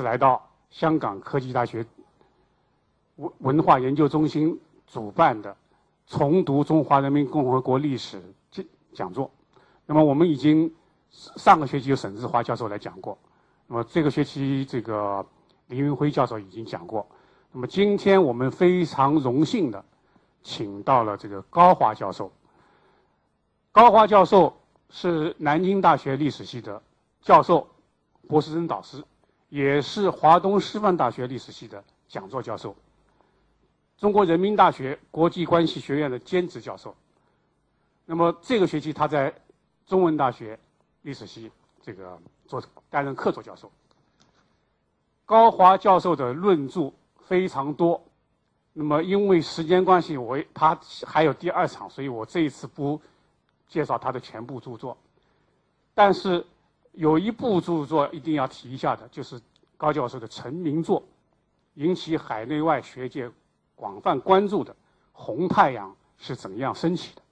次来到香港科技大学文文化研究中心主办的重读中华人民共和国历史讲讲座。那么我们已经上个学期有沈志华教授来讲过，那么这个学期这个林云辉教授已经讲过。那么今天我们非常荣幸的请到了这个高华教授。高华教授是南京大学历史系的教授、博士生导师，也是华东师范大学历史系的讲座教授，中国人民大学国际关系学院的兼职教授。那么这个学期他在中文大学历史系这个做担任客座教授。高华教授的论著。非常多，那么因为时间关系，我他还有第二场，所以我这一次不介绍他的全部著作。但是有一部著作一定要提一下的，就是高教授的成名作，引起海内外学界广泛关注的《红太阳是怎样升起的》。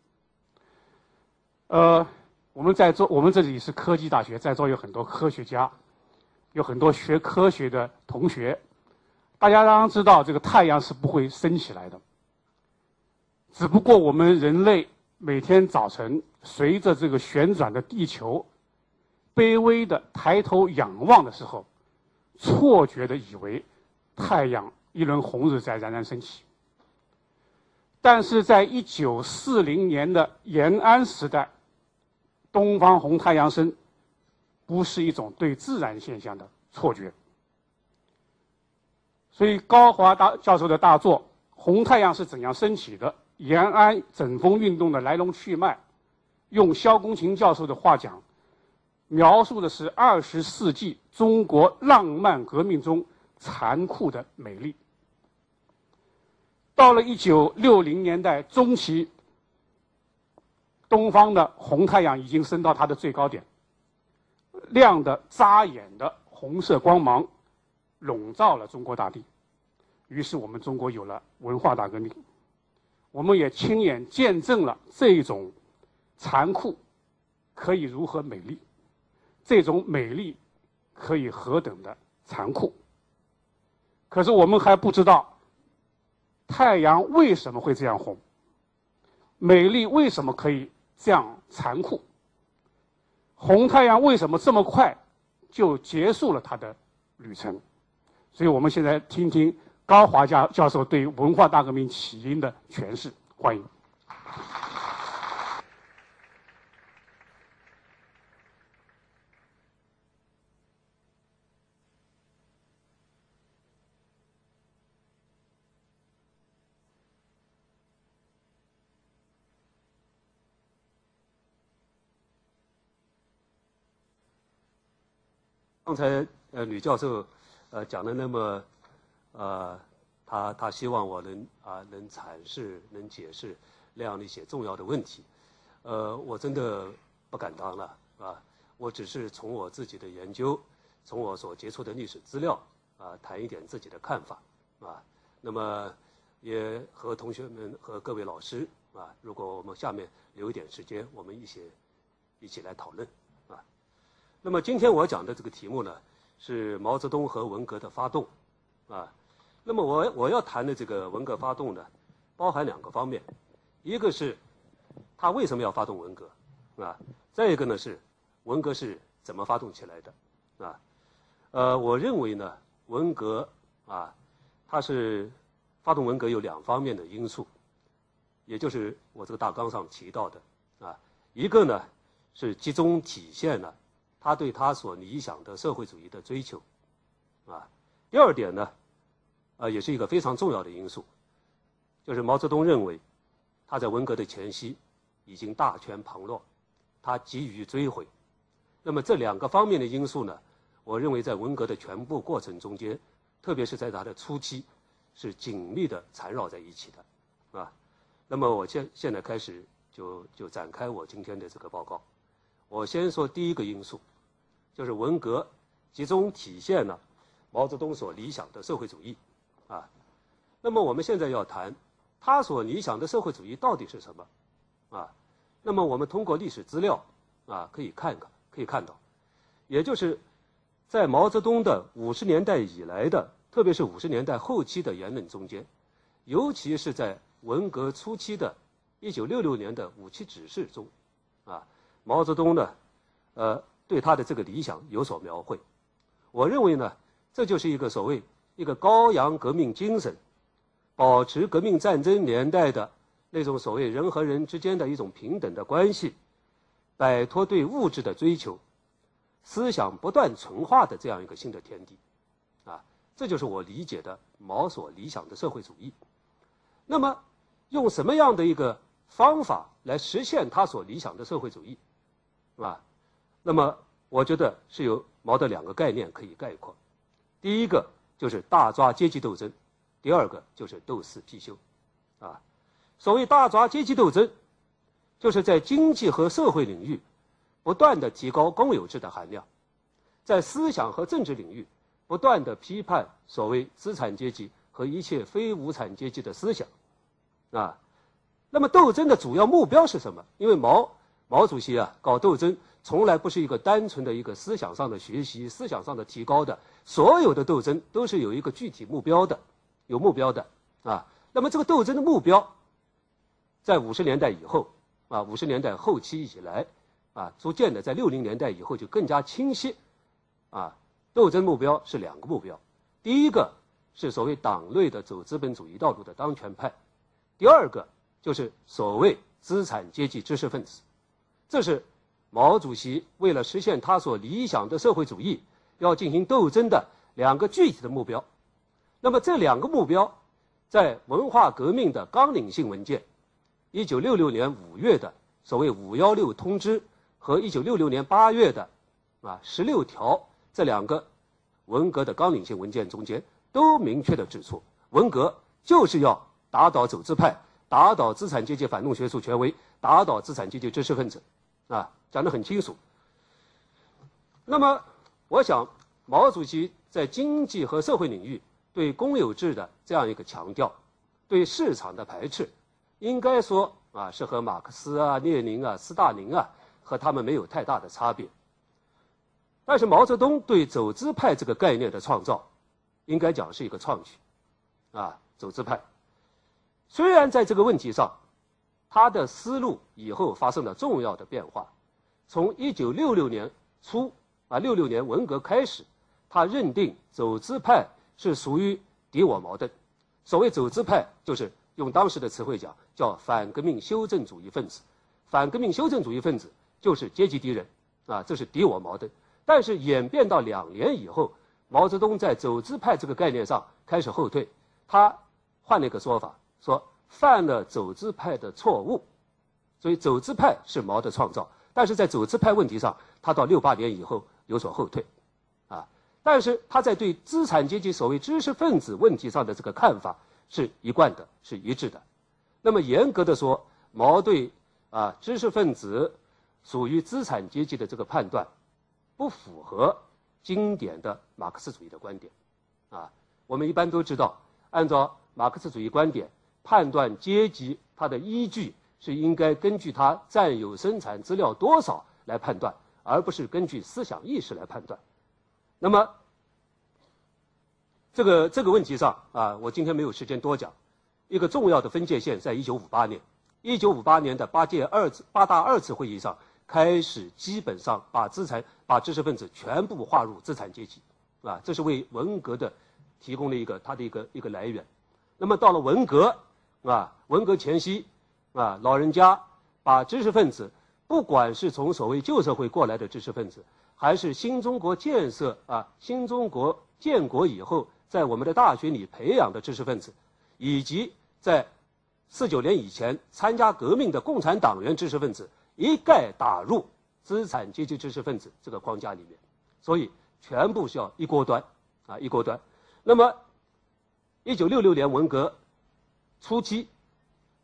呃，我们在座，我们这里是科技大学，在座有很多科学家，有很多学科学的同学。大家当然知道，这个太阳是不会升起来的。只不过我们人类每天早晨随着这个旋转的地球，卑微的抬头仰望的时候，错觉的以为太阳一轮红日在冉冉升起。但是在一九四零年的延安时代，东方红太阳升，不是一种对自然现象的错觉。所以高华大教授的大作《红太阳是怎样升起的》，延安整风运动的来龙去脉，用萧功琴教授的话讲，描述的是二十世纪中国浪漫革命中残酷的美丽。到了一九六零年代中期，东方的红太阳已经升到它的最高点，亮的扎眼的红色光芒。笼罩了中国大地，于是我们中国有了文化大革命。我们也亲眼见证了这种残酷可以如何美丽，这种美丽可以何等的残酷。可是我们还不知道太阳为什么会这样红，美丽为什么可以这样残酷，红太阳为什么这么快就结束了它的旅程。所以我们现在听听高华教教授对文化大革命起因的诠释，欢迎。刚才呃，吕教授。呃，讲的那么，呃，他他希望我能啊能阐释、能解释那样的一些重要的问题，呃，我真的不敢当了，啊，我只是从我自己的研究，从我所接触的历史资料啊，谈一点自己的看法，啊，那么也和同学们和各位老师啊，如果我们下面留一点时间，我们一起一起来讨论，那么今天我讲的这个题目呢？是毛泽东和文革的发动，啊，那么我我要谈的这个文革发动呢，包含两个方面，一个是他为什么要发动文革，啊，再一个呢是文革是怎么发动起来的，啊，呃，我认为呢，文革啊，它是发动文革有两方面的因素，也就是我这个大纲上提到的，啊，一个呢是集中体现了。他对他所理想的社会主义的追求，啊，第二点呢，啊，也是一个非常重要的因素，就是毛泽东认为，他在文革的前夕已经大权旁落，他急于追回。那么这两个方面的因素呢，我认为在文革的全部过程中间，特别是在它的初期，是紧密的缠绕在一起的，啊。那么我现现在开始就就展开我今天的这个报告。我先说第一个因素，就是文革集中体现了毛泽东所理想的社会主义，啊，那么我们现在要谈他所理想的社会主义到底是什么，啊，那么我们通过历史资料啊可以看看可以看到，也就是在毛泽东的五十年代以来的，特别是五十年代后期的言论中间，尤其是在文革初期的1966年的五七指示中，啊，毛泽东呢，呃，对他的这个理想有所描绘。我认为呢，这就是一个所谓一个高扬革命精神，保持革命战争年代的那种所谓人和人之间的一种平等的关系，摆脱对物质的追求。思想不断纯化的这样一个新的天地，啊，这就是我理解的毛所理想的社会主义。那么，用什么样的一个方法来实现他所理想的社会主义，是吧？那么，我觉得是有毛的两个概念可以概括：第一个就是大抓阶级斗争，第二个就是斗私批修，啊，所谓大抓阶级斗争，就是在经济和社会领域。不断的提高公有制的含量，在思想和政治领域不断的批判所谓资产阶级和一切非无产阶级的思想，啊，那么斗争的主要目标是什么？因为毛毛主席啊搞斗争从来不是一个单纯的一个思想上的学习、思想上的提高的，所有的斗争都是有一个具体目标的，有目标的啊。那么这个斗争的目标，在五十年代以后啊，五十年代后期以来。啊，逐渐的，在六零年代以后就更加清晰，啊，斗争目标是两个目标，第一个是所谓党内的走资本主义道路的当权派，第二个就是所谓资产阶级知识分子，这是毛主席为了实现他所理想的社会主义要进行斗争的两个具体的目标。那么这两个目标，在文化革命的纲领性文件，一九六六年五月的所谓“五幺六通知”。和一九六六年八月的，啊十六条这两个文革的纲领性文件中间，都明确的指出，文革就是要打倒走资派，打倒资产阶级反动学术权威，打倒资产阶级知识分子，啊讲得很清楚。那么，我想毛主席在经济和社会领域对公有制的这样一个强调，对市场的排斥，应该说啊是和马克思啊、列宁啊、斯大林啊。和他们没有太大的差别，但是毛泽东对走资派这个概念的创造，应该讲是一个创举，啊，走资派，虽然在这个问题上，他的思路以后发生了重要的变化，从一九六六年初啊，六六年文革开始，他认定走资派是属于敌我矛盾，所谓走资派，就是用当时的词汇讲，叫反革命修正主义分子，反革命修正主义分子。就是阶级敌人，啊，这是敌我矛盾。但是演变到两年以后，毛泽东在走资派这个概念上开始后退，他换了一个说法，说犯了走资派的错误。所以走资派是毛的创造，但是在走资派问题上，他到六八年以后有所后退，啊，但是他在对资产阶级所谓知识分子问题上的这个看法是一贯的，是一致的。那么严格的说，毛对啊知识分子。属于资产阶级的这个判断，不符合经典的马克思主义的观点，啊，我们一般都知道，按照马克思主义观点，判断阶级它的依据是应该根据它占有生产资料多少来判断，而不是根据思想意识来判断。那么，这个这个问题上啊，我今天没有时间多讲，一个重要的分界线在一九五八年，一九五八年的八届二次八大二次会议上。开始基本上把资产、把知识分子全部划入资产阶级，啊，这是为文革的提供了一个它的一个一个来源。那么到了文革，啊，文革前夕，啊，老人家把知识分子，不管是从所谓旧社会过来的知识分子，还是新中国建设啊，新中国建国以后在我们的大学里培养的知识分子，以及在四九年以前参加革命的共产党员知识分子。一概打入资产阶级知识分子这个框架里面，所以全部是要一锅端，啊一锅端。那么，一九六六年文革初期，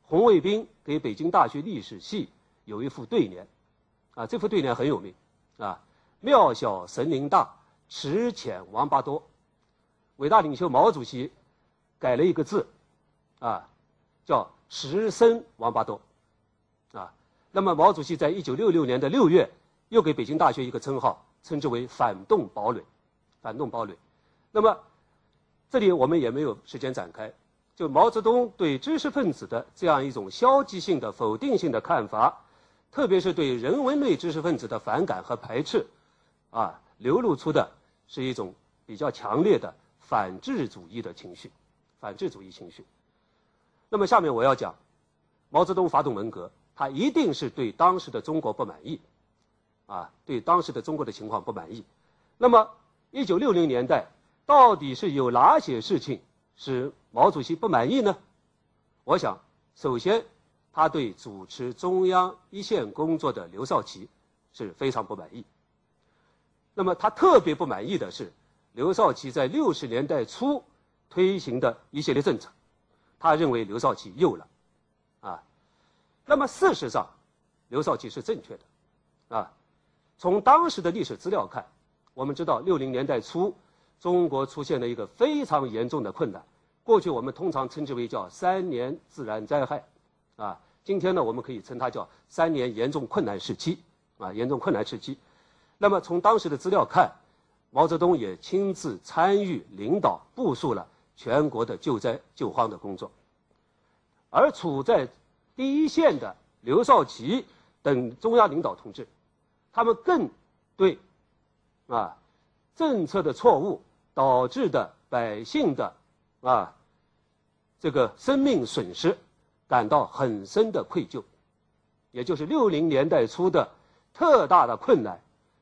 红卫兵给北京大学历史系有一副对联，啊这副对联很有名，啊庙小神灵大，池浅王八多。伟大领袖毛主席改了一个字，啊叫池深王八多。啊那么，毛主席在一九六六年的六月，又给北京大学一个称号，称之为“反动堡垒”，反动堡垒。那么，这里我们也没有时间展开。就毛泽东对知识分子的这样一种消极性的、否定性的看法，特别是对人文类知识分子的反感和排斥，啊，流露出的是一种比较强烈的反智主义的情绪，反智主义情绪。那么，下面我要讲，毛泽东发动文革，他一定是对当时的中国不满意，啊，对当时的中国的情况不满意。那么，一九六零年代到底是有哪些事情？使毛主席不满意呢？我想，首先，他对主持中央一线工作的刘少奇是非常不满意。那么，他特别不满意的是刘少奇在六十年代初推行的一系列政策，他认为刘少奇幼了，啊。那么，事实上，刘少奇是正确的，啊。从当时的历史资料看，我们知道六零年代初。中国出现了一个非常严重的困难，过去我们通常称之为叫三年自然灾害，啊，今天呢我们可以称它叫三年严重困难时期，啊，严重困难时期。那么从当时的资料看，毛泽东也亲自参与领导部署了全国的救灾救荒的工作，而处在第一线的刘少奇等中央领导同志，他们更对，啊，政策的错误。导致的百姓的啊这个生命损失感到很深的愧疚，也就是六零年代初的特大的困难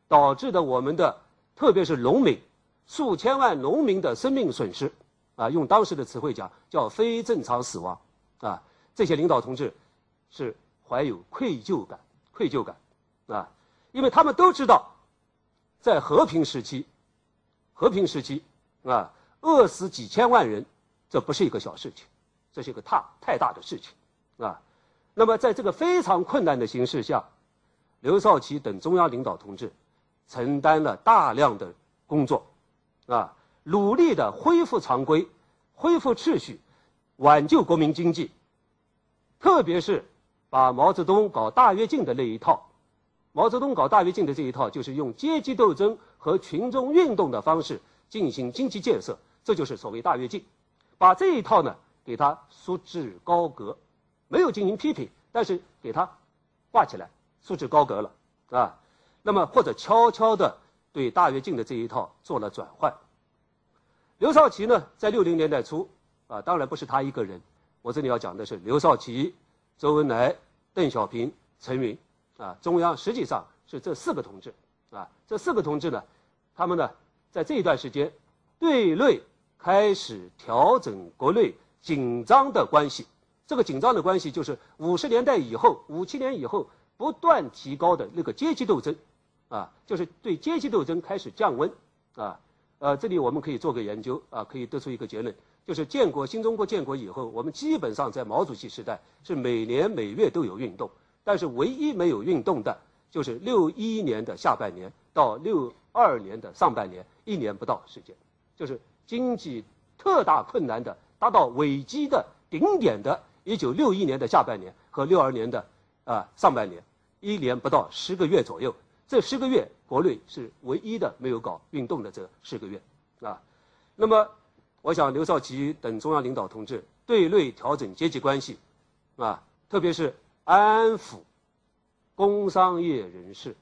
导致的我们的特别是农民数千万农民的生命损失。啊，用当时的词汇讲叫非正常死亡。啊，这些领导同志是怀有愧疚感，愧疚感。啊，因为他们都知道在和平时期。和平时期，啊，饿死几千万人，这不是一个小事情，这是一个太太大的事情，啊，那么在这个非常困难的形势下，刘少奇等中央领导同志承担了大量的工作，啊，努力的恢复常规，恢复秩序，挽救国民经济，特别是把毛泽东搞大跃进的那一套，毛泽东搞大跃进的这一套，就是用阶级斗争。和群众运动的方式进行经济建设，这就是所谓大跃进。把这一套呢给他束之高阁，没有进行批评，但是给他挂起来，束之高阁了啊。那么或者悄悄的对大跃进的这一套做了转换。刘少奇呢，在六零年代初啊，当然不是他一个人，我这里要讲的是刘少奇、周恩来、邓小平、陈云啊，中央实际上是这四个同志。啊，这四个同志呢，他们呢，在这一段时间，对内开始调整国内紧张的关系。这个紧张的关系就是五十年代以后、五七年以后不断提高的那个阶级斗争，啊，就是对阶级斗争开始降温。啊，呃，这里我们可以做个研究，啊，可以得出一个结论，就是建国新中国建国以后，我们基本上在毛主席时代是每年每月都有运动，但是唯一没有运动的。就是六一年的下半年到六二年的上半年，一年不到时间，就是经济特大困难的、达到危机的顶点的，一九六一年的下半年和六二年的啊上半年，一年不到十个月左右。这十个月，国内是唯一的没有搞运动的这十个月啊。那么，我想刘少奇等中央领导同志对内调整阶级关系，啊，特别是安抚。工商业人士，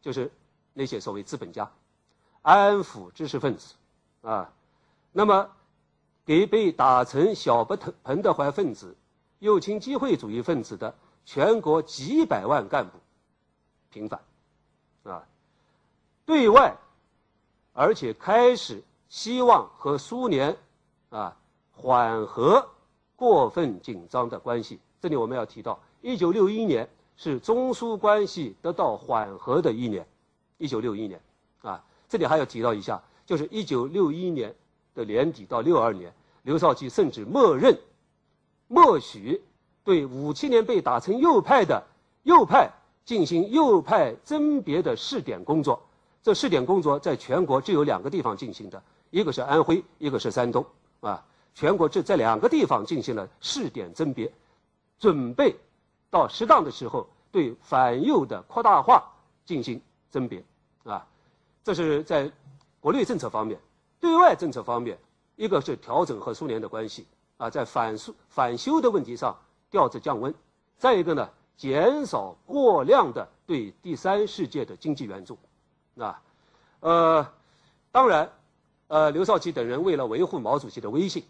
就是那些所谓资本家，安抚知识分子，啊，那么给被打成小不腾彭德怀分子、右倾机会主义分子的全国几百万干部平反，啊，对外，而且开始希望和苏联啊缓和过分紧张的关系。这里我们要提到，一九六一年。是中苏关系得到缓和的一年，一九六一年，啊，这里还要提到一下，就是一九六一年的年底到六二年，刘少奇甚至默认、默许对五七年被打成右派的右派进行右派甄别的试点工作。这试点工作在全国只有两个地方进行的，一个是安徽，一个是山东，啊，全国这在两个地方进行了试点甄别，准备。到适当的时候，对反右的扩大化进行甄别，啊，这是在国内政策方面，对外政策方面，一个是调整和苏联的关系啊，在反苏反修的问题上调子降温；再一个呢，减少过量的对第三世界的经济援助，啊，呃，当然，呃，刘少奇等人为了维护毛主席的威信，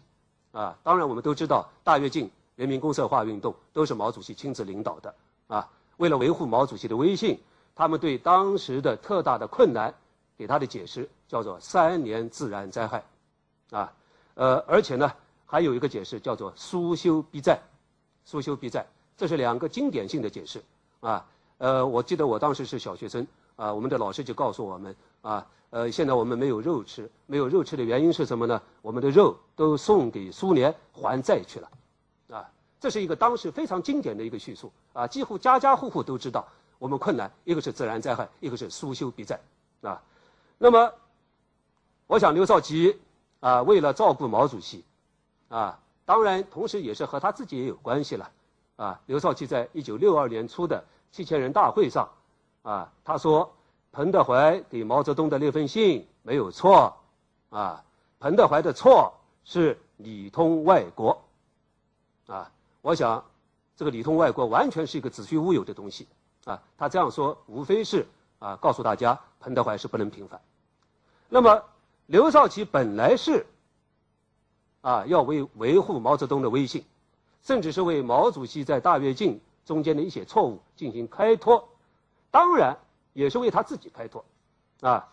啊，当然我们都知道大跃进、人民公社化运动都是毛主席亲自领导的，啊，为了维护毛主席的威信。他们对当时的特大的困难，给他的解释叫做“三年自然灾害”，啊，呃，而且呢，还有一个解释叫做“苏修必在”，苏修必在，这是两个经典性的解释，啊，呃，我记得我当时是小学生，啊，我们的老师就告诉我们，啊，呃，现在我们没有肉吃，没有肉吃的原因是什么呢？我们的肉都送给苏联还债去了，啊，这是一个当时非常经典的一个叙述，啊，几乎家家户户都知道。我们困难，一个是自然灾害，一个是苏修必在，啊，那么，我想刘少奇啊，为了照顾毛主席，啊，当然同时也是和他自己也有关系了，啊，刘少奇在一九六二年初的七千人大会上，啊，他说彭德怀给毛泽东的那封信没有错，啊，彭德怀的错是里通外国，啊，我想这个里通外国完全是一个子虚乌有的东西。啊，他这样说无非是啊，告诉大家彭德怀是不能平反。那么刘少奇本来是啊，要为维护毛泽东的威信，甚至是为毛主席在大跃进中间的一些错误进行开脱，当然也是为他自己开脱啊。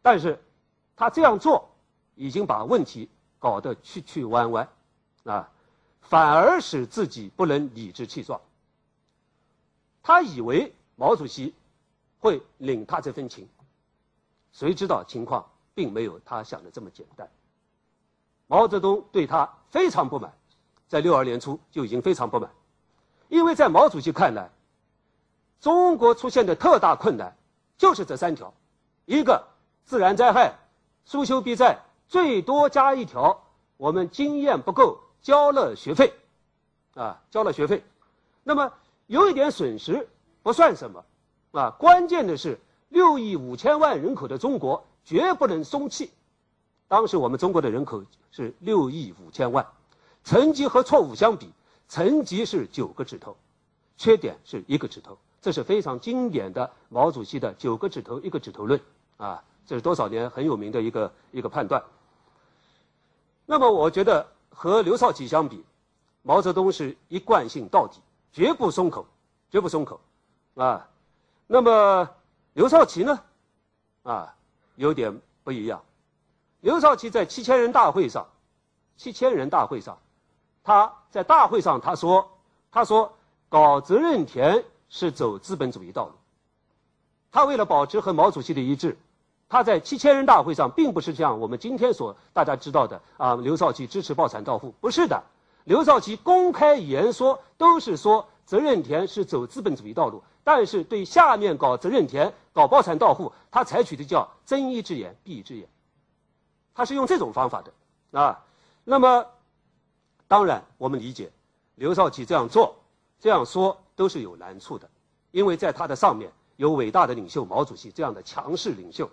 但是他这样做已经把问题搞得曲曲弯弯啊，反而使自己不能理直气壮。他以为。毛主席会领他这份情，谁知道情况并没有他想的这么简单。毛泽东对他非常不满，在六二年初就已经非常不满，因为在毛主席看来，中国出现的特大困难就是这三条：一个自然灾害，苏修必在，最多加一条，我们经验不够，交了学费，啊，交了学费，那么有一点损失。不算什么，啊，关键的是六亿五千万人口的中国绝不能松气。当时我们中国的人口是六亿五千万，成绩和错误相比，成绩是九个指头，缺点是一个指头，这是非常经典的毛主席的九个指头一个指头论啊，这是多少年很有名的一个一个判断。那么我觉得和刘少奇相比，毛泽东是一贯性到底，绝不松口，绝不松口。啊，那么刘少奇呢？啊，有点不一样。刘少奇在七千人大会上，七千人大会上，他在大会上他说：“他说搞责任田是走资本主义道路。”他为了保持和毛主席的一致，他在七千人大会上并不是像我们今天所大家知道的啊，刘少奇支持抱残到户，不是的。刘少奇公开言说都是说责任田是走资本主义道路。但是对下面搞责任田、搞包产到户，他采取的叫睁一只眼闭一只眼，他是用这种方法的啊。那么，当然我们理解，刘少奇这样做、这样说都是有难处的，因为在他的上面有伟大的领袖毛主席这样的强势领袖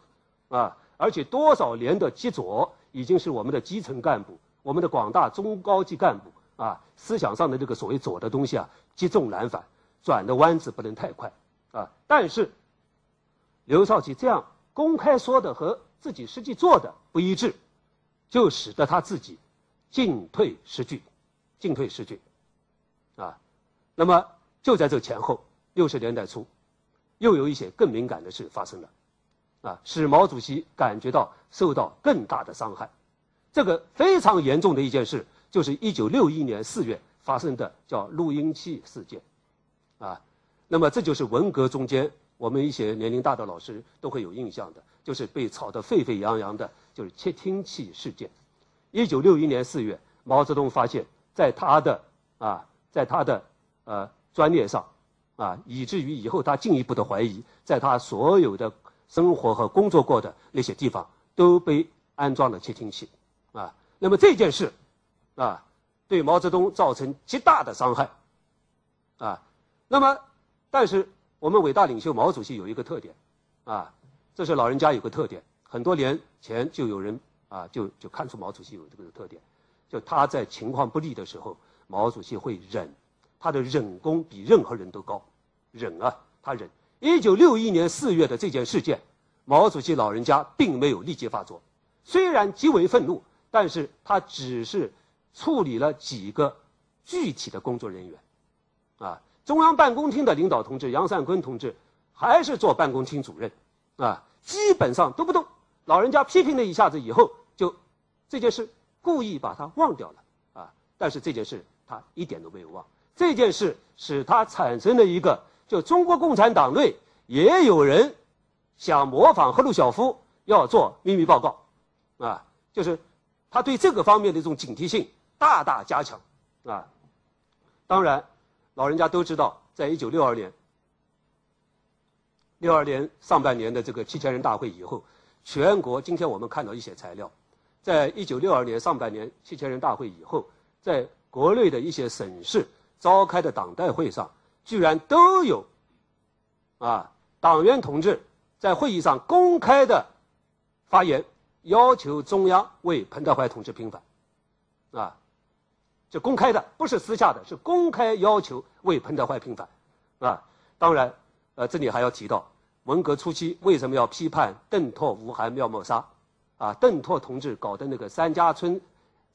啊，而且多少年的积左已经是我们的基层干部、我们的广大中高级干部啊思想上的这个所谓左的东西啊积重难返。转的弯子不能太快，啊！但是刘少奇这样公开说的和自己实际做的不一致，就使得他自己进退失据，进退失据，啊！那么就在这前后，六十年代初，又有一些更敏感的事发生了，啊，使毛主席感觉到受到更大的伤害。这个非常严重的一件事，就是一九六一年四月发生的叫录音器事件。啊，那么这就是文革中间，我们一些年龄大的老师都会有印象的，就是被炒得沸沸扬扬的，就是窃听器事件。一九六一年四月，毛泽东发现，在他的啊，在他的呃专列上，啊，以至于以后他进一步的怀疑，在他所有的生活和工作过的那些地方都被安装了窃听器，啊，那么这件事，啊，对毛泽东造成极大的伤害，啊。那么，但是我们伟大领袖毛主席有一个特点，啊，这是老人家有个特点，很多年前就有人啊，就就看出毛主席有这个特点，就他在情况不利的时候，毛主席会忍，他的忍功比任何人都高，忍啊，他忍。一九六一年四月的这件事件，毛主席老人家并没有立即发作，虽然极为愤怒，但是他只是处理了几个具体的工作人员，啊，中央办公厅的领导同志杨善坤同志还是做办公厅主任，啊，基本上都不动。老人家批评了一下子以后，就这件事故意把它忘掉了，啊，但是这件事他一点都没有忘，这件事使他产生了一个。就中国共产党内也有人想模仿赫鲁晓夫要做秘密报告，啊，就是他对这个方面的这种警惕性大大加强，啊，当然，老人家都知道，在一九六二年，六二年上半年的这个七千人大会以后，全国今天我们看到一些材料，在一九六二年上半年七千人大会以后，在国内的一些省市召开的党代会上。居然都有，啊，党员同志在会议上公开的发言，要求中央为彭德怀同志平反，啊，这公开的，不是私下的，是公开要求为彭德怀平反，啊，当然，呃，这里还要提到，文革初期为什么要批判邓拓、吴晗、廖沫沙，啊，邓拓同志搞的那个三家村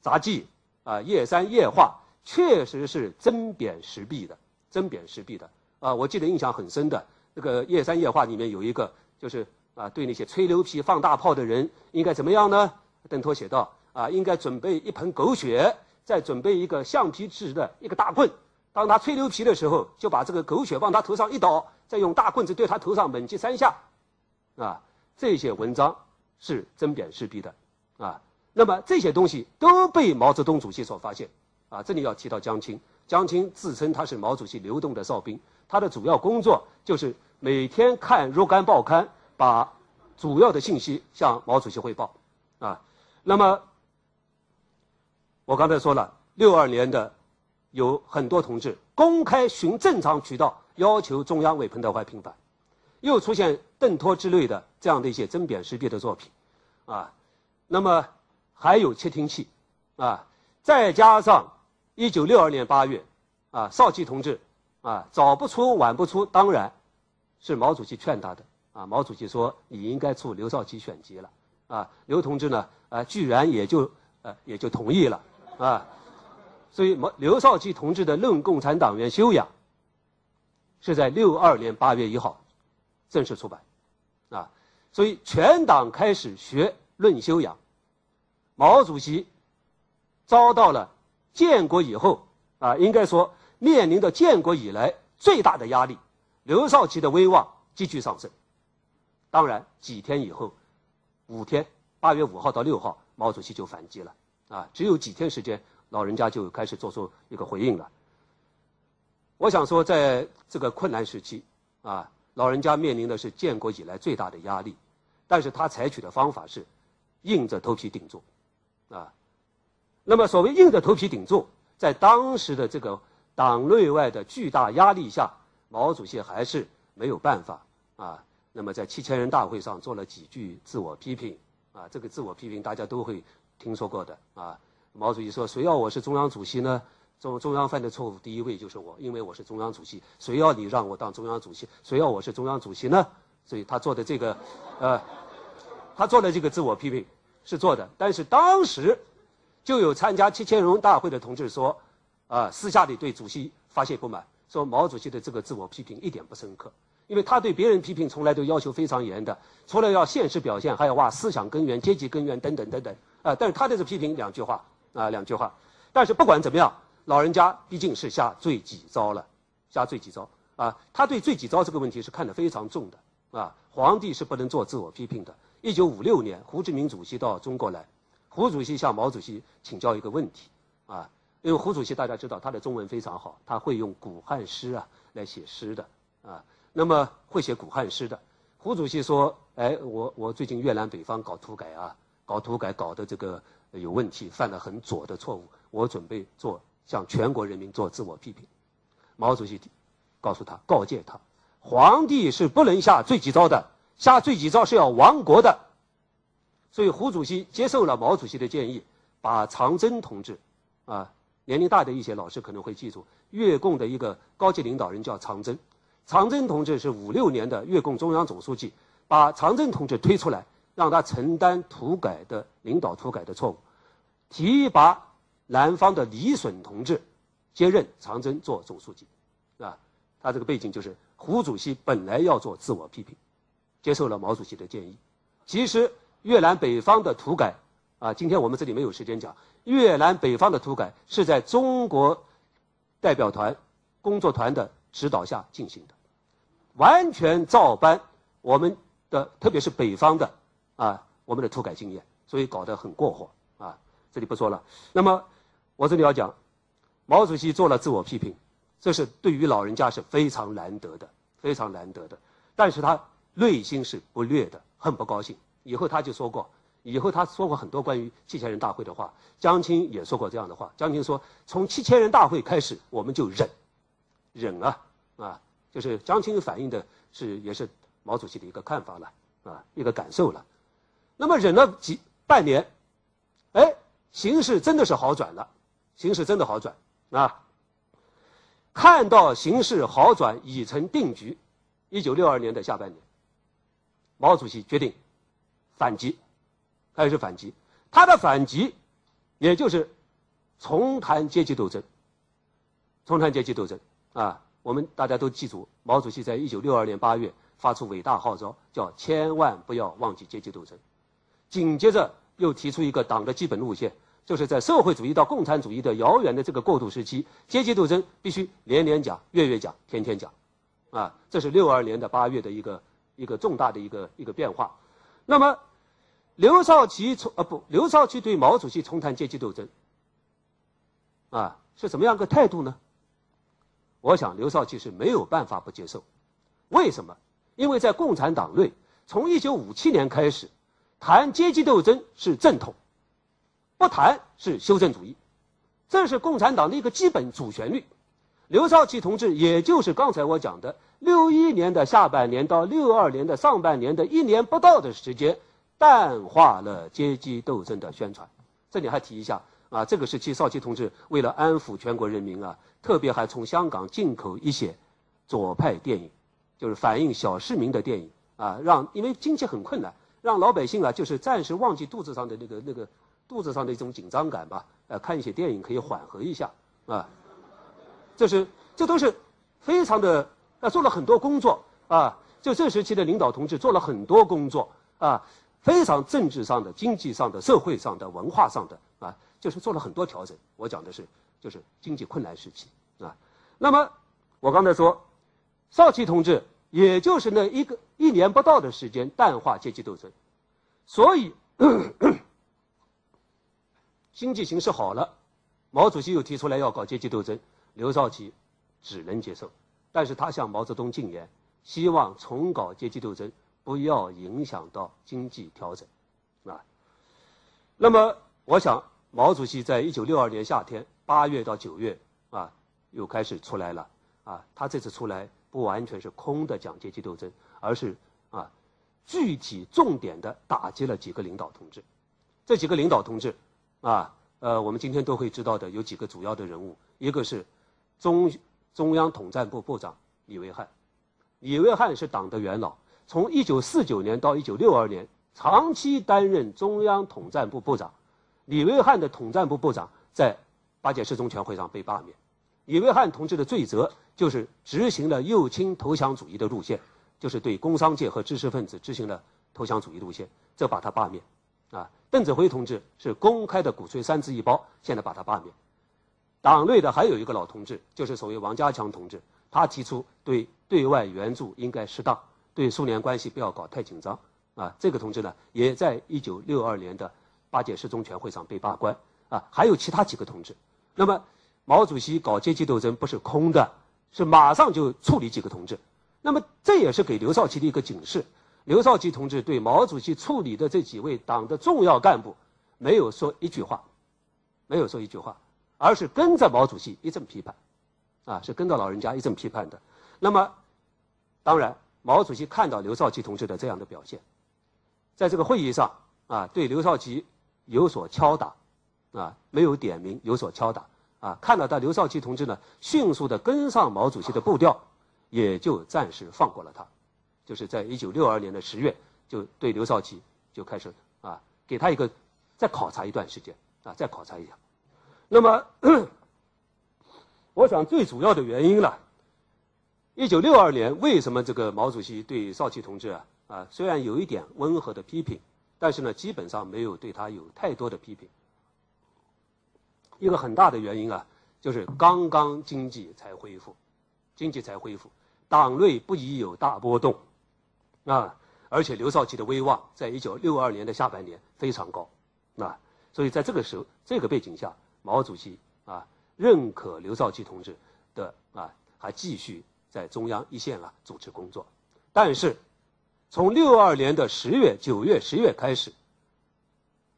杂技，啊，夜山夜话，确实是针砭时弊的。针砭时弊的啊！我记得印象很深的那个《夜山夜话》里面有一个，就是啊，对那些吹牛皮、放大炮的人应该怎么样呢？邓拓写道啊，应该准备一盆狗血，再准备一个橡皮制的一个大棍。当他吹牛皮的时候，就把这个狗血往他头上一倒，再用大棍子对他头上猛击三下。啊，这些文章是针砭时弊的啊。那么这些东西都被毛泽东主席所发现啊。这里要提到江青。江青自称他是毛主席流动的哨兵，他的主要工作就是每天看若干报刊，把主要的信息向毛主席汇报。啊，那么我刚才说了，六二年的有很多同志公开循正常渠道要求中央为彭德怀平反，又出现邓拓之类的这样的一些针砭时弊的作品，啊，那么还有窃听器，啊，再加上。一九六二年八月，啊，少奇同志，啊，早不出晚不出，当然是毛主席劝他的，啊，毛主席说你应该出刘少奇选集了，啊，刘同志呢，啊，居然也就，呃，也就同意了，啊，所以毛刘少奇同志的《论共产党员修养》是在六二年八月一号正式出版，啊，所以全党开始学《论修养》，毛主席遭到了。建国以后，啊，应该说面临着建国以来最大的压力，刘少奇的威望急剧上升。当然，几天以后，五天，八月五号到六号，毛主席就反击了，啊，只有几天时间，老人家就开始做出一个回应了。我想说，在这个困难时期，啊，老人家面临的是建国以来最大的压力，但是他采取的方法是硬着头皮顶住，啊。那么，所谓硬着头皮顶住，在当时的这个党内外的巨大压力下，毛主席还是没有办法啊。那么，在七千人大会上做了几句自我批评啊，这个自我批评大家都会听说过的啊。毛主席说：“谁要我是中央主席呢？中中央犯的错误第一位就是我，因为我是中央主席。谁要你让我当中央主席？谁要我是中央主席呢？”所以他做的这个，呃，他做的这个自我批评是做的，但是当时。就有参加七千人大会的同志说，啊，私下里对主席发泄不满，说毛主席的这个自我批评一点不深刻，因为他对别人批评从来都要求非常严的，除了要现实表现，还要挖思想根源、阶级根源等等等等，啊，但是他的这批评两句话，啊，两句话，但是不管怎么样，老人家毕竟是下罪己诏了，下罪己诏，啊，他对罪己诏这个问题是看得非常重的，啊，皇帝是不能做自我批评的。一九五六年，胡志明主席到中国来。胡主席向毛主席请教一个问题，啊，因为胡主席大家知道他的中文非常好，他会用古汉诗啊来写诗的，啊，那么会写古汉诗的，胡主席说，哎，我我最近越南北方搞土改啊，搞土改搞的这个有问题，犯了很左的错误，我准备做向全国人民做自我批评。毛主席告诉他，告诫他，皇帝是不能下罪己诏的，下罪己诏是要亡国的。所以胡主席接受了毛主席的建议，把长征同志，啊，年龄大的一些老师可能会记住，越共的一个高级领导人叫长征，长征同志是五六年的越共中央总书记，把长征同志推出来，让他承担土改的领导土改的错误，提拔南方的李隼同志接任长征做总书记，啊，他这个背景就是胡主席本来要做自我批评，接受了毛主席的建议，其实。越南北方的土改，啊，今天我们这里没有时间讲。越南北方的土改是在中国代表团工作团的指导下进行的，完全照搬我们的，特别是北方的啊，我们的土改经验，所以搞得很过火啊。这里不说了。那么我这里要讲，毛主席做了自我批评，这是对于老人家是非常难得的，非常难得的。但是他内心是不悦的，很不高兴。以后他就说过，以后他说过很多关于七千人大会的话。江青也说过这样的话。江青说：“从七千人大会开始，我们就忍，忍啊，啊，就是江青反映的是也是毛主席的一个看法了，啊，一个感受了。那么忍了几半年，哎，形势真的是好转了，形势真的好转啊。看到形势好转已成定局，一九六二年的下半年，毛主席决定。”反击，开始反击。他的反击，也就是重谈阶级斗争。重谈阶级斗争啊！我们大家都记住，毛主席在一九六二年八月发出伟大号召，叫“千万不要忘记阶级斗争”。紧接着又提出一个党的基本路线，就是在社会主义到共产主义的遥远的这个过渡时期，阶级斗争必须年年讲、月月讲、天天讲。啊，这是六二年的八月的一个一个重大的一个一个变化。那么。刘少奇从啊不，刘少奇对毛主席重谈阶级斗争，啊是怎么样个态度呢？我想刘少奇是没有办法不接受，为什么？因为在共产党内，从一九五七年开始，谈阶级斗争是正统，不谈是修正主义，这是共产党的一个基本主旋律。刘少奇同志，也就是刚才我讲的六一年的下半年到六二年的上半年的一年不到的时间。淡化了阶级斗争的宣传，这里还提一下啊，这个时期少奇同志为了安抚全国人民啊，特别还从香港进口一些左派电影，就是反映小市民的电影啊，让因为经济很困难，让老百姓啊就是暂时忘记肚子上的那个那个肚子上的一种紧张感吧，呃，看一些电影可以缓和一下啊，这是这都是非常的啊，做了很多工作啊，就这时期的领导同志做了很多工作啊。非常政治上的、经济上的、社会上的、文化上的啊，就是做了很多调整。我讲的是，就是经济困难时期啊。那么我刚才说，少奇同志也就是那一个一年不到的时间淡化阶级斗争，所以 经济形势好了，毛主席又提出来要搞阶级斗争，刘少奇只能接受，但是他向毛泽东进言，希望重搞阶级斗争。不要影响到经济调整，啊。那么，我想毛主席在一九六二年夏天八月到九月啊，又开始出来了啊。他这次出来不完全是空的讲阶级斗争，而是啊，具体重点的打击了几个领导同志。这几个领导同志啊，呃，我们今天都会知道的有几个主要的人物，一个是中中央统战部部长李维汉，李维汉是党的元老。从一九四九年到一九六二年，长期担任中央统战部部长。李维汉的统战部部长在八届十中全会上被罢免。李维汉同志的罪责就是执行了右倾投降主义的路线，就是对工商界和知识分子执行了投降主义路线，这把他罢免。啊，邓子恢同志是公开的鼓吹三自一包，现在把他罢免。党内的还有一个老同志，就是所谓王家强同志，他提出对对外援助应该适当。对苏联关系不要搞太紧张啊！这个同志呢，也在一九六二年的八届十中全会上被罢官啊。还有其他几个同志。那么，毛主席搞阶级斗争不是空的，是马上就处理几个同志。那么，这也是给刘少奇的一个警示。刘少奇同志对毛主席处理的这几位党的重要干部，没有说一句话，没有说一句话，而是跟着毛主席一阵批判，啊，是跟着老人家一阵批判的。那么，当然。毛主席看到刘少奇同志的这样的表现，在这个会议上啊，对刘少奇有所敲打，啊，没有点名，有所敲打，啊，看到他刘少奇同志呢，迅速的跟上毛主席的步调，也就暂时放过了他，就是在一九六二年的十月，就对刘少奇就开始啊，给他一个再考察一段时间，啊，再考察一下。那么，我想最主要的原因呢，一九六二年为什么这个毛主席对少奇同志啊啊虽然有一点温和的批评，但是呢基本上没有对他有太多的批评。一个很大的原因啊，就是刚刚经济才恢复，经济才恢复，党内不宜有大波动，啊，而且刘少奇的威望在一九六二年的下半年非常高，啊，所以在这个时候这个背景下。毛主席啊，认可刘少奇同志的啊，还继续在中央一线啊主持工作。但是，从六二年的十月、九月、十月开始，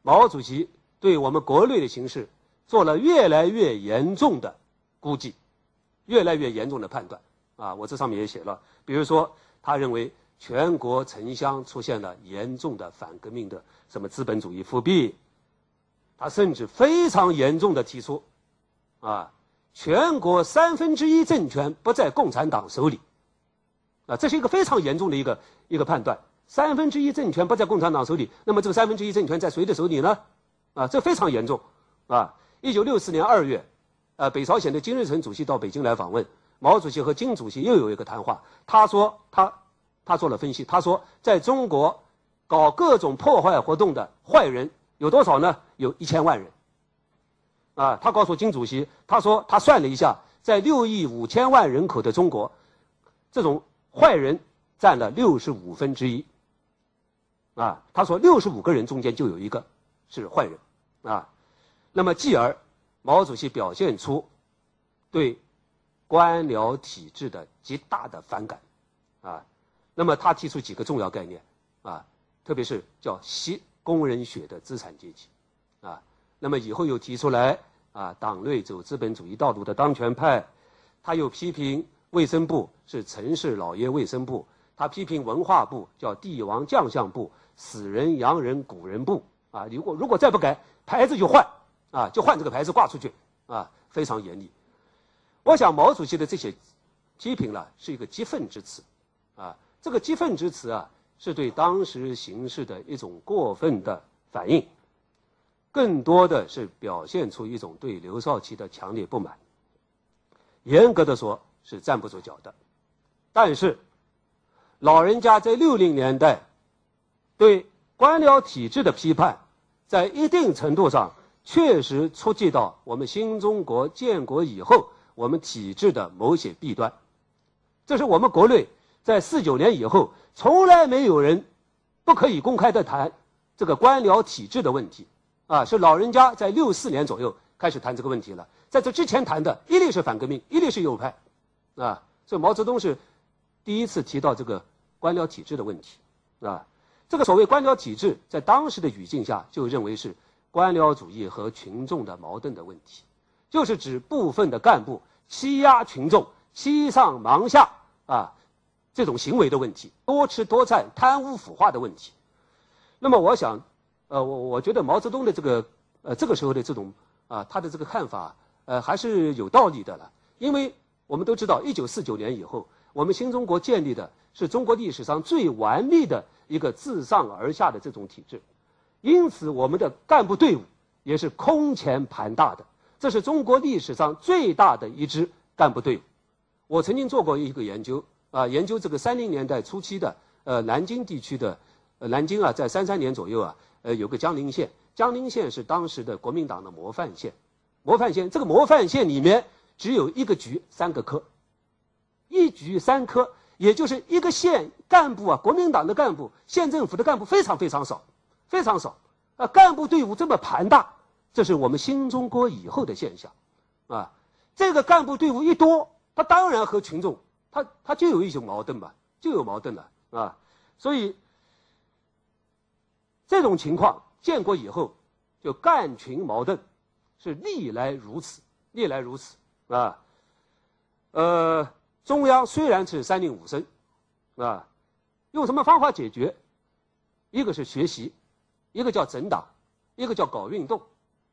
毛主席对我们国内的形势做了越来越严重的估计，越来越严重的判断。啊，我这上面也写了，比如说，他认为全国城乡出现了严重的反革命的什么资本主义复辟。他甚至非常严重的提出，啊，全国三分之一政权不在共产党手里，啊，这是一个非常严重的一个一个判断。三分之一政权不在共产党手里，那么这个三分之一政权在谁的手里呢？啊，这非常严重，啊，一九六四年二月，呃，北朝鲜的金日成主席到北京来访问，毛主席和金主席又有一个谈话。他说他他做了分析，他说在中国搞各种破坏活动的坏人。有多少呢？有一千万人。啊，他告诉金主席，他说他算了一下，在六亿五千万人口的中国，这种坏人占了六十五分之一。啊，他说六十五个人中间就有一个是坏人。啊，那么继而，毛主席表现出对官僚体制的极大的反感。啊，那么他提出几个重要概念。啊，特别是叫吸。工人血的资产阶级，啊，那么以后又提出来啊，党内走资本主义道路的当权派，他又批评卫生部是城市老爷卫生部，他批评文化部叫帝王将相部，死人洋人古人部，啊，如果如果再不改牌子就换，啊，就换这个牌子挂出去，啊，非常严厉。我想毛主席的这些批评呢，是一个激愤之词，啊，这个激愤之词啊。是对当时形势的一种过分的反应，更多的是表现出一种对刘少奇的强烈不满。严格的说，是站不住脚的。但是，老人家在六零年代对官僚体制的批判，在一定程度上确实触及到我们新中国建国以后我们体制的某些弊端。这是我们国内在四九年以后。从来没有人不可以公开的谈这个官僚体制的问题，啊，是老人家在六四年左右开始谈这个问题了。在这之前谈的，一律是反革命，一律是右派，啊，所以毛泽东是第一次提到这个官僚体制的问题，啊，这个所谓官僚体制，在当时的语境下就认为是官僚主义和群众的矛盾的问题，就是指部分的干部欺压群众、欺上瞒下，啊。这种行为的问题，多吃多占、贪污腐化的问题。那么，我想，呃，我我觉得毛泽东的这个，呃，这个时候的这种啊，他的这个看法，呃，还是有道理的了。因为我们都知道，一九四九年以后，我们新中国建立的是中国历史上最完美的一个自上而下的这种体制，因此，我们的干部队伍也是空前庞大的。这是中国历史上最大的一支干部队伍。我曾经做过一个研究。啊，研究这个三零年代初期的呃南京地区的，呃南京啊，在三三年左右啊，呃有个江宁县，江宁县是当时的国民党的模范县，模范县这个模范县里面只有一个局三个科，一局三科，也就是一个县干部啊，国民党的干部，县政府的干部非常非常少，非常少，啊干部队伍这么庞大，这是我们新中国以后的现象，啊这个干部队伍一多，他当然和群众。他他就有一种矛盾吧，就有矛盾了啊，所以这种情况建国以后就干群矛盾是历来如此，历来如此啊。呃，中央虽然是三令五申啊，用什么方法解决？一个是学习一个叫整党，一个叫搞运动，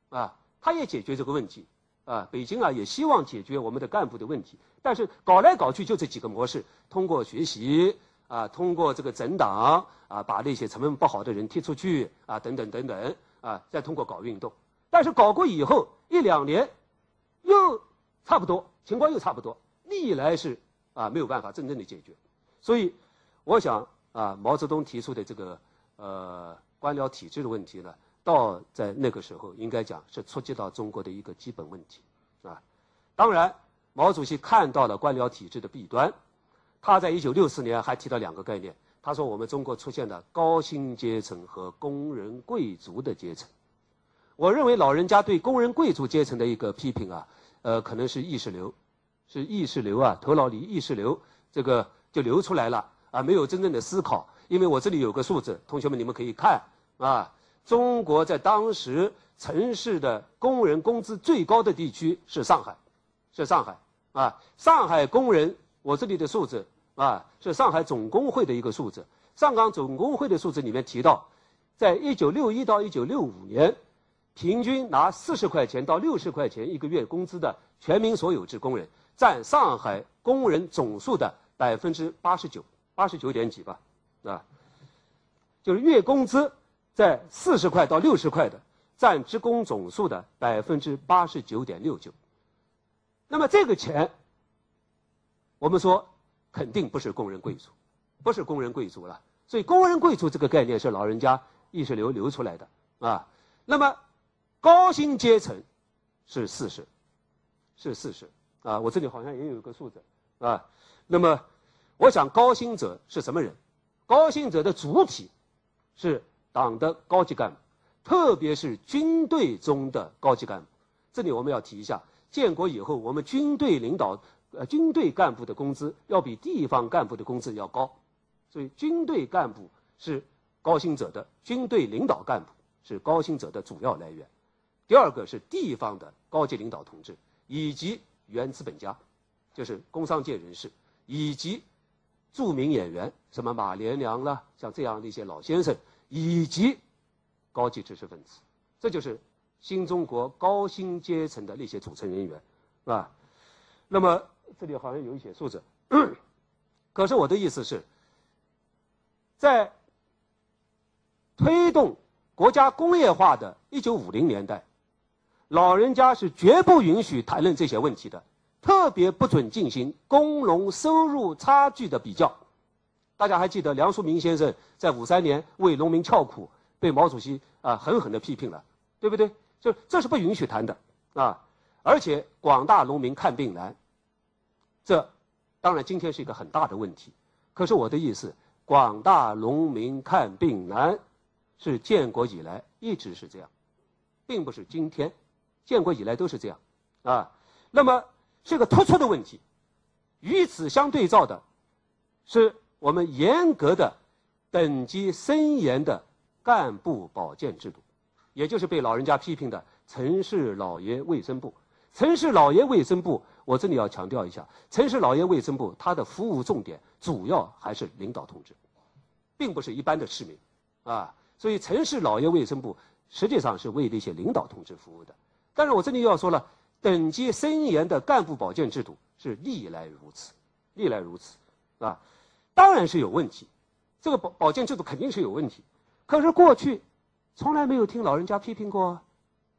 啊，他也解决这个问题，啊，北京啊也希望解决我们的干部的问题，但是搞来搞去就这几个模式，通过学习啊，通过这个整党啊，把那些成分不好的人踢出去啊，等等等等啊，再通过搞运动，但是搞过以后一两年，又差不多，情况又差不多，历来是啊没有办法真正的解决，所以我想啊，毛泽东提出的这个呃。官僚体制的问题呢，到在那个时候应该讲是触及到中国的一个基本问题，啊，当然，毛主席看到了官僚体制的弊端，他在一九六四年还提到两个概念，他说我们中国出现了高薪阶层和工人贵族的阶层。我认为老人家对工人贵族阶层的一个批评啊，呃，可能是意识流，是意识流啊，头脑里意识流这个就流出来了啊，没有真正的思考。因为我这里有个数字，同学们你们可以看啊，中国在当时城市的工人工资最高的地区是上海，是上海啊，上海工人，我这里的数字啊是上海总工会的一个数字，上港总工会的数字里面提到，在一九六一到一九六五年，平均拿四十块钱到六十块钱一个月工资的全民所有制工人，占上海工人总数的百分之八十九，八十九点几吧。啊，就是月工资在四十块到六十块的，占职工总数的百分之八十九点六九。那么这个钱，我们说肯定不是工人贵族，不是工人贵族了。所以工人贵族这个概念是老人家意识流流出来的啊。那么高薪阶层是四十，是四十啊。我这里好像也有一个数字啊。那么我想高薪者是什么人？高薪者的主体是党的高级干部，特别是军队中的高级干部。这里我们要提一下，建国以后，我们军队领导呃军队干部的工资要比地方干部的工资要高，所以军队干部是高薪者的军队领导干部是高薪者的主要来源。第二个是地方的高级领导同志以及原资本家，就是工商界人士以及。著名演员，什么马连良啦，像这样的一些老先生，以及高级知识分子，这就是新中国高薪阶层的那些组成人员，是吧？那么这里好像有一些数字，可是我的意思是，在推动国家工业化的一九五零年代，老人家是绝不允许谈论这些问题的。特别不准进行工农收入差距的比较。大家还记得梁漱溟先生在五三年为农民翘苦，被毛主席啊狠狠地批评了，对不对？就这是不允许谈的啊！而且广大农民看病难，这当然今天是一个很大的问题。可是我的意思，广大农民看病难，是建国以来一直是这样，并不是今天，建国以来都是这样啊。那么。是个突出的问题，与此相对照的，是我们严格的、等级森严的干部保健制度，也就是被老人家批评的城市老爷卫生部。城市老爷卫生部，我这里要强调一下，城市老爷卫生部它的服务重点主要还是领导同志，并不是一般的市民，啊，所以城市老爷卫生部实际上是为那些领导同志服务的。但是我这里要说了。等级森严的干部保健制度是历来如此，历来如此，啊，当然是有问题，这个保保健制度肯定是有问题。可是过去从来没有听老人家批评过，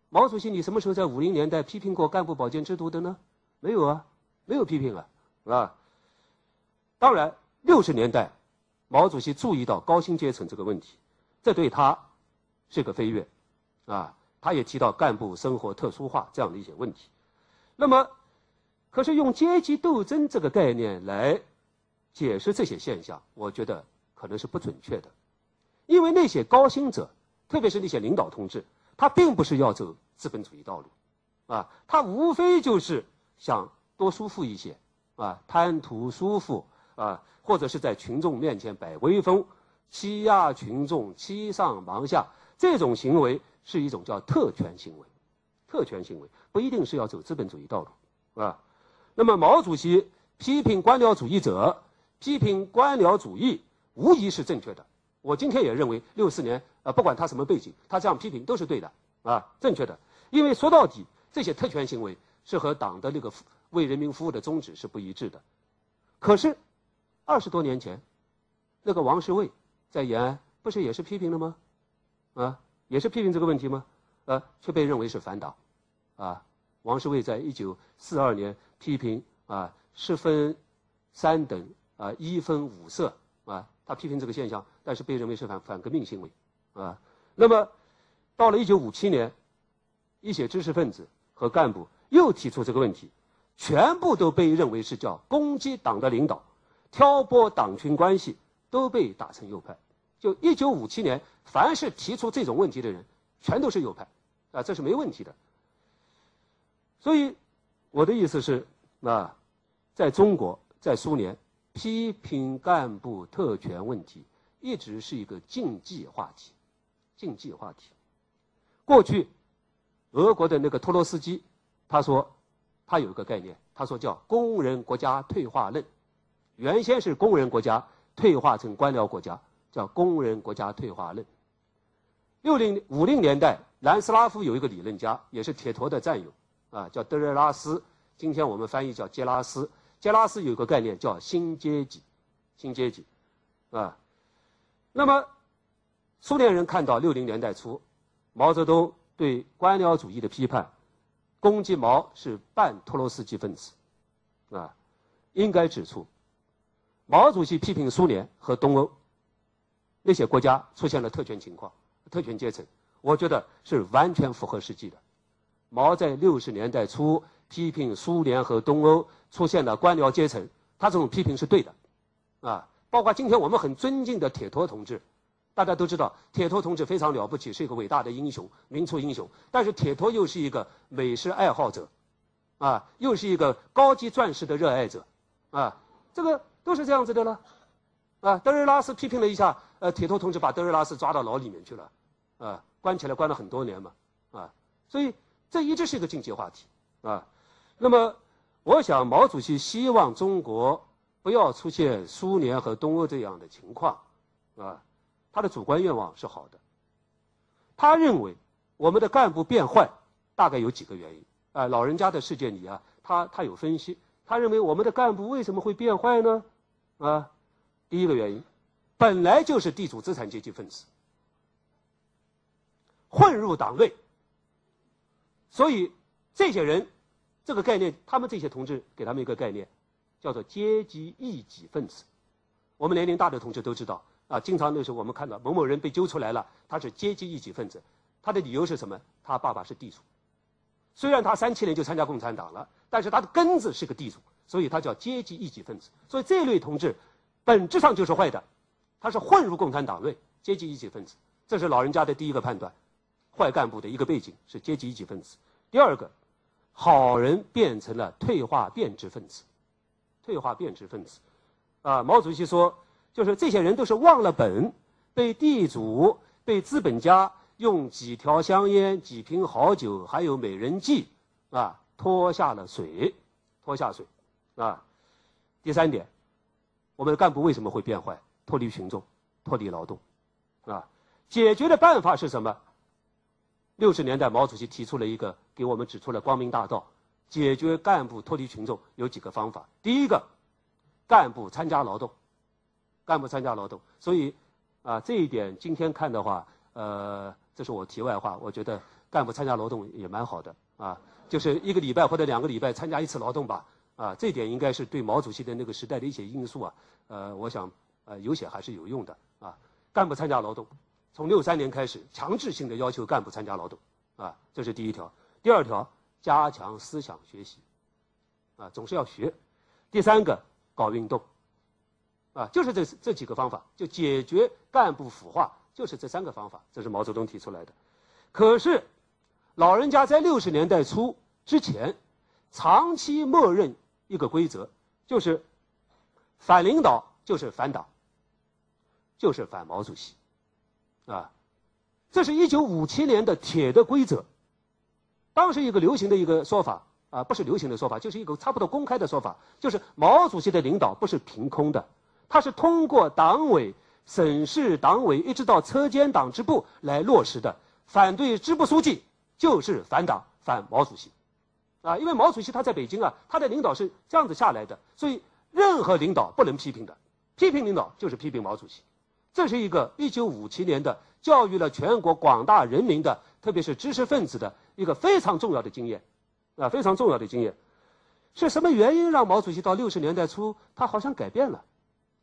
毛主席你什么时候在五零年代批评过干部保健制度的呢？没有啊，没有批评啊，啊。当然，六十年代，毛主席注意到高薪阶层这个问题，这对他是个飞跃，啊。他也提到干部生活特殊化这样的一些问题，那么，可是用阶级斗争这个概念来解释这些现象，我觉得可能是不准确的，因为那些高薪者，特别是那些领导同志，他并不是要走资本主义道路，啊，他无非就是想多舒服一些，啊，贪图舒服，啊，或者是在群众面前摆威风，欺压群众，欺上瞒下，这种行为。是一种叫特权行为，特权行为不一定是要走资本主义道路，啊。那么毛主席批评官僚主义者，批评官僚主义，无疑是正确的，我今天也认为六四年，呃，不管他什么背景，他这样批评都是对的，啊，正确的。因为说到底，这些特权行为是和党的那个为人民服务的宗旨是不一致的。可是，二十多年前，那个王世卫在延安不是也是批评了吗？啊，也是批评这个问题吗？呃，却被认为是反党，啊，王世卫在一九四二年批评啊，是分三等啊，一分五色啊。他批评这个现象，但是被认为是反反革命行为，啊，那么到了一九五七年，一些知识分子和干部又提出这个问题，全部都被认为是叫攻击党的领导，挑拨党群关系，都被打成右派。就一九五七年，凡是提出这种问题的人，全都是右派，啊，这是没问题的。所以我的意思是，啊，在中国，在苏联。批评干部特权问题一直是一个禁忌话题，禁忌话题。过去，俄国的那个托洛斯基，他说，他有一个概念，他说叫“工人国家退化论”。原先是工人国家退化成官僚国家，叫“工人国家退化论”。六零五零年代，南斯拉夫有一个理论家，也是铁陀的战友，啊，叫德热拉斯，今天我们翻译叫杰拉斯。杰拉斯有个概念叫新阶级，新阶级，啊，那么苏联人看到六零年代初毛泽东对官僚主义的批判，攻击毛是半托洛斯基分子，啊，应该指出，毛主席批评苏联和东欧那些国家出现了特权情况、特权阶层，我觉得是完全符合实际的。毛在六十年代初批评苏联和东欧。出现了官僚阶层，他这种批评是对的，啊，包括今天我们很尊敬的铁托同志，大家都知道铁托同志非常了不起，是一个伟大的英雄，民族英雄。但是铁托又是一个美食爱好者，啊，又是一个高级钻石的热爱者，啊，这个都是这样子的了，啊，德瑞拉斯批评了一下，呃，铁托同志把德瑞拉斯抓到牢里面去了，啊，关起来关了很多年嘛，啊，所以这一直是一个禁忌话题，啊，那么。我想，毛主席希望中国不要出现苏联和东欧这样的情况，啊，他的主观愿望是好的。他认为我们的干部变坏，大概有几个原因。啊，老人家的世界里啊，他他有分析。他认为我们的干部为什么会变坏呢？啊，第一个原因，本来就是地主资产阶级分子，混入党内，所以这些人。这个概念，他们这些同志给他们一个概念，叫做阶级异己分子。我们年龄大的同志都知道啊，经常那时候我们看到某某人被揪出来了，他是阶级异己分子，他的理由是什么？他爸爸是地主，虽然他三七年就参加共产党了，但是他的根子是个地主，所以他叫阶级异己分子。所以这类同志本质上就是坏的，他是混入共产党内，阶级异己分子。这是老人家的第一个判断，坏干部的一个背景是阶级异己分子。第二个。好人变成了退化变质分子，退化变质分子，啊，毛主席说，就是这些人都是忘了本，被地主、被资本家用几条香烟、几瓶好酒，还有美人计，啊，拖下了水，拖下水，啊，第三点，我们的干部为什么会变坏？脱离群众，脱离劳动，啊，解决的办法是什么？六十年代，毛主席提出了一个，给我们指出了光明大道，解决干部脱离群众有几个方法。第一个，干部参加劳动，干部参加劳动。所以，啊，这一点今天看的话，呃，这是我题外话。我觉得干部参加劳动也蛮好的啊，就是一个礼拜或者两个礼拜参加一次劳动吧。啊，这点应该是对毛主席的那个时代的一些因素啊，呃，我想，呃，有些还是有用的啊。干部参加劳动。从六三年开始，强制性的要求干部参加劳动，啊，这是第一条。第二条，加强思想学习，啊，总是要学。第三个，搞运动，啊，就是这这几个方法，就解决干部腐化，就是这三个方法，这是毛泽东提出来的。可是，老人家在六十年代初之前，长期默认一个规则，就是反领导就是反党，就是反毛主席。啊，这是一九五七年的铁的规则。当时一个流行的一个说法啊，不是流行的说法，就是一个差不多公开的说法，就是毛主席的领导不是凭空的，他是通过党委省市党委一直到车间党支部来落实的。反对支部书记就是反党反毛主席，啊，因为毛主席他在北京啊，他的领导是这样子下来的，所以任何领导不能批评的，批评领导就是批评毛主席。这是一个一九五七年的教育了全国广大人民的，特别是知识分子的一个非常重要的经验，啊，非常重要的经验。是什么原因让毛主席到六十年代初他好像改变了，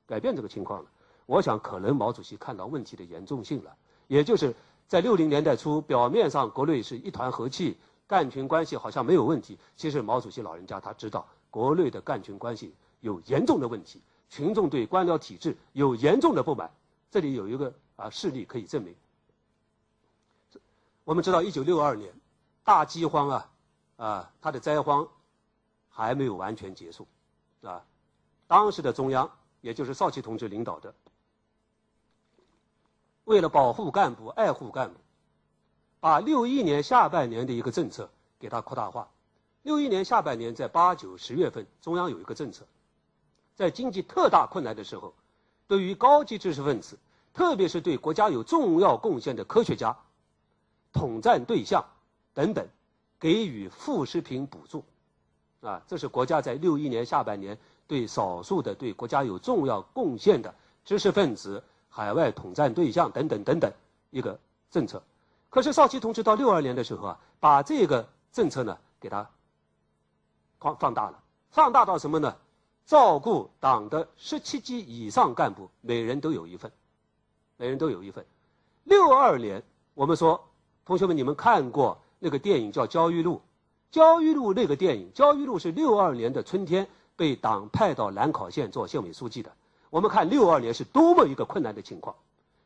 改变这个情况了？我想可能毛主席看到问题的严重性了，也就是在六零年代初，表面上国内是一团和气，干群关系好像没有问题。其实毛主席老人家他知道国内的干群关系有严重的问题，群众对官僚体制有严重的不满。这里有一个啊事例可以证明。我们知道一九六二年大饥荒啊，啊，它的灾荒。还没有完全结束，啊，当时的中央，也就是少奇同志领导的，为了保护干部、爱护干部，把六一年下半年的一个政策给它扩大化。六一年下半年在八九十月份，中央有一个政策，在经济特大困难的时候，对于高级知识分子，特别是对国家有重要贡献的科学家、统战对象等等，给予副食品补助。啊，这是国家在六一年下半年对少数的对国家有重要贡献的知识分子、海外统战对象等等等等一个政策。可是少奇同志到六二年的时候啊，把这个政策呢给他放放大了，放大到什么呢？照顾党的十七级以上干部，每人都有一份，每人都有一份。六二年，我们说，同学们，你们看过那个电影叫《焦裕禄》？焦裕禄那个电影，焦裕禄是六二年的春天被党派到兰考县做县委书记的。我们看六二年是多么一个困难的情况，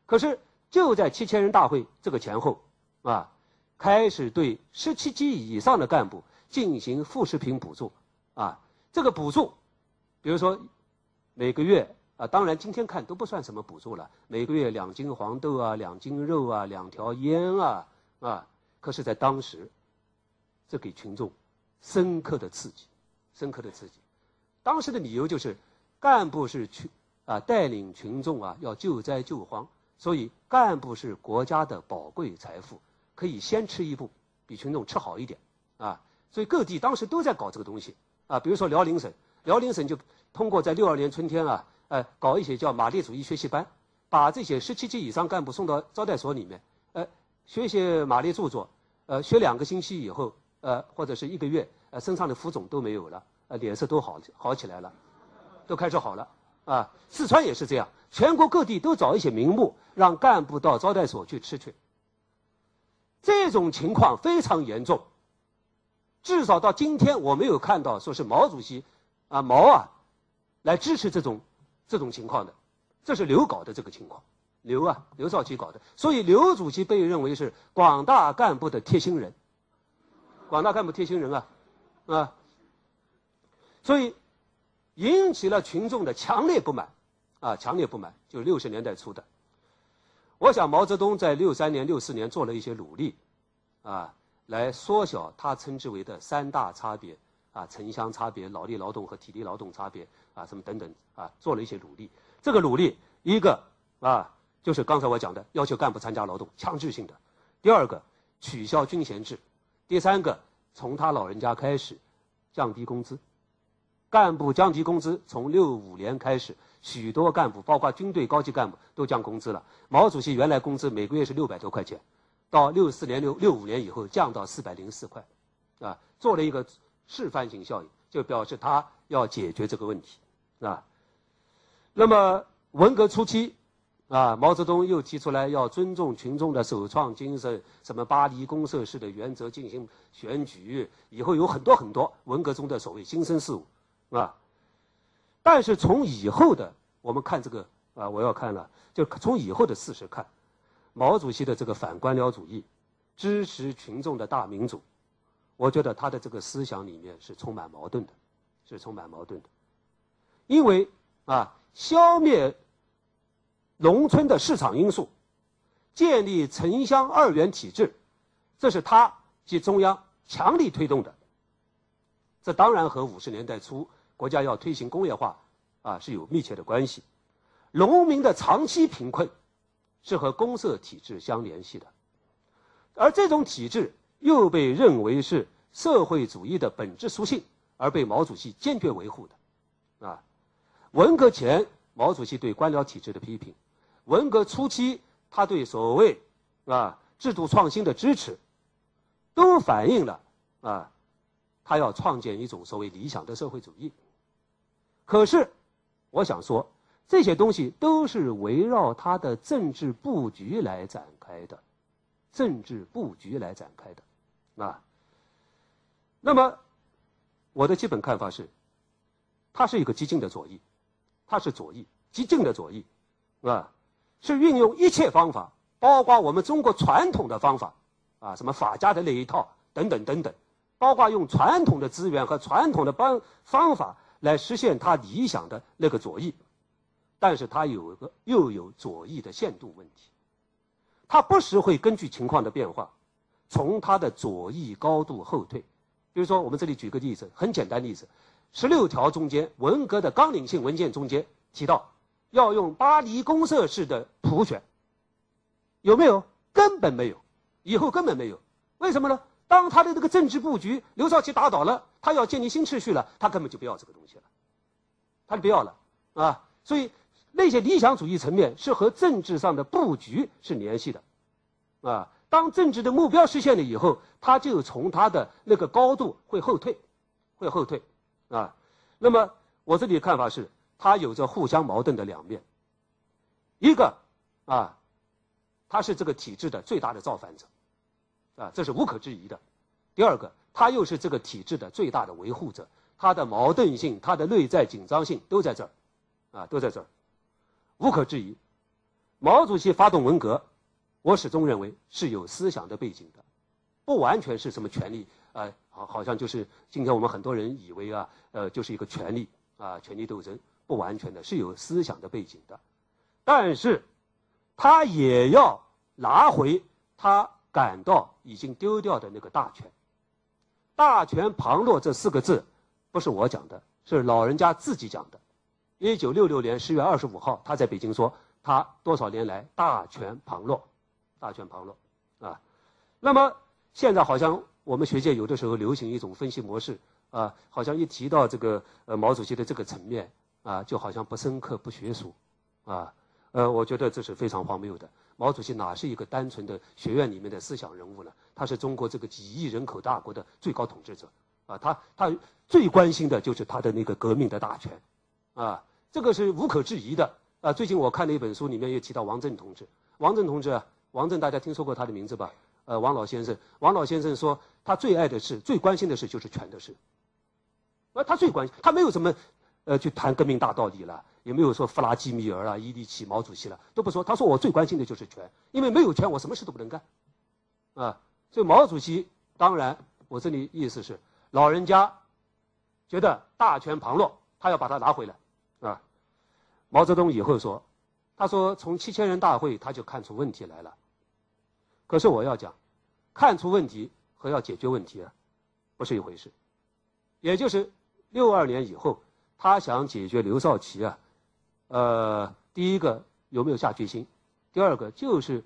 可是就在七千人大会这个前后，啊，开始对十七级以上的干部进行副食品补助，啊，这个补助，比如说每个月啊，当然今天看都不算什么补助了，每个月两斤黄豆啊，两斤肉啊，两条烟啊，啊，可是，在当时。这给群众深刻的刺激，深刻的刺激。当时的理由就是，干部是群啊带领群众啊要救灾救荒，所以干部是国家的宝贵财富，可以先吃一步，比群众吃好一点啊。所以各地当时都在搞这个东西啊。比如说辽宁省，辽宁省就通过在六二年春天啊，呃，搞一些叫马列主义学习班，把这些十七级以上干部送到招待所里面，呃，学一些马列著作，呃，学两个星期以后。呃，或者是一个月，呃，身上的浮肿都没有了，呃，脸色都好好起来了，都开始好了，啊，四川也是这样，全国各地都找一些名目，让干部到招待所去吃去。这种情况非常严重，至少到今天我没有看到说是毛主席，啊毛啊，来支持这种这种情况的，这是刘搞的这个情况，刘啊刘少奇搞的，所以刘主席被认为是广大干部的贴心人。广大干部贴心人啊，啊，所以引起了群众的强烈不满，啊，强烈不满，就是六十年代初的。我想毛泽东在六三年、六四年做了一些努力，啊，来缩小他称之为的三大差别，啊，城乡差别、脑力劳动和体力劳动差别，啊，什么等等，啊，做了一些努力。这个努力，一个啊，就是刚才我讲的，要求干部参加劳动，强制性的；第二个，取消军衔制。第三个，从他老人家开始，降低工资，干部降低工资。从六五年开始，许多干部，包括军队高级干部，都降工资了。毛主席原来工资每个月是六百多块钱，到六四年、六六五年以后降到四百零四块，啊，做了一个示范性效应，就表示他要解决这个问题，啊。那么文革初期。啊，毛泽东又提出来要尊重群众的首创精神，什么巴黎公社式的原则进行选举，以后有很多很多文革中的所谓新生事物，啊。但是从以后的我们看这个啊，我要看了，就从以后的事实看，毛主席的这个反官僚主义，支持群众的大民主，我觉得他的这个思想里面是充满矛盾的，是充满矛盾的，因为啊，消灭。农村的市场因素，建立城乡二元体制，这是他及中央强力推动的。这当然和五十年代初国家要推行工业化啊是有密切的关系。农民的长期贫困是和公社体制相联系的，而这种体制又被认为是社会主义的本质属性，而被毛主席坚决维护的。啊，文革前毛主席对官僚体制的批评，文革初期他对所谓啊制度创新的支持，都反映了啊他要创建一种所谓理想的社会主义。可是，我想说。这些东西都是围绕他的政治布局来展开的，政治布局来展开的，啊。那么，我的基本看法是，他是一个激进的左翼，他是左翼，激进的左翼，啊，是运用一切方法，包括我们中国传统的方法，啊，什么法家的那一套等等等等，包括用传统的资源和传统的方方法来实现他理想的那个左翼。但是它有一个又有左翼的限度问题，它不时会根据情况的变化，从它的左翼高度后退。比如说，我们这里举个例子，很简单例子，十六条中间文革的纲领性文件中间提到要用巴黎公社式的普选，有没有？根本没有，以后根本没有。为什么呢？当他的这个政治布局刘少奇打倒了，他要建立新秩序了，他根本就不要这个东西了，他就不要了啊，所以。那些理想主义层面是和政治上的布局是联系的，啊，当政治的目标实现了以后，他就从他的那个高度会后退，会后退，啊，那么我这里的看法是，他有着互相矛盾的两面，一个啊，他是这个体制的最大的造反者，啊，这是无可置疑的；第二个，他又是这个体制的最大的维护者，他的矛盾性、他的内在紧张性都在这儿，啊，都在这儿。无可置疑，毛主席发动文革，我始终认为是有思想的背景的，不完全是什么权力啊，好，好像就是今天我们很多人以为啊，呃，就是一个权力啊，权力斗争，不完全的是有思想的背景的，但是，他也要拿回他感到已经丢掉的那个大权，大权旁落这四个字，不是我讲的，是老人家自己讲的。一九六六年十月二十五号，他在北京说：“他多少年来大权旁落，大权旁落，啊，那么现在好像我们学界有的时候流行一种分析模式，啊，好像一提到这个呃毛主席的这个层面，啊，就好像不深刻、不学术，啊，呃，我觉得这是非常荒谬的。毛主席哪是一个单纯的学院里面的思想人物呢？他是中国这个几亿人口大国的最高统治者，啊，他他最关心的就是他的那个革命的大权，啊。”这个是无可置疑的啊！最近我看了一本书，里面也提到王震同志。王震同志，王震大家听说过他的名字吧？呃，王老先生，王老先生说他最爱的事、最关心的事就是权的事。啊，他最关心，他没有什么，呃，去谈革命大道理了，也没有说弗拉基米尔啊、伊利奇、毛主席了，都不说。他说我最关心的就是权，因为没有权，我什么事都不能干。啊，所以毛主席当然，我这里意思是，老人家觉得大权旁落，他要把它拿回来。啊，毛泽东以后说，他说从七千人大会他就看出问题来了。可是我要讲，看出问题和要解决问题啊，不是一回事。也就是六二年以后，他想解决刘少奇啊，呃，第一个有没有下决心？第二个就是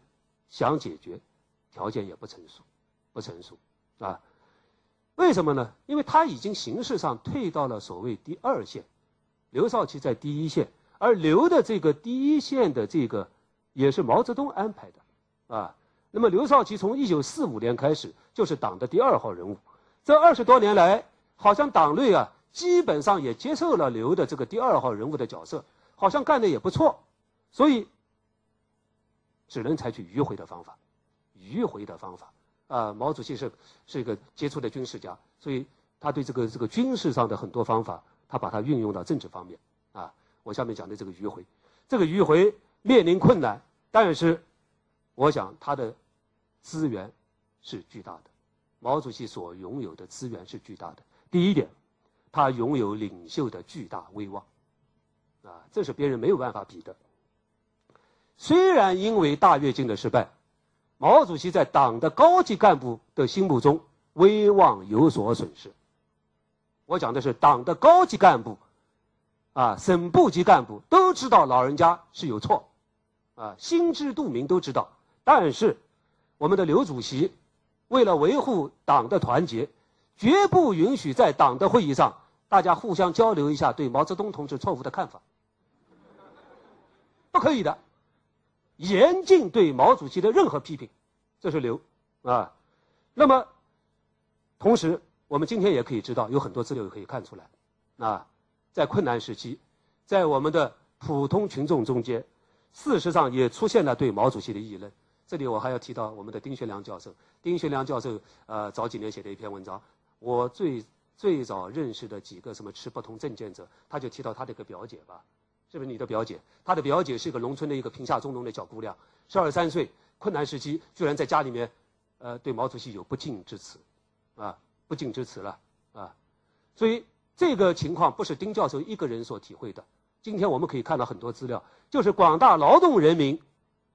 想解决，条件也不成熟，不成熟啊。为什么呢？因为他已经形式上退到了所谓第二线。刘少奇在第一线，而刘的这个第一线的这个，也是毛泽东安排的，啊，那么刘少奇从一九四五年开始就是党的第二号人物，这二十多年来，好像党内啊基本上也接受了刘的这个第二号人物的角色，好像干的也不错，所以只能采取迂回的方法，迂回的方法，啊，毛主席是是一个杰出的军事家，所以他对这个这个军事上的很多方法。他把它运用到政治方面，啊，我下面讲的这个迂回，这个迂回面临困难，但是，我想他的资源是巨大的，毛主席所拥有的资源是巨大的。第一点，他拥有领袖的巨大威望，啊，这是别人没有办法比的。虽然因为大跃进的失败，毛主席在党的高级干部的心目中威望有所损失。我讲的是党的高级干部，啊，省部级干部都知道老人家是有错，啊，心知肚明都知道。但是，我们的刘主席为了维护党的团结，绝不允许在党的会议上大家互相交流一下对毛泽东同志错误的看法，不可以的，严禁对毛主席的任何批评，这是刘啊。那么，同时我们今天也可以知道，有很多资料也可以看出来，啊。在困难时期，在我们的普通群众中间，事实上也出现了对毛主席的议论。这里我还要提到我们的丁学良教授。丁学良教授，呃，早几年写的一篇文章，我最最早认识的几个什么持不同政见者，他就提到他的一个表姐吧，是不是你的表姐？他的表姐是一个农村的一个贫下中农的小姑娘，十二三岁，困难时期居然在家里面，呃，对毛主席有不敬之词，啊，不敬之词了，啊，所以。这个情况不是丁教授一个人所体会的。今天我们可以看到很多资料，就是广大劳动人民、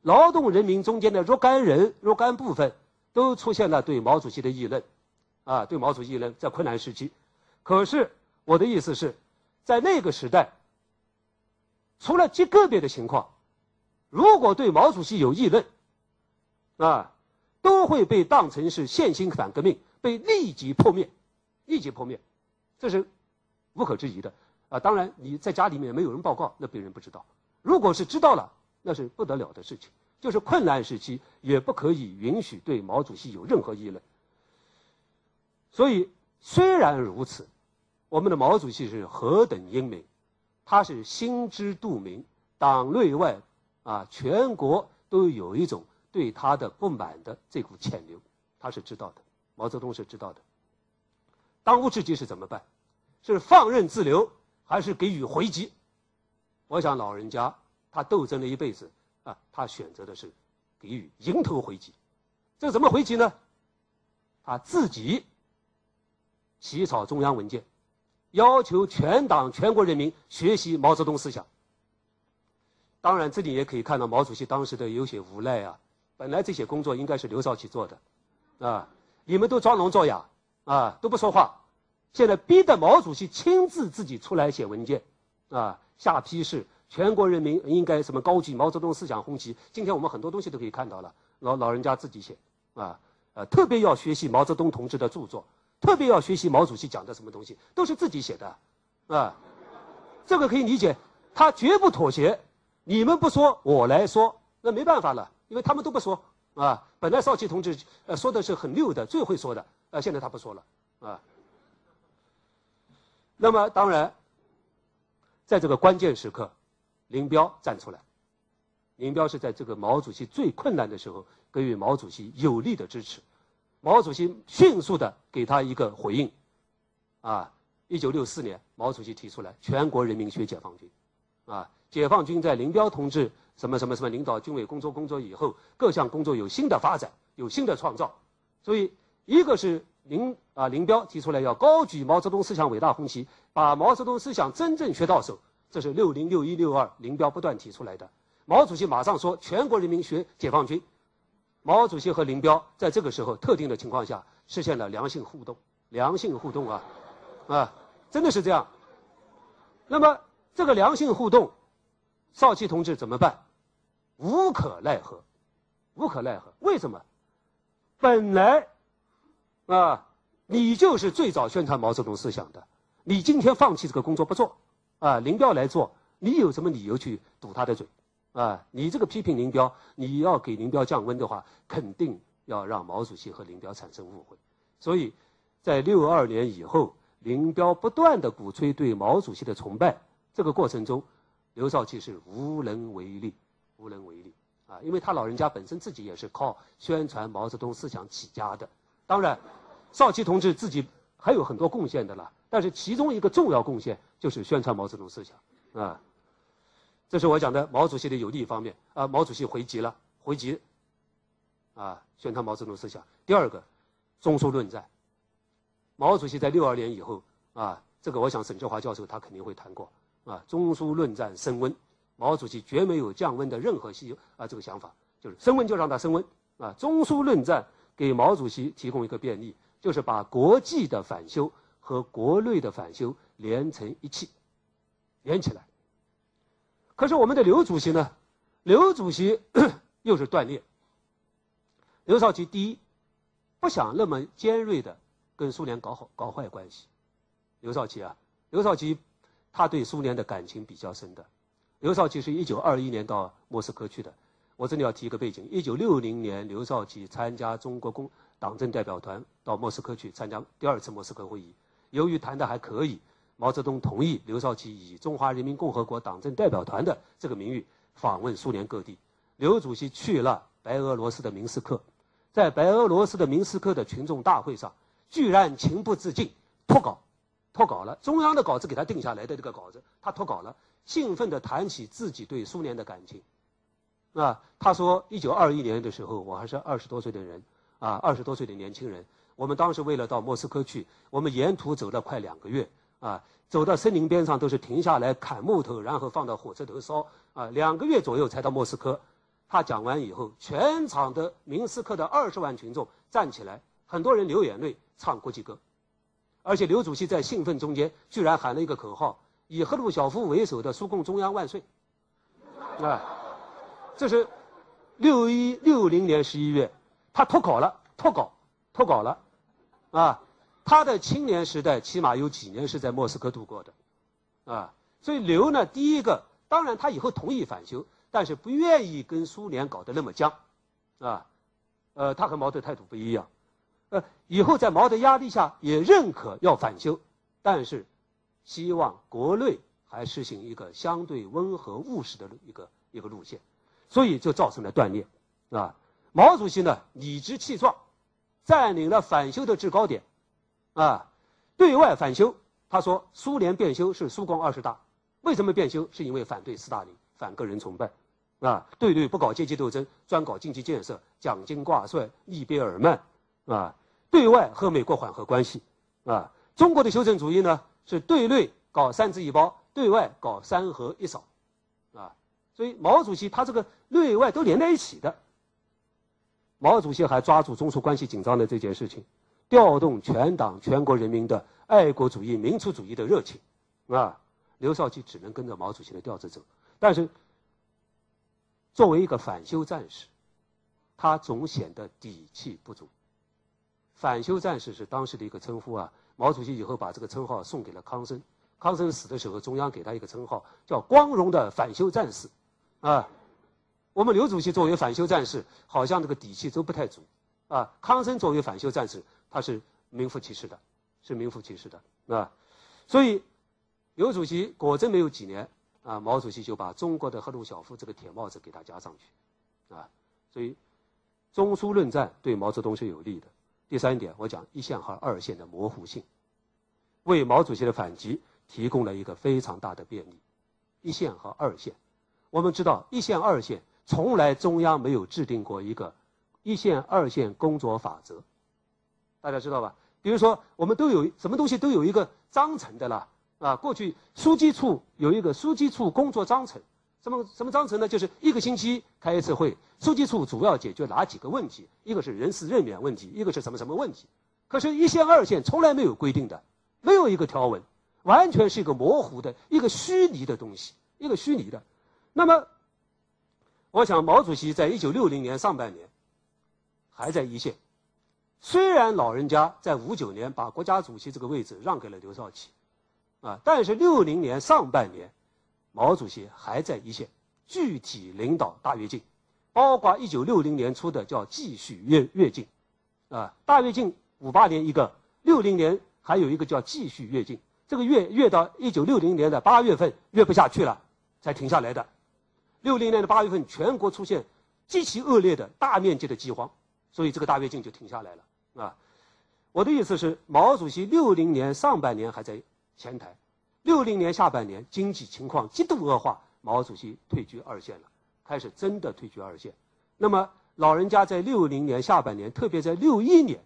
劳动人民中间的若干人、若干部分，都出现了对毛主席的议论，啊，对毛主席议论，在困难时期。可是我的意思是，在那个时代，除了极个别的情况，如果对毛主席有议论，啊，都会被当成是现行反革命，被立即破灭，立即破灭，这是。无可置疑的，啊，当然你在家里面没有人报告，那别人不知道。如果是知道了，那是不得了的事情。就是困难时期也不可以允许对毛主席有任何议论。所以虽然如此，我们的毛主席是何等英明，他是心知肚明，党内外啊，全国都有一种对他的不满的这股潜流，他是知道的。毛泽东是知道的。当务之急是怎么办？是放任自流，还是给予回击？我想老人家他斗争了一辈子啊，他选择的是给予迎头回击。这怎么回击呢？他自己起草中央文件，要求全党全国人民学习毛泽东思想。当然，这里也可以看到毛主席当时的有些无奈啊。本来这些工作应该是刘少奇做的，啊，你们都装聋作哑啊，都不说话。现在逼得毛主席亲自自己出来写文件，啊，下批示全国人民应该什么高举毛泽东思想红旗。今天我们很多东西都可以看到了，老老人家自己写，啊，呃，特别要学习毛泽东同志的著作，特别要学习毛主席讲的什么东西，都是自己写的，啊，这个可以理解，他绝不妥协。你们不说，我来说，那没办法了，因为他们都不说，啊，本来少奇同志呃说的是很溜的，最会说的，呃，现在他不说了，啊。那么当然，在这个关键时刻，林彪站出来。林彪是在这个毛主席最困难的时候给予毛主席有力的支持，毛主席迅速的给他一个回应。啊，一九六四年，毛主席提出来全国人民学解放军。啊，解放军在林彪同志什么什么什么领导军委工作工作以后，各项工作有新的发展，有新的创造。所以，一个是。林啊，林彪提出来要高举毛泽东思想伟大红旗，把毛泽东思想真正学到手。这是六零六一六二，林彪不断提出来的。毛主席马上说：“全国人民学解放军。”毛主席和林彪在这个时候特定的情况下实现了良性互动，良性互动啊，啊，真的是这样。那么这个良性互动，少奇同志怎么办？无可奈何，无可奈何。为什么？本来。啊，你就是最早宣传毛泽东思想的。你今天放弃这个工作不做，啊，林彪来做，你有什么理由去堵他的嘴？啊，你这个批评林彪，你要给林彪降温的话，肯定要让毛主席和林彪产生误会。所以，在六二年以后，林彪不断的鼓吹对毛主席的崇拜，这个过程中，刘少奇是无能为力，无能为力啊，因为他老人家本身自己也是靠宣传毛泽东思想起家的。当然，少奇同志自己还有很多贡献的了，但是其中一个重要贡献就是宣传毛泽东思想，啊，这是我讲的毛主席的有利方面啊。毛主席回击了，回击，啊，宣传毛泽东思想。第二个，中苏论战，毛主席在六二年以后啊，这个我想沈志华教授他肯定会谈过啊。中苏论战升温，毛主席绝没有降温的任何希啊这个想法，就是升温就让它升温啊。中苏论战。给毛主席提供一个便利，就是把国际的反修和国内的反修连成一气，连起来。可是我们的刘主席呢？刘主席 又是断裂。刘少奇第一，不想那么尖锐的跟苏联搞好搞坏关系。刘少奇啊，刘少奇他对苏联的感情比较深的。刘少奇是一九二一年到莫斯科去的。我这里要提一个背景：一九六零年，刘少奇参加中国共党政代表团到莫斯科去参加第二次莫斯科会议。由于谈的还可以，毛泽东同意刘少奇以中华人民共和国党政代表团的这个名誉访问苏联各地。刘主席去了白俄罗斯的明斯克。在白俄罗斯的明斯克的群众大会上，居然情不自禁脱稿，脱稿了。中央的稿子给他定下来的这个稿子，他脱稿了，兴奋地谈起自己对苏联的感情。啊，他说，一九二一年的时候，我还是二十多岁的人，啊，二十多岁的年轻人。我们当时为了到莫斯科去，我们沿途走了快两个月，啊，走到森林边上都是停下来砍木头，然后放到火车头烧，啊，两个月左右才到莫斯科。他讲完以后，全场的明斯克的二十万群众站起来，很多人流眼泪唱国际歌，而且刘主席在兴奋中间居然喊了一个口号：“以赫鲁晓夫为首的苏共中央万岁！”啊，这是六一六零年十一月，他脱稿了，脱稿，脱稿了，啊，他的青年时代起码有几年是在莫斯科度过的，啊，所以刘呢，第一个，当然他以后同意反修。但是不愿意跟苏联搞得那么僵，啊，呃，他和毛的态度不一样，呃，以后在毛的压力下也认可要反修，但是希望国内还实行一个相对温和务实的一个一个路线，所以就造成了断裂，啊，毛主席呢理直气壮，占领了反修的制高点，啊，对外反修，他说苏联变修是苏共二十大，为什么变修？是因为反对斯大林，反个人崇拜。啊，对对，不搞阶级斗争，专搞经济建设，奖金挂帅，利贝尔曼，啊，对外和美国缓和关系，啊，中国的修正主义呢，是对内搞三支一包，对外搞三合一扫，啊，所以毛主席他这个内外都连在一起的。毛主席还抓住中苏关系紧张的这件事情，调动全党全国人民的爱国主义、民族主义的热情，啊，刘少奇只能跟着毛主席的调子走，但是。作为一个反修战士，他总显得底气不足。反修战士是当时的一个称呼啊。毛主席以后把这个称号送给了康生，康生死的时候，中央给他一个称号叫“光荣的反修战士”，啊。我们刘主席作为反修战士，好像这个底气都不太足，啊。康生作为反修战士，他是名副其实的，是名副其实的，啊。所以，刘主席果真没有几年。啊，毛主席就把中国的赫鲁晓夫这个铁帽子给他加上去，啊，所以中苏论战对毛泽东是有利的。第三点，我讲一线和二线的模糊性，为毛主席的反击提供了一个非常大的便利。一线和二线，我们知道一线二线从来中央没有制定过一个一线二线工作法则，大家知道吧？比如说，我们都有什么东西都有一个章程的了。啊，过去书记处有一个书记处工作章程，什么什么章程呢？就是一个星期开一次会，书记处主要解决哪几个问题？一个是人事任免问题，一个是什么什么问题？可是，一线二线从来没有规定的，没有一个条文，完全是一个模糊的一个虚拟的东西，一个虚拟的。那么，我想毛主席在一九六零年上半年还在一线，虽然老人家在五九年把国家主席这个位置让给了刘少奇。啊！但是六零年上半年，毛主席还在一线，具体领导大跃进，包括一九六零年初的叫继续跃跃进，啊，大跃进五八年一个，六零年还有一个叫继续跃进，这个跃跃到一九六零年的八月份跃不下去了，才停下来的。六零年的八月份，全国出现极其恶劣的大面积的饥荒，所以这个大跃进就停下来了。啊，我的意思是，毛主席六零年上半年还在。前台，六零年下半年经济情况极度恶化，毛主席退居二线了，开始真的退居二线。那么老人家在六零年下半年，特别在六一年，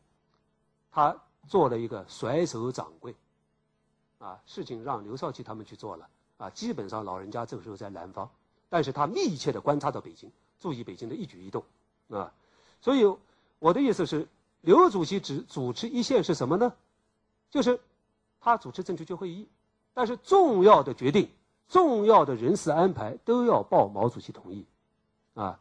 他做了一个甩手掌柜，啊，事情让刘少奇他们去做了，啊，基本上老人家这个时候在南方，但是他密切的观察到北京，注意北京的一举一动，啊，所以我的意思是，刘主席只主持一线是什么呢？就是。他主持政治局会议，但是重要的决定重要的人事安排都要报毛主席同意。啊，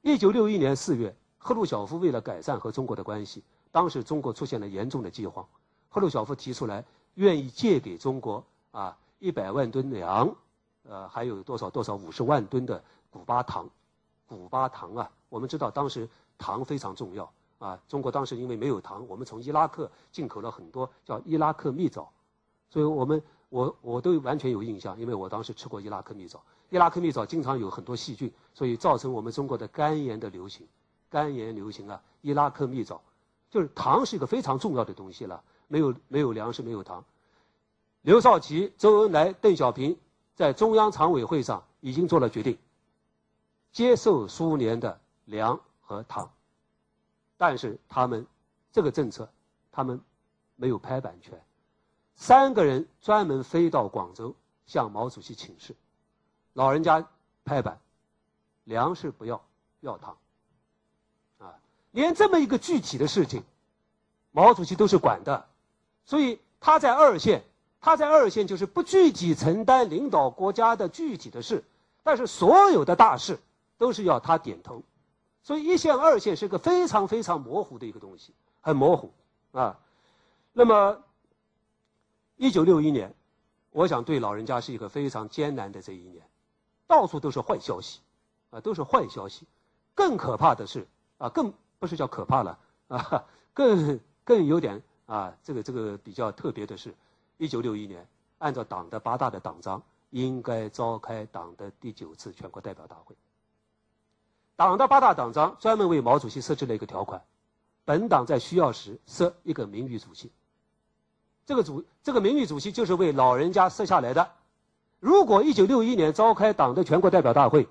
一九六一年四月，赫鲁晓夫为了改善和中国的关系，当时中国出现了严重的饥荒，赫鲁晓夫提出来愿意借给中国啊一百万吨粮，呃，还有多少多少五十万吨的古巴糖，古巴糖啊，我们知道当时糖非常重要啊，中国当时因为没有糖，我们从伊拉克进口了很多叫伊拉克蜜枣，所以我们。我我都完全有印象，因为我当时吃过伊拉克蜜枣。伊拉克蜜枣经常有很多细菌，所以造成我们中国的肝炎的流行。肝炎流行啊，伊拉克蜜枣，就是糖是一个非常重要的东西了。没有没有粮食，没有糖。刘少奇、周恩来、邓小平在中央常委会上已经做了决定，接受苏联的粮和糖，但是他们这个政策，他们没有拍板权。三个人专门飞到广州向毛主席请示，老人家拍板，粮食不要，要糖。啊，连这么一个具体的事情，毛主席都是管的，所以他在二线，他在二线就是不具体承担领导国家的具体的事，但是所有的大事都是要他点头，所以一线二线是个非常非常模糊的一个东西，很模糊啊，那么。一九六一年，我想对老人家是一个非常艰难的这一年，到处都是坏消息，啊，都是坏消息。更可怕的是，啊，更不是叫可怕了，啊，更更有点啊，这个这个比较特别的是，一九六一年，按照党的八大的党章，应该召开党的第九次全国代表大会。党的八大党章专门为毛主席设置了一个条款，本党在需要时设一个名誉主席。这个主这个名誉主席就是为老人家设下来的。如果一九六一年召开党的全国代表大会，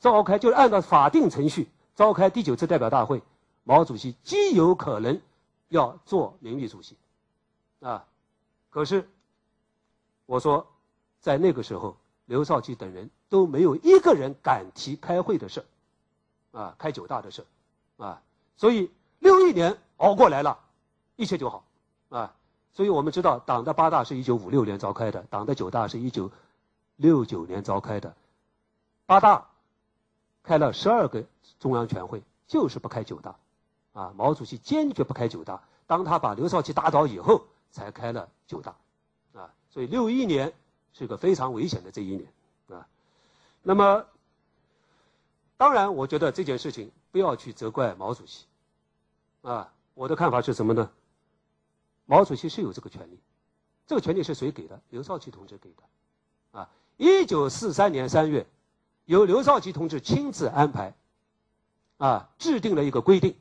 召开就是按照法定程序召开第九次代表大会，毛主席极有可能要做名誉主席，啊，可是我说，在那个时候，刘少奇等人都没有一个人敢提开会的事啊，开九大的事啊，所以六一年熬过来了，一切就好，啊。所以我们知道，党的八大是一九五六年召开的，党的九大是一九六九年召开的。八大开了十二个中央全会，就是不开九大。啊，毛主席坚决不开九大。当他把刘少奇打倒以后，才开了九大。啊，所以六一年是个非常危险的这一年。啊，那么当然，我觉得这件事情不要去责怪毛主席。啊，我的看法是什么呢？毛主席是有这个权利，这个权利是谁给的？刘少奇同志给的，啊，一九四三年三月，由刘少奇同志亲自安排，啊，制定了一个规定，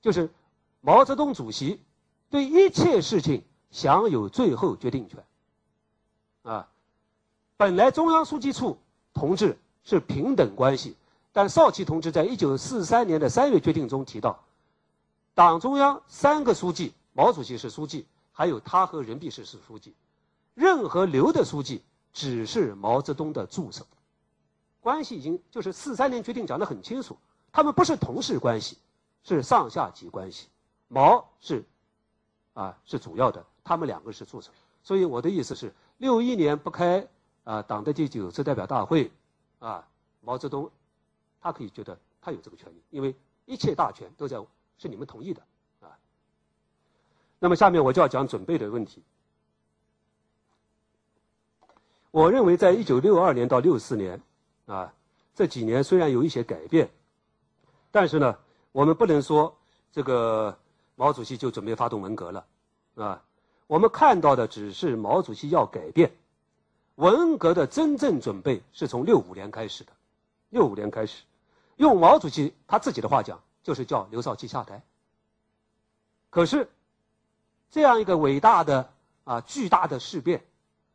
就是毛泽东主席对一切事情享有最后决定权，啊，本来中央书记处同志是平等关系，但少奇同志在一九四三年的三月决定中提到，党中央三个书记。毛主席是书记，还有他和任弼时是书记，任何留的书记只是毛泽东的助手，关系已经就是四三年决定讲得很清楚，他们不是同事关系，是上下级关系，毛是，啊是主要的，他们两个是助手，所以我的意思是，六一年不开啊党的第九次代表大会，啊毛泽东，他可以觉得他有这个权利，因为一切大权都在是你们同意的。啊那么下面我就要讲准备的问题。我认为，在一九六二年到六四年，啊，这几年虽然有一些改变，但是呢，我们不能说这个毛主席就准备发动文革了，啊，我们看到的只是毛主席要改变，文革的真正准备是从六五年开始的，六五年开始，用毛主席他自己的话讲，就是叫刘少奇下台。可是。这样一个伟大的啊巨大的事变，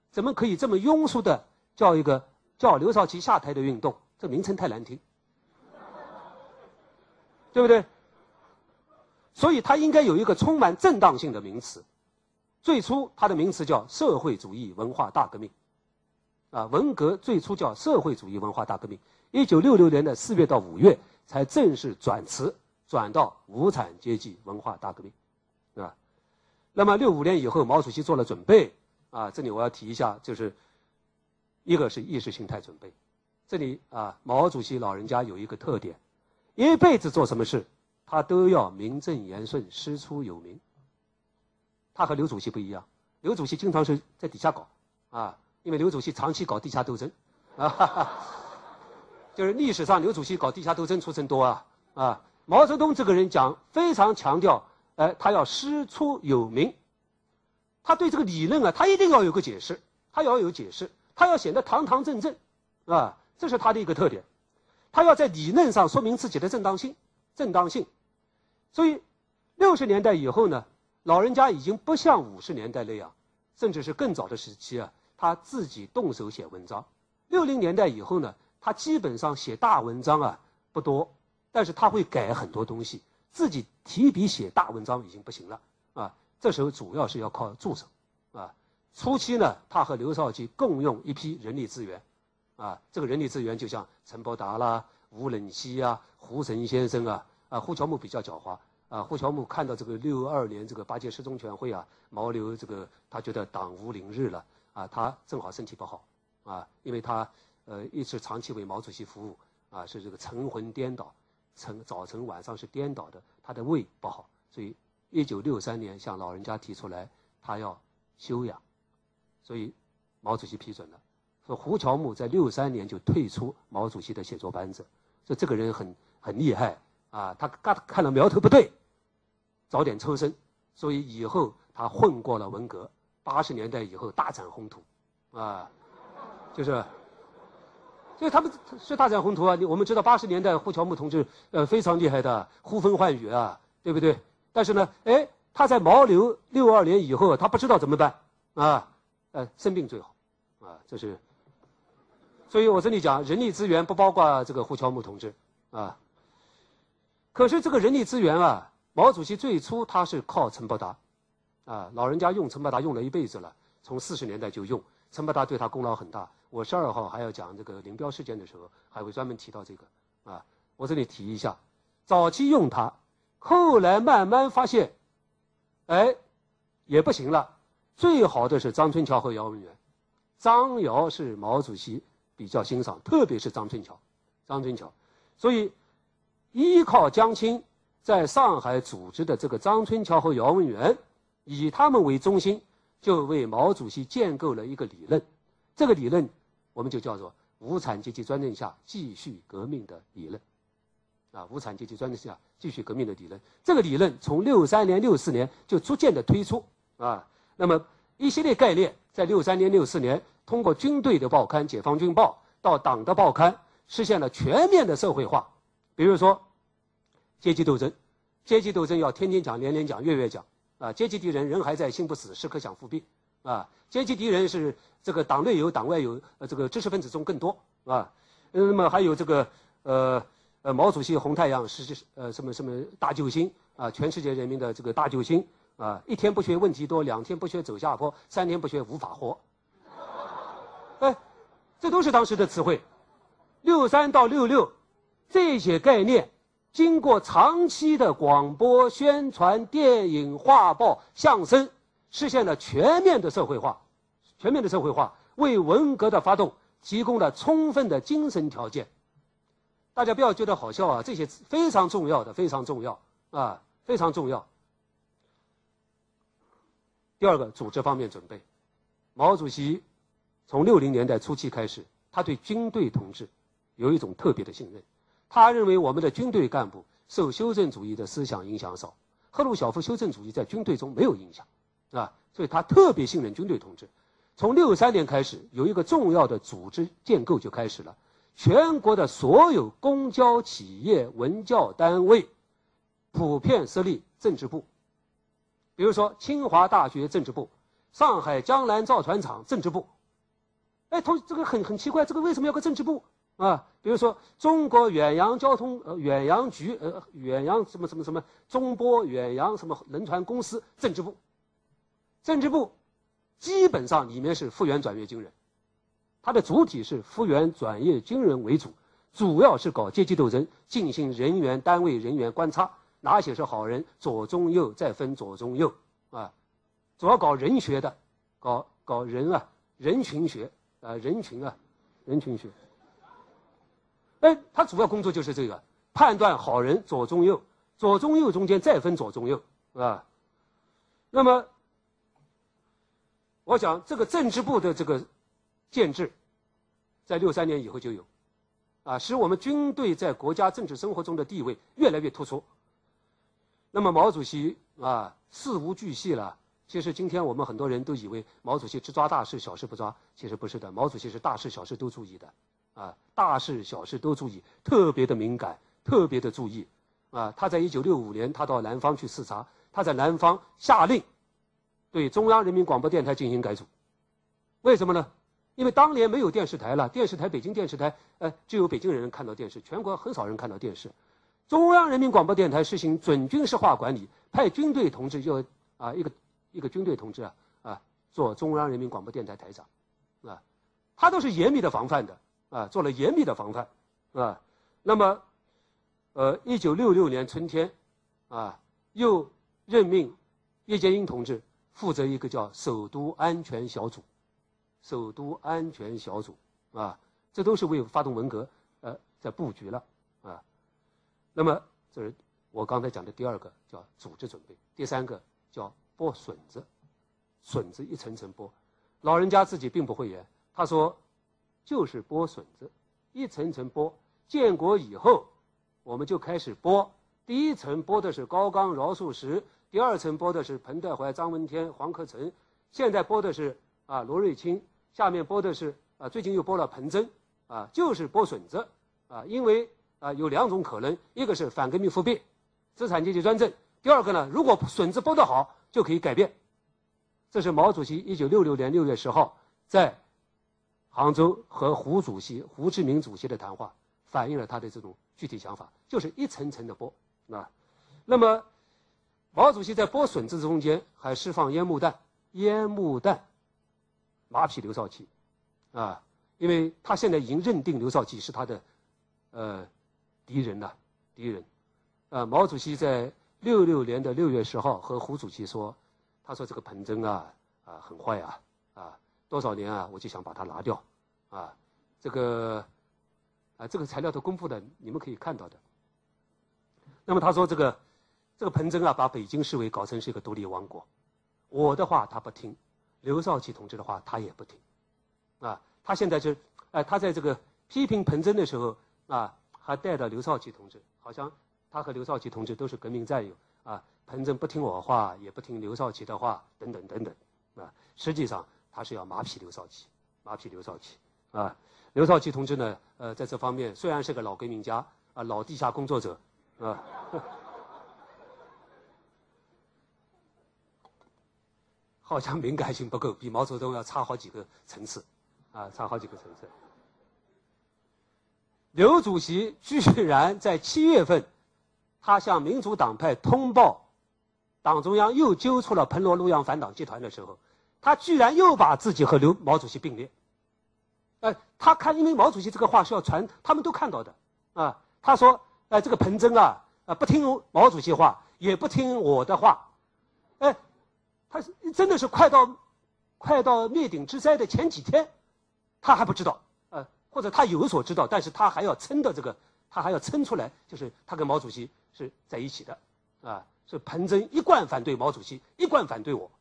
怎么可以这么庸俗的叫一个叫刘少奇下台的运动？这名称太难听，对不对？所以它应该有一个充满正当性的名词。最初它的名词叫社会主义文化大革命，啊，文革最初叫社会主义文化大革命，一九六六年的四月到五月才正式转词，转到无产阶级文化大革命。啊那么六五年以后，毛主席做了准备，啊，这里我要提一下，就是一个是意识形态准备。这里啊，毛主席老人家有一个特点，一辈子做什么事，他都要名正言顺、师出有名。他和刘主席不一样，刘主席经常是在底下搞，啊，因为刘主席长期搞地下斗争，啊，哈哈就是历史上刘主席搞地下斗争出身多啊，啊，毛泽东这个人讲非常强调，哎，他要师出有名，他对这个理论啊，他一定要有个解释，他要有解释，他要显得堂堂正正，啊，这是他的一个特点，他要在理论上说明自己的正当性，正当性，所以六十年代以后呢。老人家已经不像五十年代那样，甚至是更早的时期啊，他自己动手写文章。六零年代以后呢，他基本上写大文章啊不多，但是他会改很多东西，自己提笔写大文章已经不行了啊。这时候主要是要靠助手啊。初期呢，他和刘少奇共用一批人力资源，啊，这个人力资源就像陈伯达啦、吴冷西啊、胡神先生啊，啊，胡乔木比较狡猾。啊，胡乔木看到这个六二年这个八届十中全会啊，毛刘这个他觉得党无宁日了啊，他正好身体不好啊，因为他呃一直长期为毛主席服务啊，是这个晨魂颠倒，晨早晨晚上是颠倒的，他的胃不好，所以一九六三年向老人家提出来他要休养，所以毛主席批准了，说胡乔木在六三年就退出毛主席的写作班子，说这个人很很厉害啊，他看看到苗头不对。早点抽身，所以以后他混过了文革。八十年代以后大展宏图，啊，就是，所以他们是大展宏图啊。我们知道八十年代胡乔木同志呃非常厉害的，呼风唤雨啊，对不对？但是呢，哎，他在毛刘六二年以后，他不知道怎么办啊，呃，生病最好，啊，这是。所以我这里讲人力资源不包括这个胡乔木同志啊。可是这个人力资源啊。毛主席最初他是靠陈伯达，啊，老人家用陈伯达用了一辈子了，从四十年代就用陈伯达，对他功劳很大。我十二号还要讲这个林彪事件的时候，还会专门提到这个，啊，我这里提一下，早期用他，后来慢慢发现，哎，也不行了。最好的是张春桥和姚文元，张姚是毛主席比较欣赏，特别是张春桥，张春桥，所以依靠江青。在上海组织的这个张春桥和姚文元，以他们为中心，就为毛主席建构了一个理论。这个理论，我们就叫做无产阶级专政下继续革命的理论。啊，无产阶级专政下继续革命的理论。这个理论从六三年、六四年就逐渐的推出。啊，那么一系列概念在六三年、六四年通过军队的报刊《解放军报》到党的报刊，实现了全面的社会化。比如说。阶级斗争，阶级斗争要天天讲、年年讲、月月讲啊！阶级敌人人还在心不死，时刻想复辟啊！阶级敌人是这个党内有、党外有，呃，这个知识分子中更多啊！那么还有这个呃呃，毛主席红太阳是呃什么什么大救星啊？全世界人民的这个大救星啊！一天不学问题多，两天不学走下坡，三天不学无法活。哎，这都是当时的词汇。六三到六六，这些概念。经过长期的广播宣传、电影、画报、相声，实现了全面的社会化，全面的社会化为文革的发动提供了充分的精神条件。大家不要觉得好笑啊，这些非常重要的，非常重要啊，非常重要。第二个，组织方面准备，毛主席从六零年代初期开始，他对军队同志有一种特别的信任。他认为我们的军队干部受修正主义的思想影响少，赫鲁晓夫修正主义在军队中没有影响，啊，所以他特别信任军队同志。从六三年开始，有一个重要的组织建构就开始了，全国的所有公交企业、文教单位，普遍设立政治部。比如说清华大学政治部，上海江南造船厂政治部。哎，同这个很很奇怪，这个为什么要个政治部？啊，比如说中国远洋交通呃远洋局呃远洋什么什么什么中波远洋什么轮船公司政治部，政治部基本上里面是复员转业军人，它的主体是复员转业军人为主，主要是搞阶级斗争，进行人员单位人员观察，哪些是好人，左中右再分左中右啊，主要搞人学的，搞搞人啊人群学啊人群啊，人群学。哎，他主要工作就是这个，判断好人左中右，左中右中间再分左中右啊。那么，我想这个政治部的这个建制，在六三年以后就有，啊，使我们军队在国家政治生活中的地位越来越突出。那么毛主席啊，事无巨细了。其实今天我们很多人都以为毛主席只抓大事，小事不抓，其实不是的。毛主席是大事小事都注意的。啊，大事小事都注意，特别的敏感，特别的注意。啊，他在一九六五年，他到南方去视察，他在南方下令，对中央人民广播电台进行改组。为什么呢？因为当年没有电视台了，电视台北京电视台，呃，只有北京人看到电视，全国很少人看到电视。中央人民广播电台实行准军事化管理，派军队同志就啊一个一个军队同志啊啊做中央人民广播电台台长，啊，他都是严密的防范的。啊，做了严密的防范，啊，那么，呃，一九六六年春天，啊，又任命叶剑英同志负责一个叫首都安全小组，首都安全小组，啊，这都是为发动文革，呃，在布局了，啊，那么这是我刚才讲的第二个叫组织准备，第三个叫剥笋子，笋子一层层剥，老人家自己并不会演，他说。就是剥笋子，一层层剥。建国以后，我们就开始剥。第一层剥的是高岗、饶漱石，第二层剥的是彭德怀、张闻天、黄克诚，现在剥的是啊罗瑞卿，下面剥的是啊最近又剥了彭真，啊就是剥笋子，啊因为啊有两种可能，一个是反革命复辟，资产阶级专政；第二个呢，如果笋子剥得好，就可以改变。这是毛主席一九六六年六月十号在。杭州和胡主席、胡志明主席的谈话，反映了他的这种具体想法，就是一层层的剥，啊，那么毛主席在剥笋子中间还释放烟幕弹，烟幕弹，马匹刘少奇，啊，因为他现在已经认定刘少奇是他的，呃，敌人了，敌人，啊，毛主席在六六年的六月十号和胡主席说，他说这个彭真啊，啊，很坏啊。多少年啊，我就想把它拿掉，啊，这个，啊，这个材料都公布的，你们可以看到的。那么他说这个，这个彭真啊，把北京市委搞成是一个独立王国，我的话他不听，刘少奇同志的话他也不听，啊，他现在就，哎，他在这个批评彭真的时候啊，还带着刘少奇同志，好像他和刘少奇同志都是革命战友啊，彭真不听我话，也不听刘少奇的话，等等等等，啊，实际上。他是要马匹刘少奇，马匹刘少奇啊，刘少奇同志呢，呃，在这方面虽然是个老革命家啊，老地下工作者啊，好像敏感性不够，比毛泽东要差好几个层次，啊，差好几个层次。刘主席居然在七月份，他向民主党派通报，党中央又揪出了彭罗陆杨反党集团的时候。他居然又把自己和刘毛主席并列，呃，他看，因为毛主席这个话是要传，他们都看到的，啊，他说，呃，这个彭真啊，啊，不听毛主席话，也不听我的话，哎，他是真的是快到，快到灭顶之灾的前几天，他还不知道，呃，或者他有所知道，但是他还要撑的这个，他还要撑出来，就是他跟毛主席是在一起的，啊，是彭真一贯反对毛主席，一贯反对我，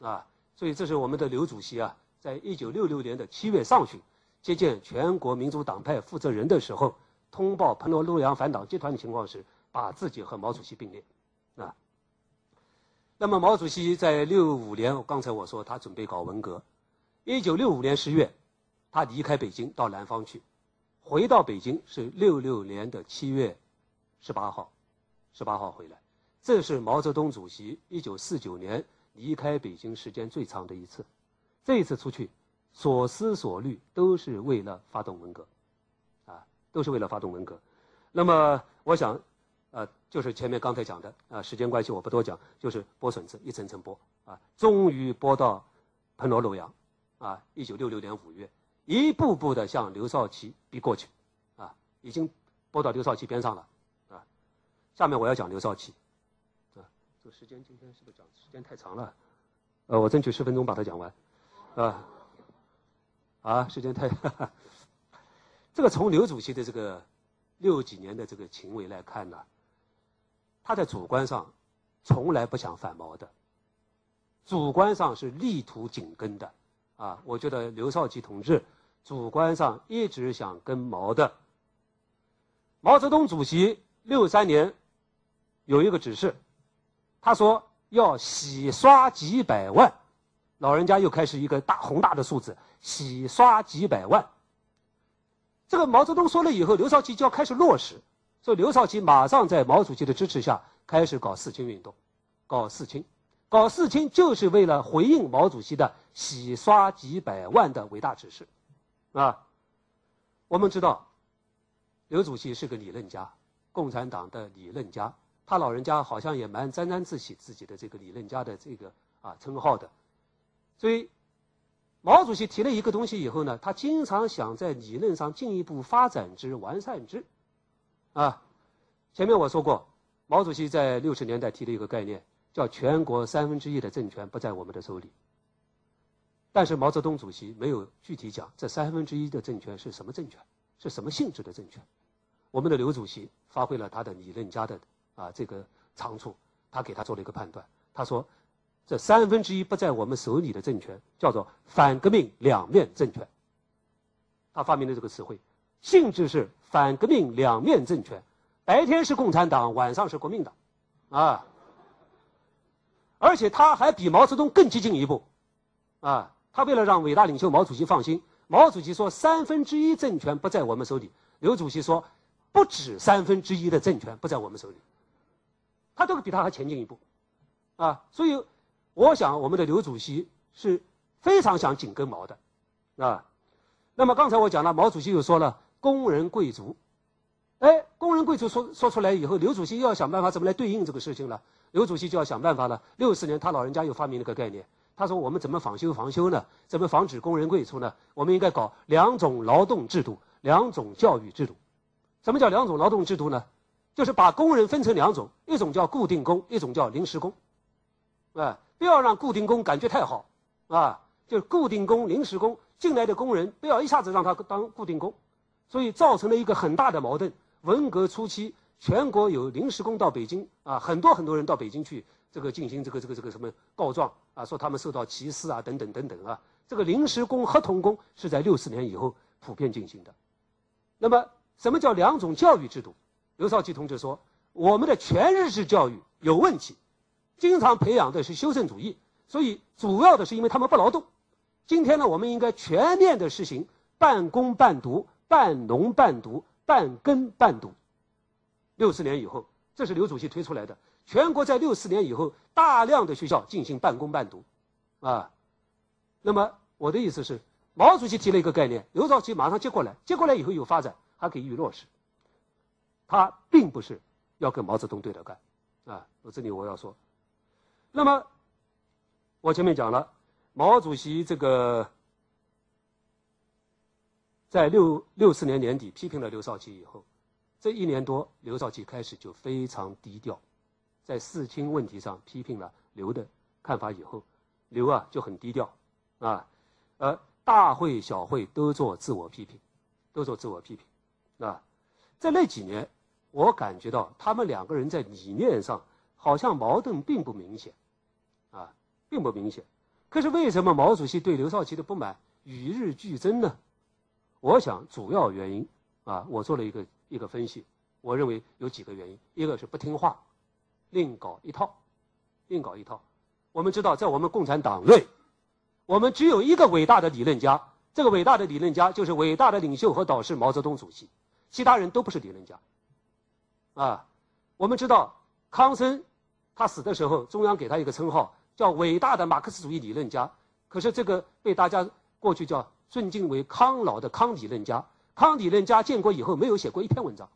啊。所以，这是我们的刘主席啊，在一九六六年的七月上旬，接见全国民主党派负责人的时候，通报彭罗陆杨反党集团的情况时，把自己和毛主席并列，啊。那么，毛主席在六五年，刚才我说他准备搞文革，一九六五年十月，他离开北京到南方去，回到北京是六六年的七月十八号，十八号回来，这是毛泽东主席一九四九年。离开北京时间最长的一次，这一次出去，所思所虑都是为了发动文革，啊，都是为了发动文革。那么，我想，呃，就是前面刚才讲的，啊，时间关系我不多讲，就是剥笋子，一层层剥，啊，终于剥到彭罗陆杨，啊，一九六六年五月，一步步的向刘少奇逼过去，啊，已经剥到刘少奇边上了，啊，下面我要讲刘少奇。时间今天是不是讲时间太长了？呃，我争取十分钟把它讲完，啊，啊，时间太，这个从刘主席的这个六几年的这个行为来看呢，他在主观上从来不想反毛的，主观上是力图紧跟的，啊，我觉得刘少奇同志主观上一直想跟毛的。毛泽东主席六三年有一个指示，他说要洗刷几百万。老人家又开始一个大宏大的数字，洗刷几百万。这个毛泽东说了以后，刘少奇就要开始落实，所以刘少奇马上在毛主席的支持下开始搞四清运动，搞四清，搞四清就是为了回应毛主席的洗刷几百万的伟大指示，啊，我们知道，刘主席是个理论家，共产党的理论家，他老人家好像也蛮沾沾自喜自己的这个理论家的这个啊称号的。所以，毛主席提了一个东西以后呢，他经常想在理论上进一步发展之、完善之，啊，前面我说过，毛主席在六十年代提了一个概念，叫全国三分之一的政权不在我们的手里。但是毛泽东主席没有具体讲这三分之一的政权是什么政权，是什么性质的政权。我们的刘主席发挥了他的理论家的啊这个长处，他给他做了一个判断，他说。这三分之一不在我们手里的政权，叫做反革命两面政权。他发明的这个词汇，性质是反革命两面政权，白天是共产党，晚上是国民党，啊。而且他还比毛泽东更激进一步，啊，他为了让伟大领袖毛主席放心，毛主席说三分之一政权不在我们手里，刘主席说不止三分之一的政权不在我们手里，他都比他还前进一步，啊，所以。我想，我们的刘主席是非常想紧跟毛的，啊。那么刚才我讲了，毛主席又说了工人贵族，哎，工人贵族说说出来以后，刘主席又要想办法怎么来对应这个事情了。刘主席就要想办法了。六四年，他老人家又发明了个概念，他说我们怎么防修防修呢？怎么防止工人贵族呢？我们应该搞两种劳动制度，两种教育制度。什么叫两种劳动制度呢？就是把工人分成两种，一种叫固定工，一种叫临时工，啊。不要让固定工感觉太好，啊，就是固定工、临时工进来的工人，不要一下子让他当固定工，所以造成了一个很大的矛盾。文革初期，全国有临时工到北京啊，很多很多人到北京去这个进行这个这个这个什么告状啊，说他们受到歧视啊，等等等等啊。这个临时工、合同工是在六四年以后普遍进行的。那么，什么叫两种教育制度？刘少奇同志说，我们的全日制教育有问题。经常培养的是修正主义，所以主要的是因为他们不劳动。今天呢，我们应该全面的实行半工半读、半农半读、半耕半读。六四年以后，这是刘主席推出来的，全国在六四年以后大量的学校进行半工半读，啊，那么我的意思是，毛主席提了一个概念，刘少奇马上接过来，接过来以后有发展，还可以落实。他并不是要跟毛泽东对着干，啊，我这里我要说。那么，我前面讲了，毛主席这个在六六四年年底批评了刘少奇以后，这一年多，刘少奇开始就非常低调，在四清问题上批评了刘的看法以后，刘啊就很低调，啊，呃，大会小会都做自我批评，都做自我批评，啊，在那几年，我感觉到他们两个人在理念上好像矛盾并不明显。啊，并不明显。可是为什么毛主席对刘少奇的不满与日俱增呢？我想主要原因啊，我做了一个一个分析，我认为有几个原因。一个是不听话，另搞一套，另搞一套。我们知道，在我们共产党内，我们只有一个伟大的理论家，这个伟大的理论家就是伟大的领袖和导师毛泽东主席，其他人都不是理论家。啊，我们知道康生。他死的时候，中央给他一个称号，叫伟大的马克思主义理论家。可是这个被大家过去叫尊敬为康老的康理论家。康理论家建国以后没有写过一篇文章，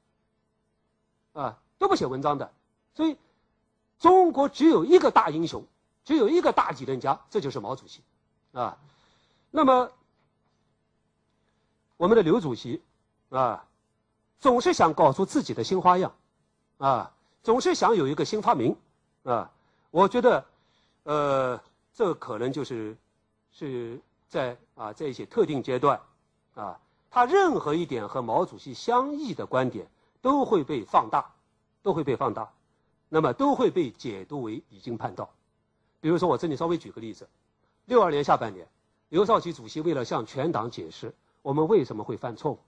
啊，都不写文章的。所以，中国只有一个大英雄，只有一个大理论家，这就是毛主席，啊。那么，我们的刘主席，啊，总是想搞出自己的新花样，啊，总是想有一个新发明。啊，我觉得，呃，这可能就是是在啊在一些特定阶段，啊，他任何一点和毛主席相异的观点都会被放大，都会被放大，那么都会被解读为已经叛道。比如说，我这里稍微举个例子：六二年下半年，刘少奇主席为了向全党解释我们为什么会犯错误，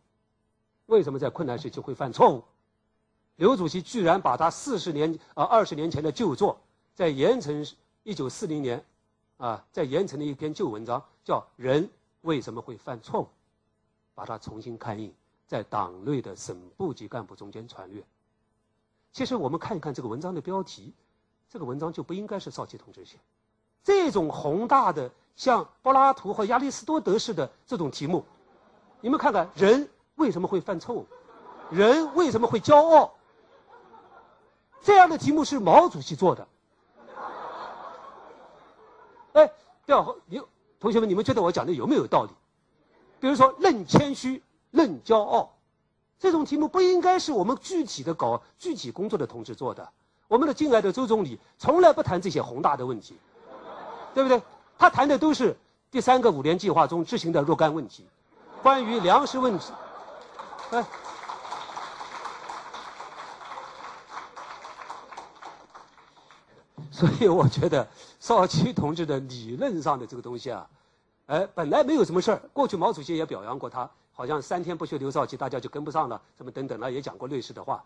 为什么在困难时期会犯错误，刘主席居然把他四十年啊二十年前的旧作，在盐城一九四零年。啊，在盐城的一篇旧文章叫《人为什么会犯错误》，把它重新刊印，在党内的省部级干部中间传阅。其实我们看一看这个文章的标题，这个文章就不应该是少奇同志写。这种宏大的像柏拉图和亚里士多德式的这种题目，你们看看，人为什么会犯错误？人为什么会骄傲？这样的题目是毛主席做的。哎，对啊，你同学们，你们觉得我讲的有没有道理？比如说“论谦虚，论骄傲”，这种题目不应该是我们具体的搞具体工作的同志做的。我们的敬爱的周总理从来不谈这些宏大的问题，对不对？他谈的都是第三个五年计划中执行的若干问题，关于粮食问题，哎。所以我觉得少奇同志的理论上的这个东西啊，哎，本来没有什么事儿。过去毛主席也表扬过他，好像三天不学刘少奇，大家就跟不上了，什么等等了，也讲过类似的话。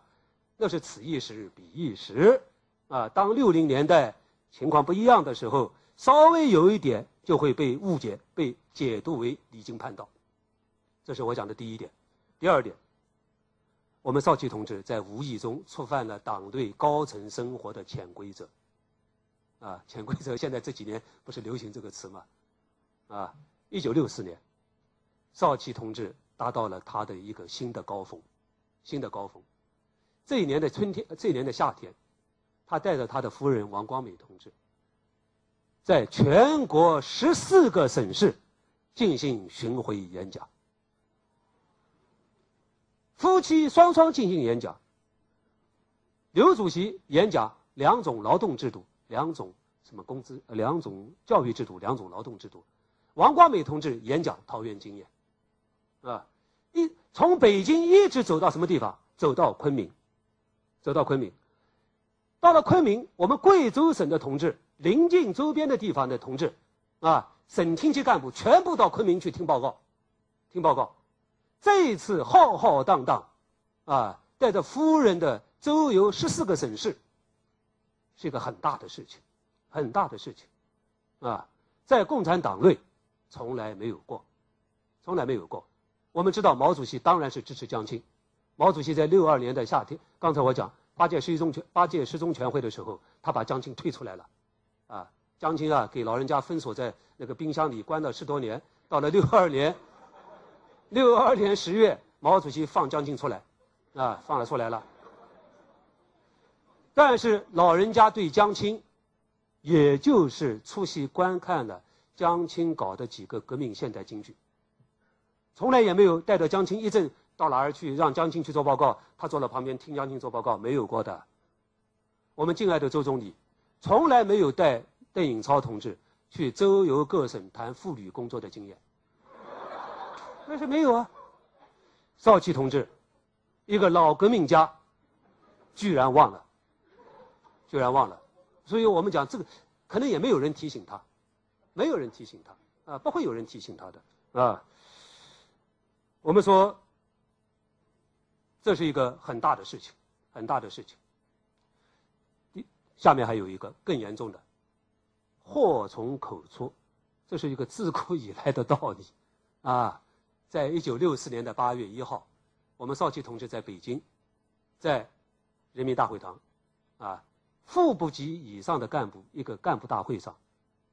那是此一时彼一时，啊，当六零年代情况不一样的时候，稍微有一点就会被误解、被解读为离经叛道。这是我讲的第一点。第二点，我们少奇同志在无意中触犯了党对高层生活的潜规则。啊，潜规则现在这几年不是流行这个词吗？啊，一九六四年，少奇同志达到了他的一个新的高峰，新的高峰。这一年的春天，这一年的夏天，他带着他的夫人王光美同志，在全国十四个省市进行巡回演讲，夫妻双双进行演讲。刘主席演讲两种劳动制度。两种什么工资？两种教育制度，两种劳动制度。王光美同志演讲桃园经验，啊，一从北京一直走到什么地方？走到昆明，走到昆明。到了昆明，我们贵州省的同志，临近周边的地方的同志，啊，省厅级干部全部到昆明去听报告，听报告。这一次浩浩荡荡，啊，带着夫人的周游十四个省市。是一个很大的事情，很大的事情，啊，在共产党内从来没有过，从来没有过。我们知道毛主席当然是支持江青，毛主席在六二年的夏天，刚才我讲八届十一中全八届十中全会的时候，他把江青推出来了，啊，江青啊给老人家封锁在那个冰箱里关了十多年，到了六二年，六二年十月，毛主席放江青出来，啊，放了出来了。但是老人家对江青，也就是出席观看了江青搞的几个革命现代京剧，从来也没有带着江青一阵到哪儿去让江青去做报告，他坐在旁边听江青做报告，没有过的。我们敬爱的周总理，从来没有带邓颖超同志去周游各省谈妇女工作的经验，那是没有啊。少奇同志，一个老革命家，居然忘了。居然忘了，所以我们讲这个，可能也没有人提醒他，没有人提醒他啊，不会有人提醒他的啊。我们说，这是一个很大的事情，很大的事情。下面还有一个更严重的，祸从口出，这是一个自古以来的道理啊。在一九六四年的八月一号，我们少奇同志在北京，在人民大会堂啊。副部级以上的干部一个干部大会上，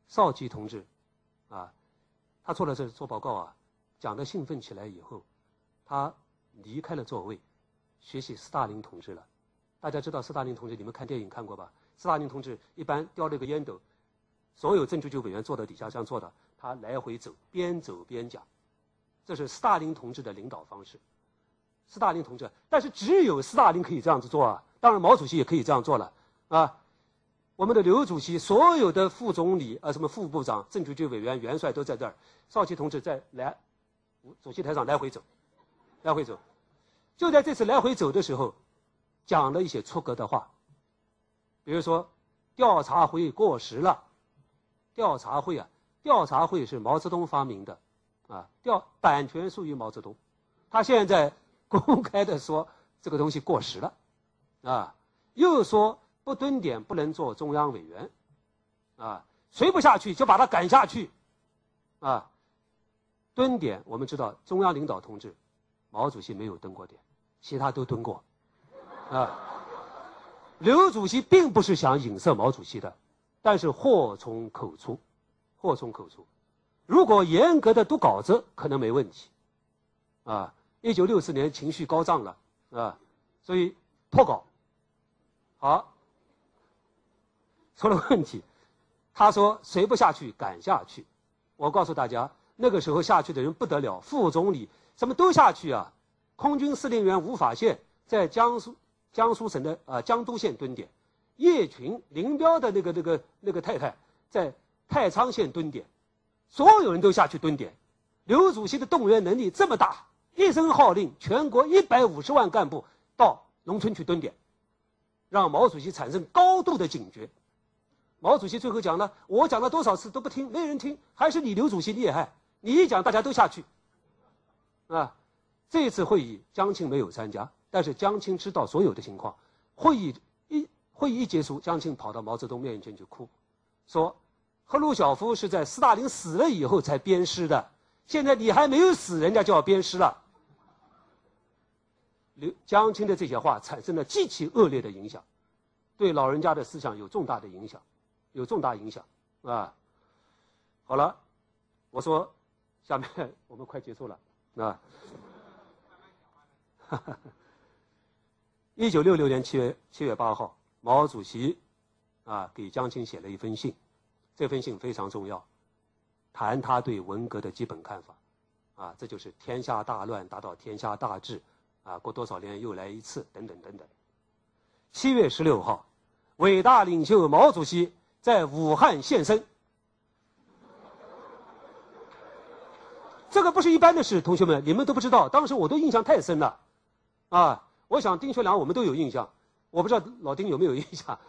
少奇同志，啊，他坐在这做报告啊，讲的兴奋起来以后，他离开了座位，学习斯大林同志了。大家知道斯大林同志，你们看电影看过吧？斯大林同志一般叼着个烟斗，所有政治局委员坐在底下这样坐的，他来回走，边走边讲，这是斯大林同志的领导方式。斯大林同志，但是只有斯大林可以这样子做啊，当然毛主席也可以这样做了。啊，我们的刘主席，所有的副总理啊，什么副部长、政治局委员、元帅都在这儿。少奇同志在来主席台上来回走，来回走。就在这次来回走的时候，讲了一些出格的话，比如说调查会过时了。调查会啊，调查会是毛泽东发明的，啊，调版权属于毛泽东。他现在公开的说这个东西过时了，啊，又说。不蹲点不能做中央委员，啊，谁不下去就把他赶下去，啊，蹲点我们知道中央领导同志，毛主席没有蹲过点，其他都蹲过，啊，刘主席并不是想影射毛主席的，但是祸从口出，祸从口出，如果严格的读稿子可能没问题，啊，一九六四年情绪高涨了，啊，所以破稿，好。出了问题，他说谁不下去赶下去。我告诉大家，那个时候下去的人不得了，副总理什么都下去啊。空军司令员吴法宪在江苏江苏省的啊江都县蹲点，叶群林彪的那个那个那个太太在太仓县蹲点，所有人都下去蹲点。刘主席的动员能力这么大，一声号令，全国一百五十万干部到农村去蹲点，让毛主席产生高度的警觉。毛主席最后讲了：“我讲了多少次都不听，没人听，还是你刘主席厉害。你一讲，大家都下去。”啊，这次会议江青没有参加，但是江青知道所有的情况。会议一会议一结束，江青跑到毛泽东面前去哭，说：“赫鲁晓夫是在斯大林死了以后才鞭尸的，现在你还没有死，人家就要鞭尸了。”刘江青的这些话产生了极其恶劣的影响，对老人家的思想有重大的影响。有重大影响，啊，好了，我说，下面我们快结束了，啊，一九六六年七月七月八号，毛主席啊给江青写了一封信，这封信非常重要，谈他对文革的基本看法，啊，这就是天下大乱达到天下大治，啊，过多少年又来一次，等等等等。七月十六号，伟大领袖毛主席。在武汉现身，这个不是一般的事，同学们，你们都不知道。当时我都印象太深了，啊，我想丁学良我们都有印象，我不知道老丁有没有印象。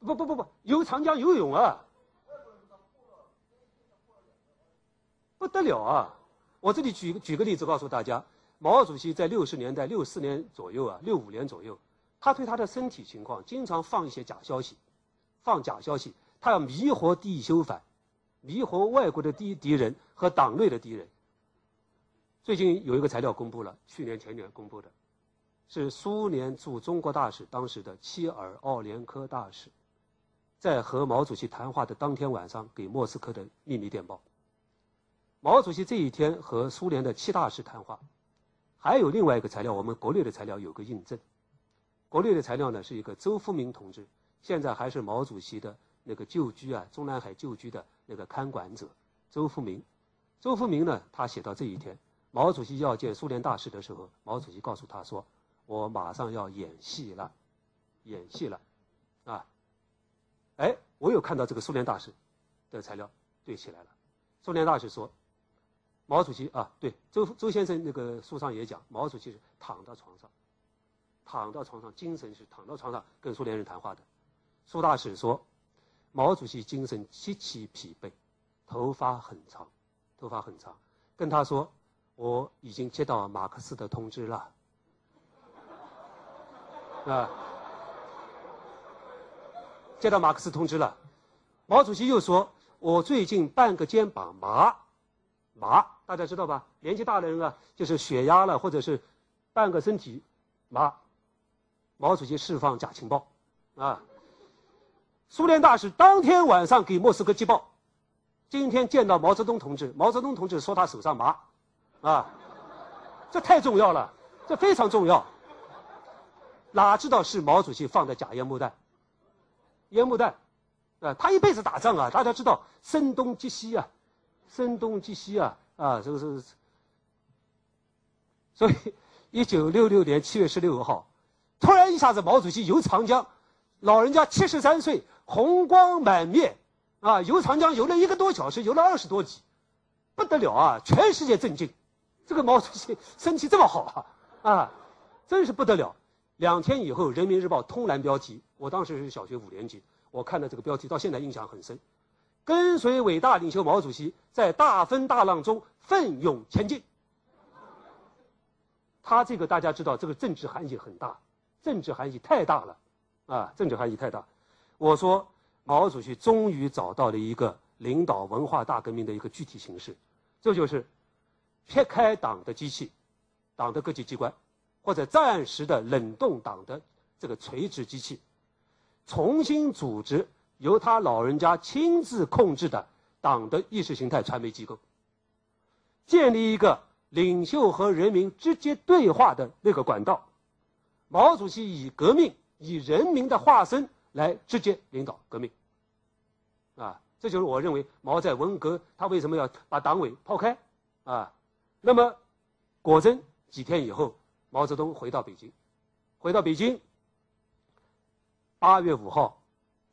不不不不，游长江游泳啊，不得了啊！我这里举举个例子告诉大家，毛主席在六十年代六四年左右啊，六五年左右，他对他的身体情况经常放一些假消息。放假消息，他要迷惑地修反，迷惑外国的敌敌人和党内的敌人。最近有一个材料公布了，去年前年公布的，是苏联驻中国大使当时的切尔奥连科大使，在和毛主席谈话的当天晚上给莫斯科的秘密电报。毛主席这一天和苏联的七大使谈话，还有另外一个材料，我们国内的材料有个印证。国内的材料呢，是一个周福明同志。现在还是毛主席的那个旧居啊，中南海旧居的那个看管者周福明。周福明呢，他写到这一天，毛主席要见苏联大使的时候，毛主席告诉他说：“我马上要演戏了，演戏了，啊，哎，我有看到这个苏联大使的材料对起来了。苏联大使说，毛主席啊，对周周先生那个书上也讲，毛主席是躺到床上，躺到床上，精神是躺到床上跟苏联人谈话的。”苏大使说：“毛主席精神极其疲惫，头发很长，头发很长。跟他说，我已经接到马克思的通知了。啊，接到马克思通知了。毛主席又说，我最近半个肩膀麻，麻，大家知道吧？年纪大的人啊，就是血压了，或者是半个身体麻。毛主席释放假情报，啊。”苏联大使当天晚上给莫斯科寄报，今天见到毛泽东同志，毛泽东同志说他手上麻，啊，这太重要了，这非常重要。哪知道是毛主席放的假烟幕弹，烟幕弹，啊，他一辈子打仗啊，大家知道声东击西啊，声东击西啊，啊，这个是，所以一九六六年七月十六号，突然一下子毛主席游长江。老人家七十三岁，红光满面，啊，游长江游了一个多小时，游了二十多级，不得了啊！全世界震惊，这个毛主席身体这么好啊，啊，真是不得了。两天以后，《人民日报》通栏标题，我当时是小学五年级，我看到这个标题，到现在印象很深。跟随伟大领袖毛主席在大风大浪中奋勇前进。他这个大家知道，这个政治含义很大，政治含义太大了，啊，政治含义太大。我说，毛主席终于找到了一个领导文化大革命的一个具体形式，这就是撇开党的机器，党的各级机关，或者暂时的冷冻党的这个垂直机器，重新组织由他老人家亲自控制的党的意识形态传媒机构，建立一个。领袖和人民直接对话的那个管道，毛主席以革命、以人民的化身来直接领导革命。啊，这就是我认为毛在文革他为什么要把党委抛开啊？那么，果真几天以后，毛泽东回到北京，回到北京。八月五号，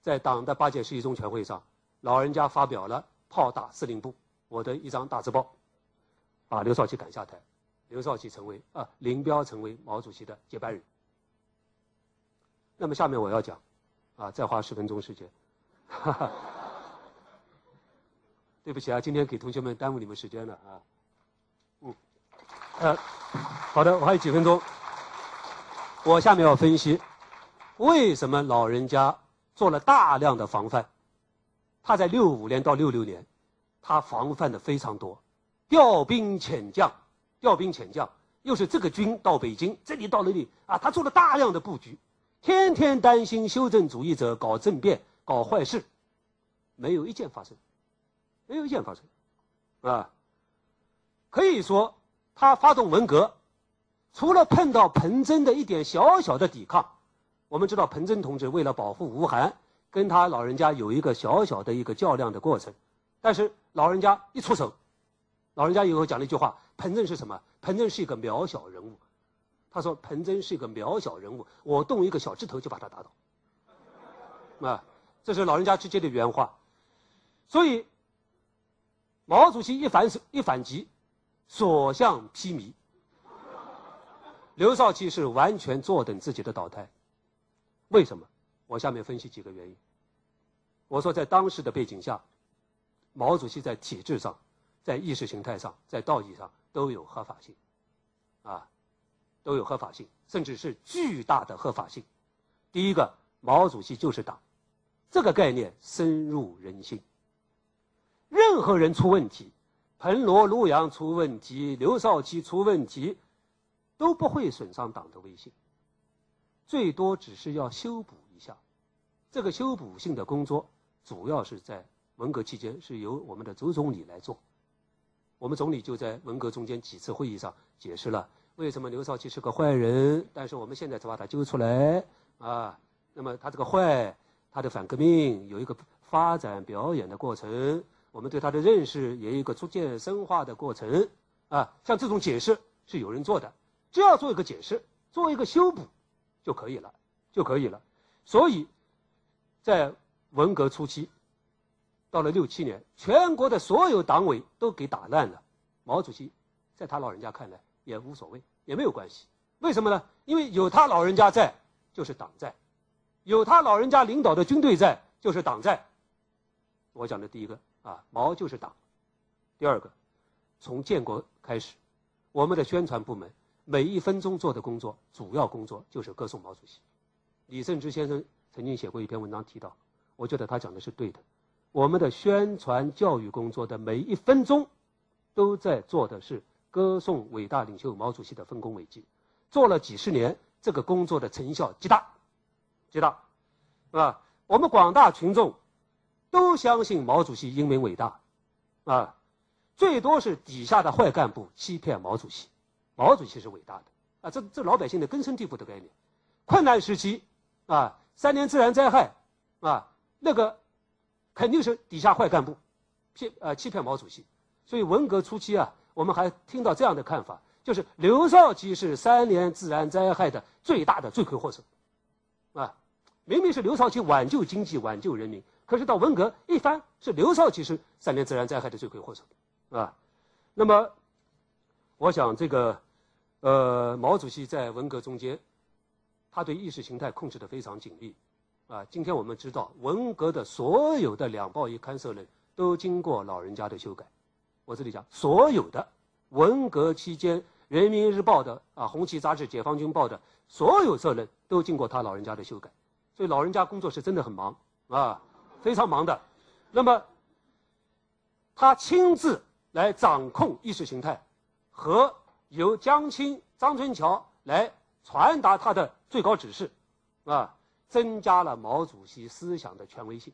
在党的八届十一中全会上，老人家发表了炮打司令部我的一张大字报。把刘少奇赶下台，刘少奇成为啊，林彪成为毛主席的接班人。那么下面我要讲，啊，再花十分钟时间，哈哈，对不起啊，今天给同学们耽误你们时间了啊，嗯，呃，好的，我还有几分钟，我下面要分析，为什么老人家做了大量的防范，他在六五年到六六年，他防范的非常多。调兵遣将，调兵遣将，又是这个军到北京，这里到那里啊，他做了大量的布局，天天担心修正主义者搞政变、搞坏事，没有一件发生，没有一件发生，啊，可以说他发动文革，除了碰到彭真的一点小小的抵抗，我们知道彭真同志为了保护吴晗，跟他老人家有一个小小的一个较量的过程，但是老人家一出手。老人家以后讲了一句话：“彭真是什么？彭真是一个渺小人物。”他说：“彭真是一个渺小人物，我动一个小指头就把他打倒。”啊，这是老人家直接的原话。所以，毛主席一反手一反击，所向披靡。刘少奇是完全坐等自己的倒台。为什么？我下面分析几个原因。我说，在当时的背景下，毛主席在体制上。在意识形态上，在道义上都有合法性，啊，都有合法性，甚至是巨大的合法性。第一个，毛主席就是党，这个概念深入人心。任何人出问题，彭罗、陆杨出问题，刘少奇出问题，都不会损伤党的威信，最多只是要修补一下。这个修补性的工作，主要是在文革期间是由我们的周总理来做。我们总理就在文革中间几次会议上解释了为什么刘少奇是个坏人，但是我们现在才把他揪出来啊。那么他这个坏，他的反革命有一个发展表演的过程，我们对他的认识也有一个逐渐深化的过程啊。像这种解释是有人做的，只要做一个解释，做一个修补就可以了，就可以了。所以，在文革初期。到了六七年，全国的所有党委都给打烂了。毛主席在他老人家看来也无所谓，也没有关系。为什么呢？因为有他老人家在，就是党在；有他老人家领导的军队在，就是党在。我讲的第一个啊，毛就是党。第二个，从建国开始，我们的宣传部门每一分钟做的工作，主要工作就是歌颂毛主席。李慎之先生曾经写过一篇文章提到，我觉得他讲的是对的。我们的宣传教育工作的每一分钟，都在做的是歌颂伟大领袖毛主席的丰功伟绩，做了几十年，这个工作的成效极大，极大，是吧？我们广大群众都相信毛主席英明伟大，啊，最多是底下的坏干部欺骗毛主席，毛主席是伟大的，啊，这这老百姓的根深蒂固的概念。困难时期，啊，三年自然灾害，啊，那个。肯定是底下坏干部，骗呃欺骗毛主席，所以文革初期啊，我们还听到这样的看法，就是刘少奇是三年自然灾害的最大的罪魁祸首，啊，明明是刘少奇挽救经济、挽救人民，可是到文革一翻，是刘少奇是三年自然灾害的罪魁祸首，啊，那么，我想这个，呃，毛主席在文革中间，他对意识形态控制的非常紧密，啊，今天我们知道文革的所有的两报一刊社论都经过老人家的修改，我这里讲所有的文革期间。人民日报的啊，红旗杂志、解放军报的所有社论都经过他老人家的修改，所以老人家工作是真的很忙啊，非常忙的。那么，他亲自来掌控意识形态，和由江青、张春桥来传达他的最高指示，啊，增加了毛主席思想的权威性。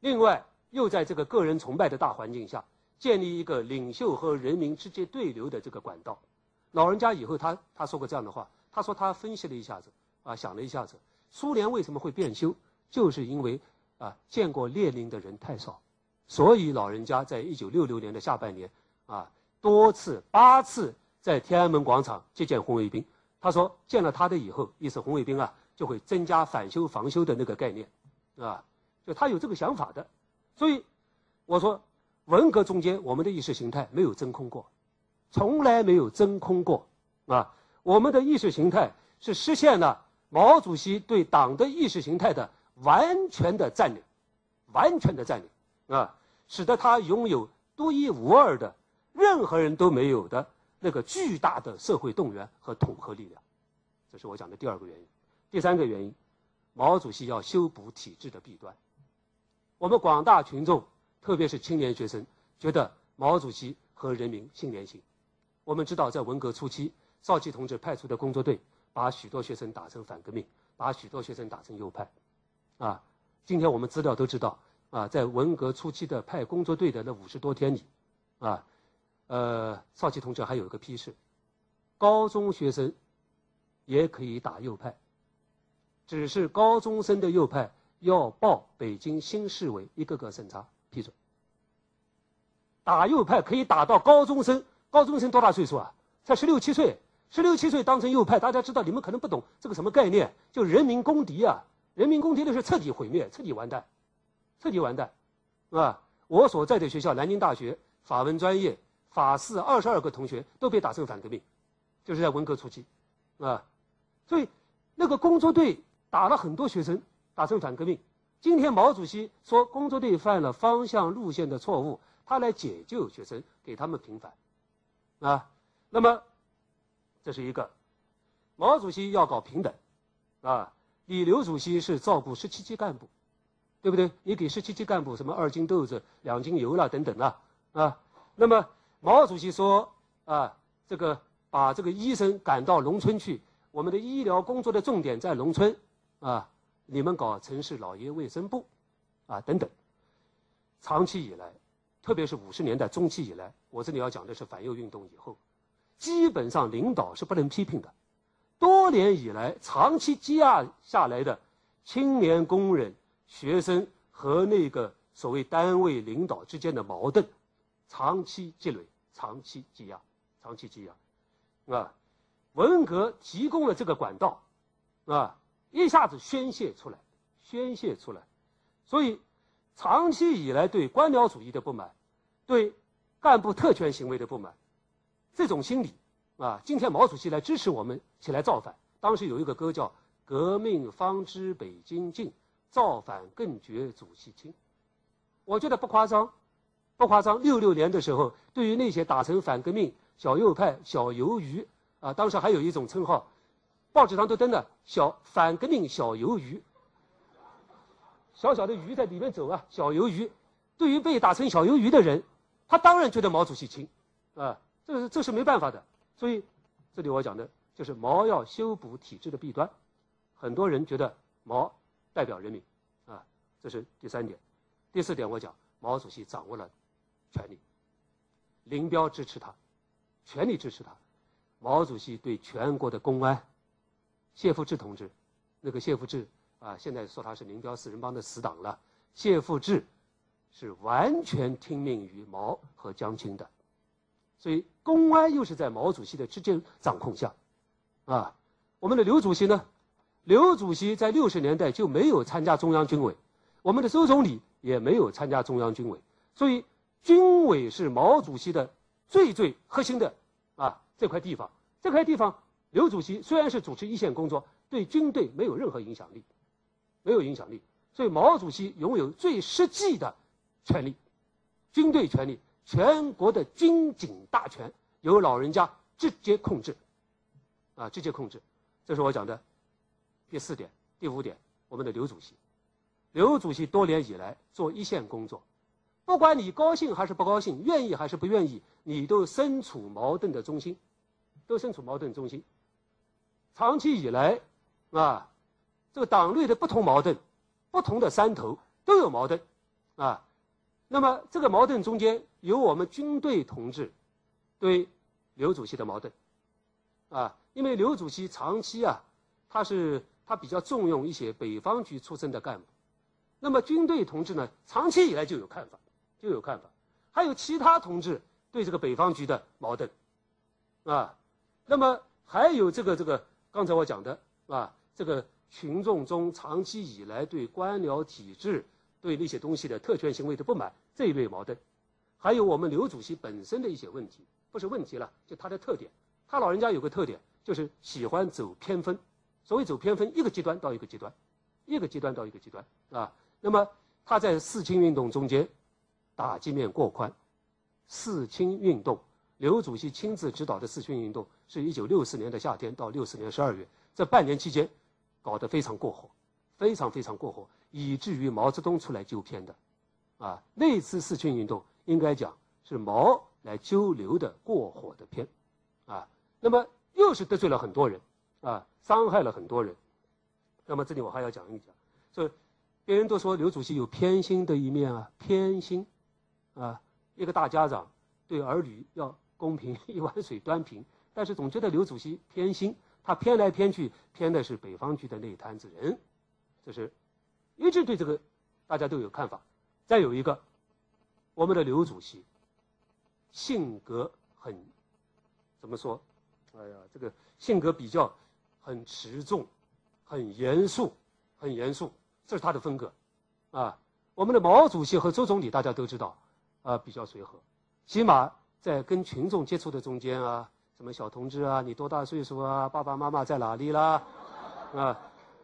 另外，又在这个个人崇拜的大环境下。建立一个领袖和人民直接对流的这个管道。老人家以后他他说过这样的话，他说他分析了一下子，啊想了一下子，苏联为什么会变修，就是因为啊见过列宁的人太少，所以老人家在一九六六年的下半年啊多次八次在天安门广场接见红卫兵。他说见了他的以后，意思红卫兵啊就会增加反修防修的那个概念，啊，就他有这个想法的，所以我说。文革中间，我们的意识形态没有真空过，从来没有真空过，啊，我们的意识形态是实现了毛主席对党的意识形态的完全的占领，完全的占领，啊，使得他拥有独一无二的、任何人都没有的那个巨大的社会动员和统合力量，这是我讲的第二个原因。第三个原因，毛主席要修补体制的弊端，我们广大群众。特别是青年学生觉得毛主席和人民心连心。我们知道，在文革初期，少奇同志派出的工作队把许多学生打成反革命，把许多学生打成右派。啊，今天我们资料都知道，啊，在文革初期的派工作队的那五十多天里，啊，呃，少奇同志还有一个批示：高中学生也可以打右派，只是高中生的右派要报北京新市委一个个审查。批准打右派可以打到高中生，高中生多大岁数啊？才十六七岁，十六七岁当成右派，大家知道你们可能不懂这个什么概念，就人民公敌啊！人民公敌那是彻底毁灭，彻底完蛋，彻底完蛋，啊！我所在的学校南京大学法文专业法四二十二个同学都被打成反革命，就是在文革初期，啊！所以那个工作队打了很多学生，打成反革命。今天毛主席说工作队犯了方向路线的错误，他来解救学生，给他们平反，啊，那么这是一个，毛主席要搞平等，啊，李刘主席是照顾十七级干部，对不对？你给十七级干部什么二斤豆子、两斤油了等等啊，啊，那么毛主席说啊，这个把这个医生赶到农村去，我们的医疗工作的重点在农村，啊。你们搞城市老爷卫生部，啊等等。长期以来，特别是五十年代中期以来，我这里要讲的是反右运动以后，基本上领导是不能批评的。多年以来，长期积压下来的青年工人、学生和那个所谓单位领导之间的矛盾，长期积累、长期积压、长期积压，啊，文革提供了这个管道，啊。一下子宣泄出来，宣泄出来，所以长期以来对官僚主义的不满，对干部特权行为的不满，这种心理啊，今天毛主席来支持我们起来造反。当时有一个歌叫“革命方知北京近，造反更觉主席亲”，我觉得不夸张，不夸张。六六年的时候，对于那些打成反革命小右派、小鱿鱼啊，当时还有一种称号。报纸上都登了“小反革命小鱿鱼”，小小的鱼在里面走啊，小鱿鱼。对于被打成小鱿鱼的人，他当然觉得毛主席亲，啊，这是这是没办法的。所以，这里我讲的就是毛要修补体制的弊端。很多人觉得毛代表人民，啊，这是第三点。第四点，我讲毛主席掌握了权力，林彪支持他，全力支持他。毛主席对全国的公安。谢富治同志，那个谢富治啊，现在说他是林彪四人帮的死党了。谢富治是完全听命于毛和江青的，所以公安又是在毛主席的直接掌控下，啊，我们的刘主席呢，刘主席在六十年代就没有参加中央军委，我们的周总理也没有参加中央军委，所以军委是毛主席的最最核心的啊这块地方。这块地方，刘主席虽然是主持一线工作，对军队没有任何影响力，没有影响力。所以毛主席拥有最实际的权利，军队权力，全国的军警大权由老人家直接控制，啊，直接控制。这是我讲的第四点、第五点。我们的刘主席，刘主席多年以来做一线工作，不管你高兴还是不高兴，愿意还是不愿意，你都身处矛盾的中心，都身处矛盾中心。长期以来，啊，这个党内的不同矛盾，不同的山头都有矛盾，啊，那么这个矛盾中间有我们军队同志对刘主席的矛盾，啊。因为刘主席长期啊，他是他比较重用一些北方局出身的干部，那么军队同志呢，长期以来就有看法，就有看法，还有其他同志对这个北方局的矛盾，啊，那么还有这个这个刚才我讲的啊，这个群众中长期以来对官僚体制对那些东西的特权行为的不满这一类矛盾，还有我们刘主席本身的一些问题，不是问题了，就他的特点，他老人家有个特点。就是喜欢走偏锋，所谓走偏锋，一个极端到一个极端，一个极端到一个极端啊。那么他在四清运动中间打击面过宽，四清运动，刘主席亲自指导的四清运动，是一九六四年的夏天到六四年十二月这半年期间，搞得非常过火，非常非常过火，以至于毛泽东出来纠偏的，啊，那次四清运动应该讲是毛来纠刘的过火的偏，啊，那么。又是得罪了很多人，啊，伤害了很多人。那么这里我还要讲一讲，所以别人都说刘主席有偏心的一面啊，偏心，啊，一个大家长对儿女要公平，一碗水端平，但是总觉得刘主席偏心，他偏来偏去，偏的是北方局的那一摊子人，这是一直对这个大家都有看法。再有一个，我们的刘主席性格很怎么说？哎呀，这个性格比较很持重，很严肃，很严肃，这是他的风格，啊，我们的毛主席和周总理大家都知道，啊，比较随和，起码在跟群众接触的中间啊，什么小同志啊，你多大岁数啊，爸爸妈妈在哪里啦，啊，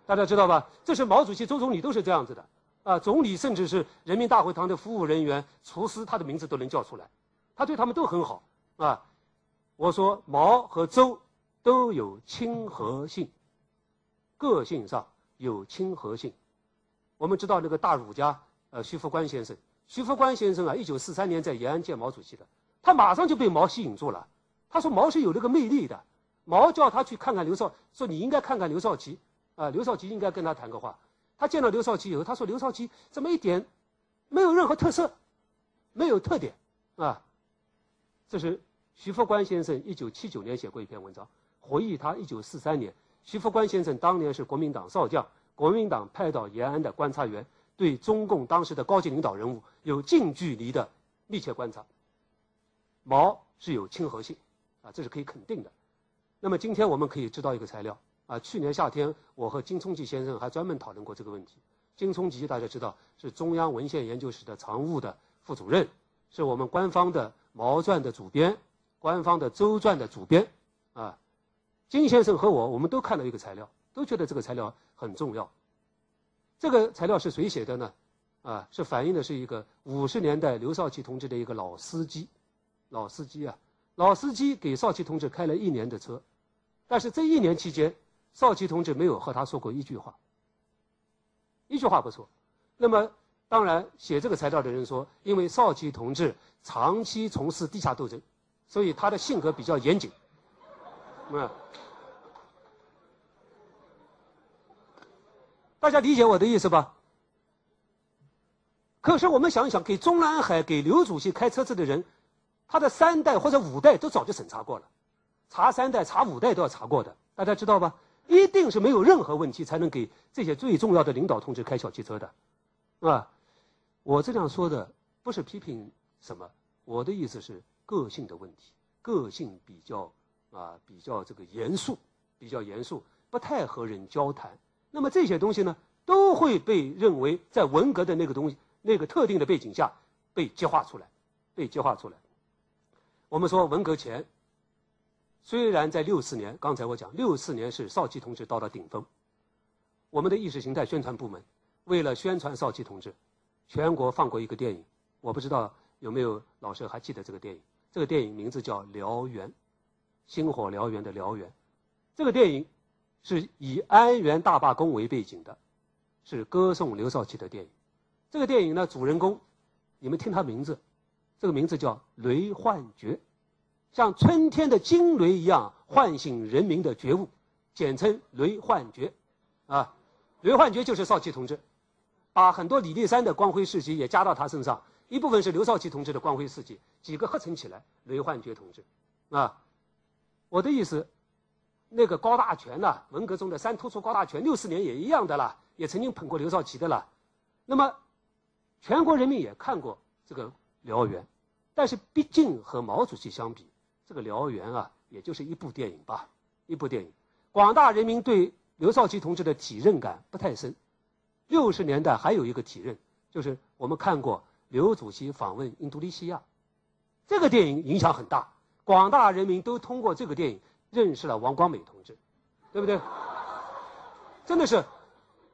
大家知道吧？这是毛主席、周总理都是这样子的，啊，总理甚至是人民大会堂的服务人员、厨师，他的名字都能叫出来，他对他们都很好，啊。我说毛和周都有亲和性，个性上有亲和性。我们知道那个大儒家，呃，徐福观先生。徐福观先生啊，一九四三年在延安见毛主席的，他马上就被毛吸引住了。他说毛是有那个魅力的。毛叫他去看看刘少，说你应该看看刘少奇，啊，刘少奇应该跟他谈个话。他见到刘少奇以后，他说刘少奇怎么一点没有任何特色，没有特点，啊，这是。徐福观先生一九七九年写过一篇文章，回忆他一九四三年。徐福观先生当年是国民党少将，国民党派到延安的观察员，对中共当时的高级领导人物有近距离的密切观察。毛是有亲和性，这是可以肯定的。那么今天我们可以知道一个材料，啊，去年夏天我和金聪吉先生还专门讨论过这个问题。金聪吉大家知道是中央文献研究室的常务的副主任，是我们官方的《毛传》的主编。官方的《周传》的主编，啊，金先生和我，我们都看到一个材料，都觉得这个材料很重要。这个材料是谁写的呢？啊，是反映的是一个五十年代刘少奇同志的一个老司机，老司机啊，老司机给少奇同志开了一年的车，但是这一年期间，少奇同志没有和他说过一句话，一句话不说。那么，当然写这个材料的人说，因为少奇同志长期从事地下斗争。所以他的性格比较严谨，嗯，大家理解我的意思吧？可是我们想一想，给中南海、给刘主席开车子的人，他的三代或者五代都早就审查过了，查三代、查五代都要查过的，大家知道吧？一定是没有任何问题才能给这些最重要的领导同志开小汽车的，啊，我这样说的不是批评什么，我的意思是。个性的问题，个性比较啊，比较这个严肃，比较严肃，不太和人交谈，那么这些东西呢，都会被认为在文革的那个东西、那个特定的背景下被激化出来，被激化出来。我们说文革前，虽然在六四年，刚才我讲六四年是少奇同志到了顶峰，我们的意识形态宣传部门为了宣传少奇同志，全国放过一个电影，我不知道有没有老师还记得这个电影？这个电影名字叫《燎原》，星火燎原的燎原。这个电影是以安源大罢工为背景的，是歌颂刘少奇的电影。这个电影呢，主人公，你们听他名字，这个名字叫雷幻觉，像春天的惊雷一样唤醒人民的觉悟，简称雷幻觉。啊，雷幻觉就是少奇同志，把很多李立三的光辉事迹也加到他身上。一部分是刘少奇同志的光辉事迹，几个合成起来，雷幻觉同志，啊，我的意思，那个高大全呐，文革中的三突出高大全，六四年也一样的啦，也曾经捧过刘少奇的啦。那么，全国人民也看过这个燎原，但是毕竟和毛主席相比，这个燎原啊，也就是一部电影吧，一部电影。广大人民对刘少奇同志的体认感不太深。六十年代还有一个体认，就是我们看过。刘主席访问印度尼西亚，这个电影影响很大，广大人民都通过这个电影认识了王光美同志，对不对？真的是，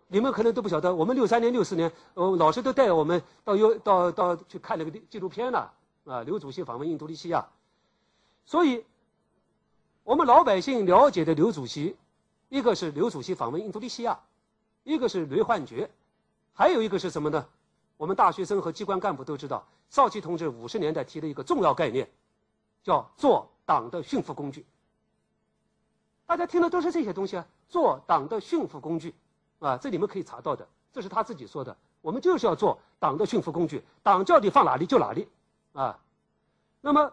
你们可能都不晓得，我们六三年、六四年，呃，老师都带我们到优到到去看那个纪录片了啊。刘主席访问印度尼西亚，所以，我们老百姓了解的刘主席，一个是刘主席访问印度尼西亚，一个是雷幻觉，还有一个是什么呢？我们大学生和机关干部都知道，少奇同志五十年代提了一个重要概念，叫做党的驯服工具。大家听的都是这些东西啊，做党的驯服工具，啊，这你们可以查到的，这是他自己说的。我们就是要做党的驯服工具，党叫你放哪里就哪里，啊，那么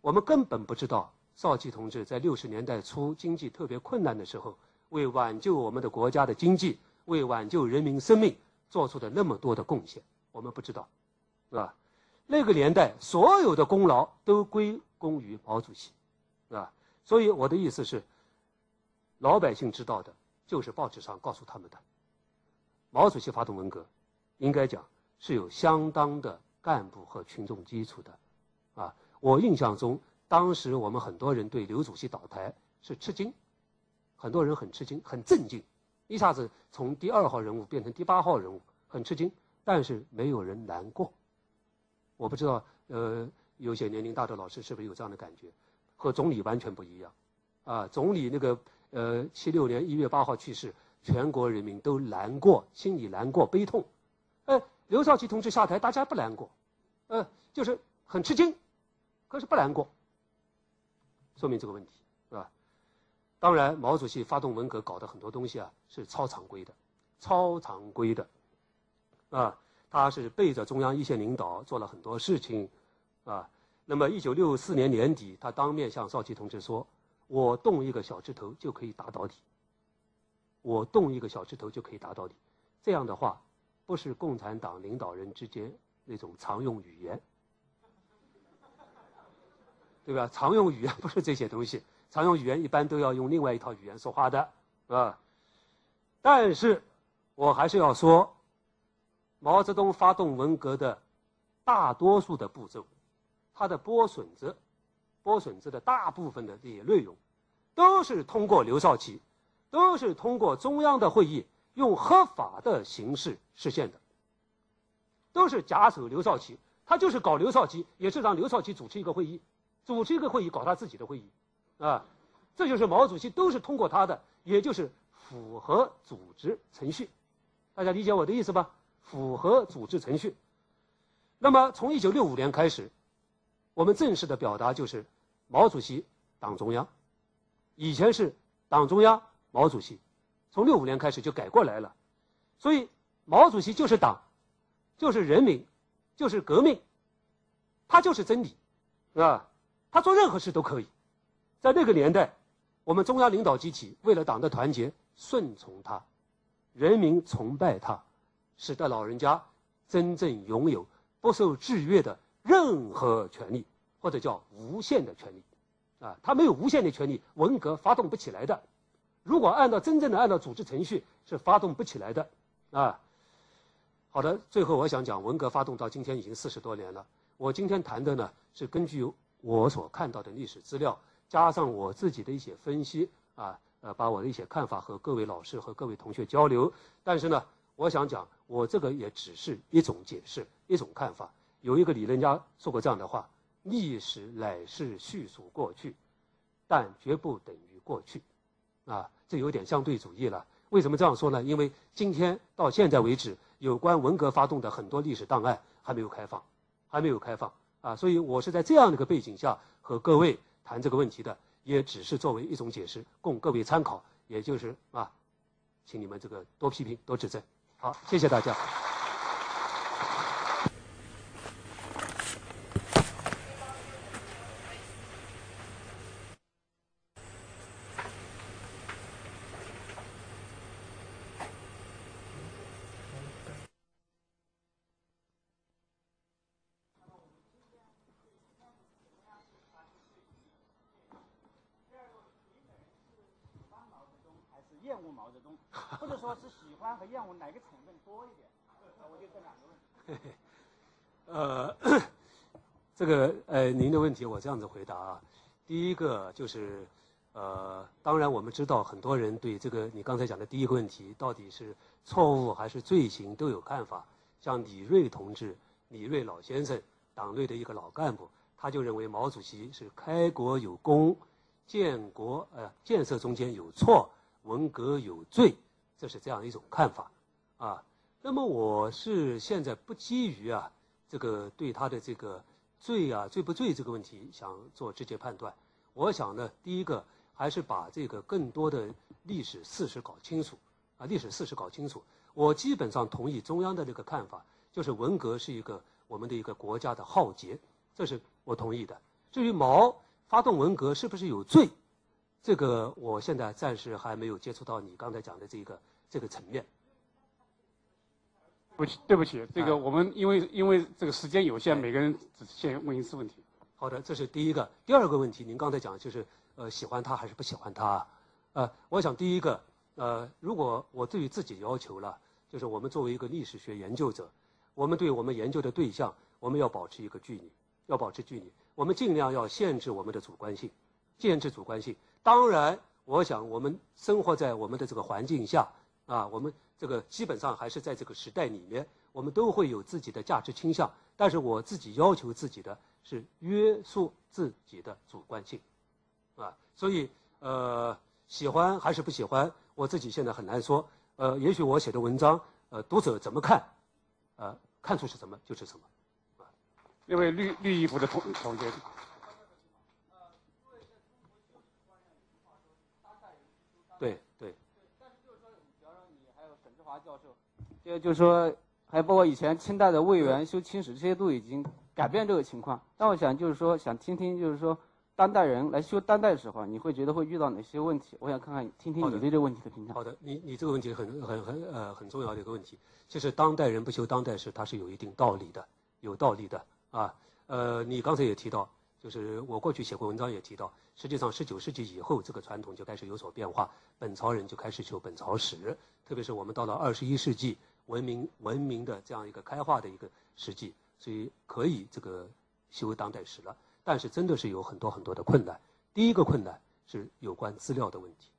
我们根本不知道少奇同志在六十年代初经济特别困难的时候，为挽救我们的国家的经济，为挽救人民生命。做出的那么多的贡献，我们不知道，是吧？那个年代所有的功劳都归功于毛主席，是吧？所以我的意思是，老百姓知道的就是报纸上告诉他们的。毛主席发动文革，应该讲是有相当的干部和群众基础的，啊，我印象中当时我们很多人对刘主席倒台是吃惊，很多人很吃惊，很震惊。一下子从第二号人物变成第八号人物，很吃惊，但是没有人难过。我不知道，呃，有些年龄大的老师是不是有这样的感觉？和总理完全不一样，啊，总理那个呃，七六年一月八号去世，全国人民都难过，心里难过悲痛。哎，刘少奇同志下台，大家不难过，呃，就是很吃惊，可是不难过，说明这个问题是吧。当然，毛主席发动文革搞的很多东西啊，是超常规的，超常规的，啊，他是背着中央一线领导做了很多事情，啊，那么一九六四年年底，他当面向少奇同志说：“我动一个小指头就可以打倒你，我动一个小指头就可以打倒你。”这样的话，不是共产党领导人之间那种常用语言，对吧？常用语言不是这些东西。常用语言一般都要用另外一套语言说话的，啊，但是，我还是要说，毛泽东发动文革的大多数的步骤，他的拨笋子，拨笋子的大部分的这些内容，都是通过刘少奇，都是通过中央的会议用合法的形式实现的，都是假手刘少奇，他就是搞刘少奇，也是让刘少奇主持一个会议，主持一个会议搞他自己的会议。啊，这就是毛主席都是通过他的，也就是符合组织程序，大家理解我的意思吧？符合组织程序。那么从一九六五年开始，我们正式的表达就是毛主席党中央，以前是党中央毛主席，从六五年开始就改过来了，所以毛主席就是党，就是人民，就是革命，他就是真理，啊？他做任何事都可以。在那个年代，我们中央领导集体为了党的团结，顺从他，人民崇拜他，使得老人家真正拥有不受制约的任何权利，或者叫无限的权利，啊，他没有无限的权利，文革发动不起来的。如果按照真正的按照组织程序是发动不起来的，啊。好的，最后我想讲，文革发动到今天已经四十多年了。我今天谈的呢，是根据我所看到的历史资料，加上我自己的一些分析，啊，呃，把我的一些看法和各位老师和各位同学交流。但是呢，我想讲，我这个也只是一种解释，一种看法。有一个理论家说过这样的话：“历史乃是叙述过去，但绝不等于过去。”啊，这有点相对主义了。为什么这样说呢？因为今天到现在为止。有关文革发动的很多历史档案还没有开放，还没有开放啊！所以我是在这样的一个背景下和各位谈这个问题的，也只是作为一种解释，供各位参考。也就是啊，请你们这个多批评多指正。好，谢谢大家。和厌恶哪个成分多一点？我就这两个问题。呃，这个呃，您的问题我这样子回答啊。第一个就是，呃，当然我们知道很多人对这个你刚才讲的第一个问题到底是错误还是罪行都有看法。像李锐同志，李锐老先生，党内的一个老干部，他就认为毛主席是开国有功，建国呃建设中间有错，文革有罪。这是这样一种看法，啊，那么我是现在不基于啊这个对他的这个罪啊罪不罪这个问题想做直接判断，我想呢，第一个还是把这个更多的历史事实搞清楚，啊，历史事实搞清楚。我基本上同意中央的这个看法，就是文革是一个我们的一个国家的浩劫，这是我同意的。至于毛发动文革是不是有罪？这个我现在暂时还没有接触到你刚才讲的这个这个层面。不起，对不起，这个我们因为因为这个时间有限，每个人只限问一次问题。好的，这是第一个。第二个问题，您刚才讲就是呃喜欢他还是不喜欢他？呃，我想第一个呃，如果我对于自己要求了，就是我们作为一个历史学研究者，我们对我们研究的对象，我们要保持一个距离，要保持距离，我们尽量要限制我们的主观性，限制主观性。当然，我想我们生活在我们的这个环境下，啊，我们这个基本上还是在这个时代里面，我们都会有自己的价值倾向。但是我自己要求自己的是约束自己的主观性，啊，所以呃，喜欢还是不喜欢，我自己现在很难说。呃，也许我写的文章，呃，读者怎么看，呃，看出是什么就是什么。那位绿绿衣服的同同学。对对，但是就是说，比方说你还有沈志华教授，就就是说，还包括以前清代的魏源修清史，这些都已经改变这个情况。但我想就是说，想听听就是说，当代人来修当代史的话，你会觉得会遇到哪些问题？我想看看听听你对这个问题的评价。好的，你你这个问题很很很呃很重要的一个问题。就是当代人不修当代史，它是有一定道理的，有道理的啊。呃，你刚才也提到。就是我过去写过文章也提到，实际上十九世纪以后，这个传统就开始有所变化，本朝人就开始修本朝史，特别是我们到了二十一世纪，文明文明的这样一个开化的一个实际，所以可以这个修当代史了。但是真的是有很多很多的困难。第一个困难是有关资料的问题，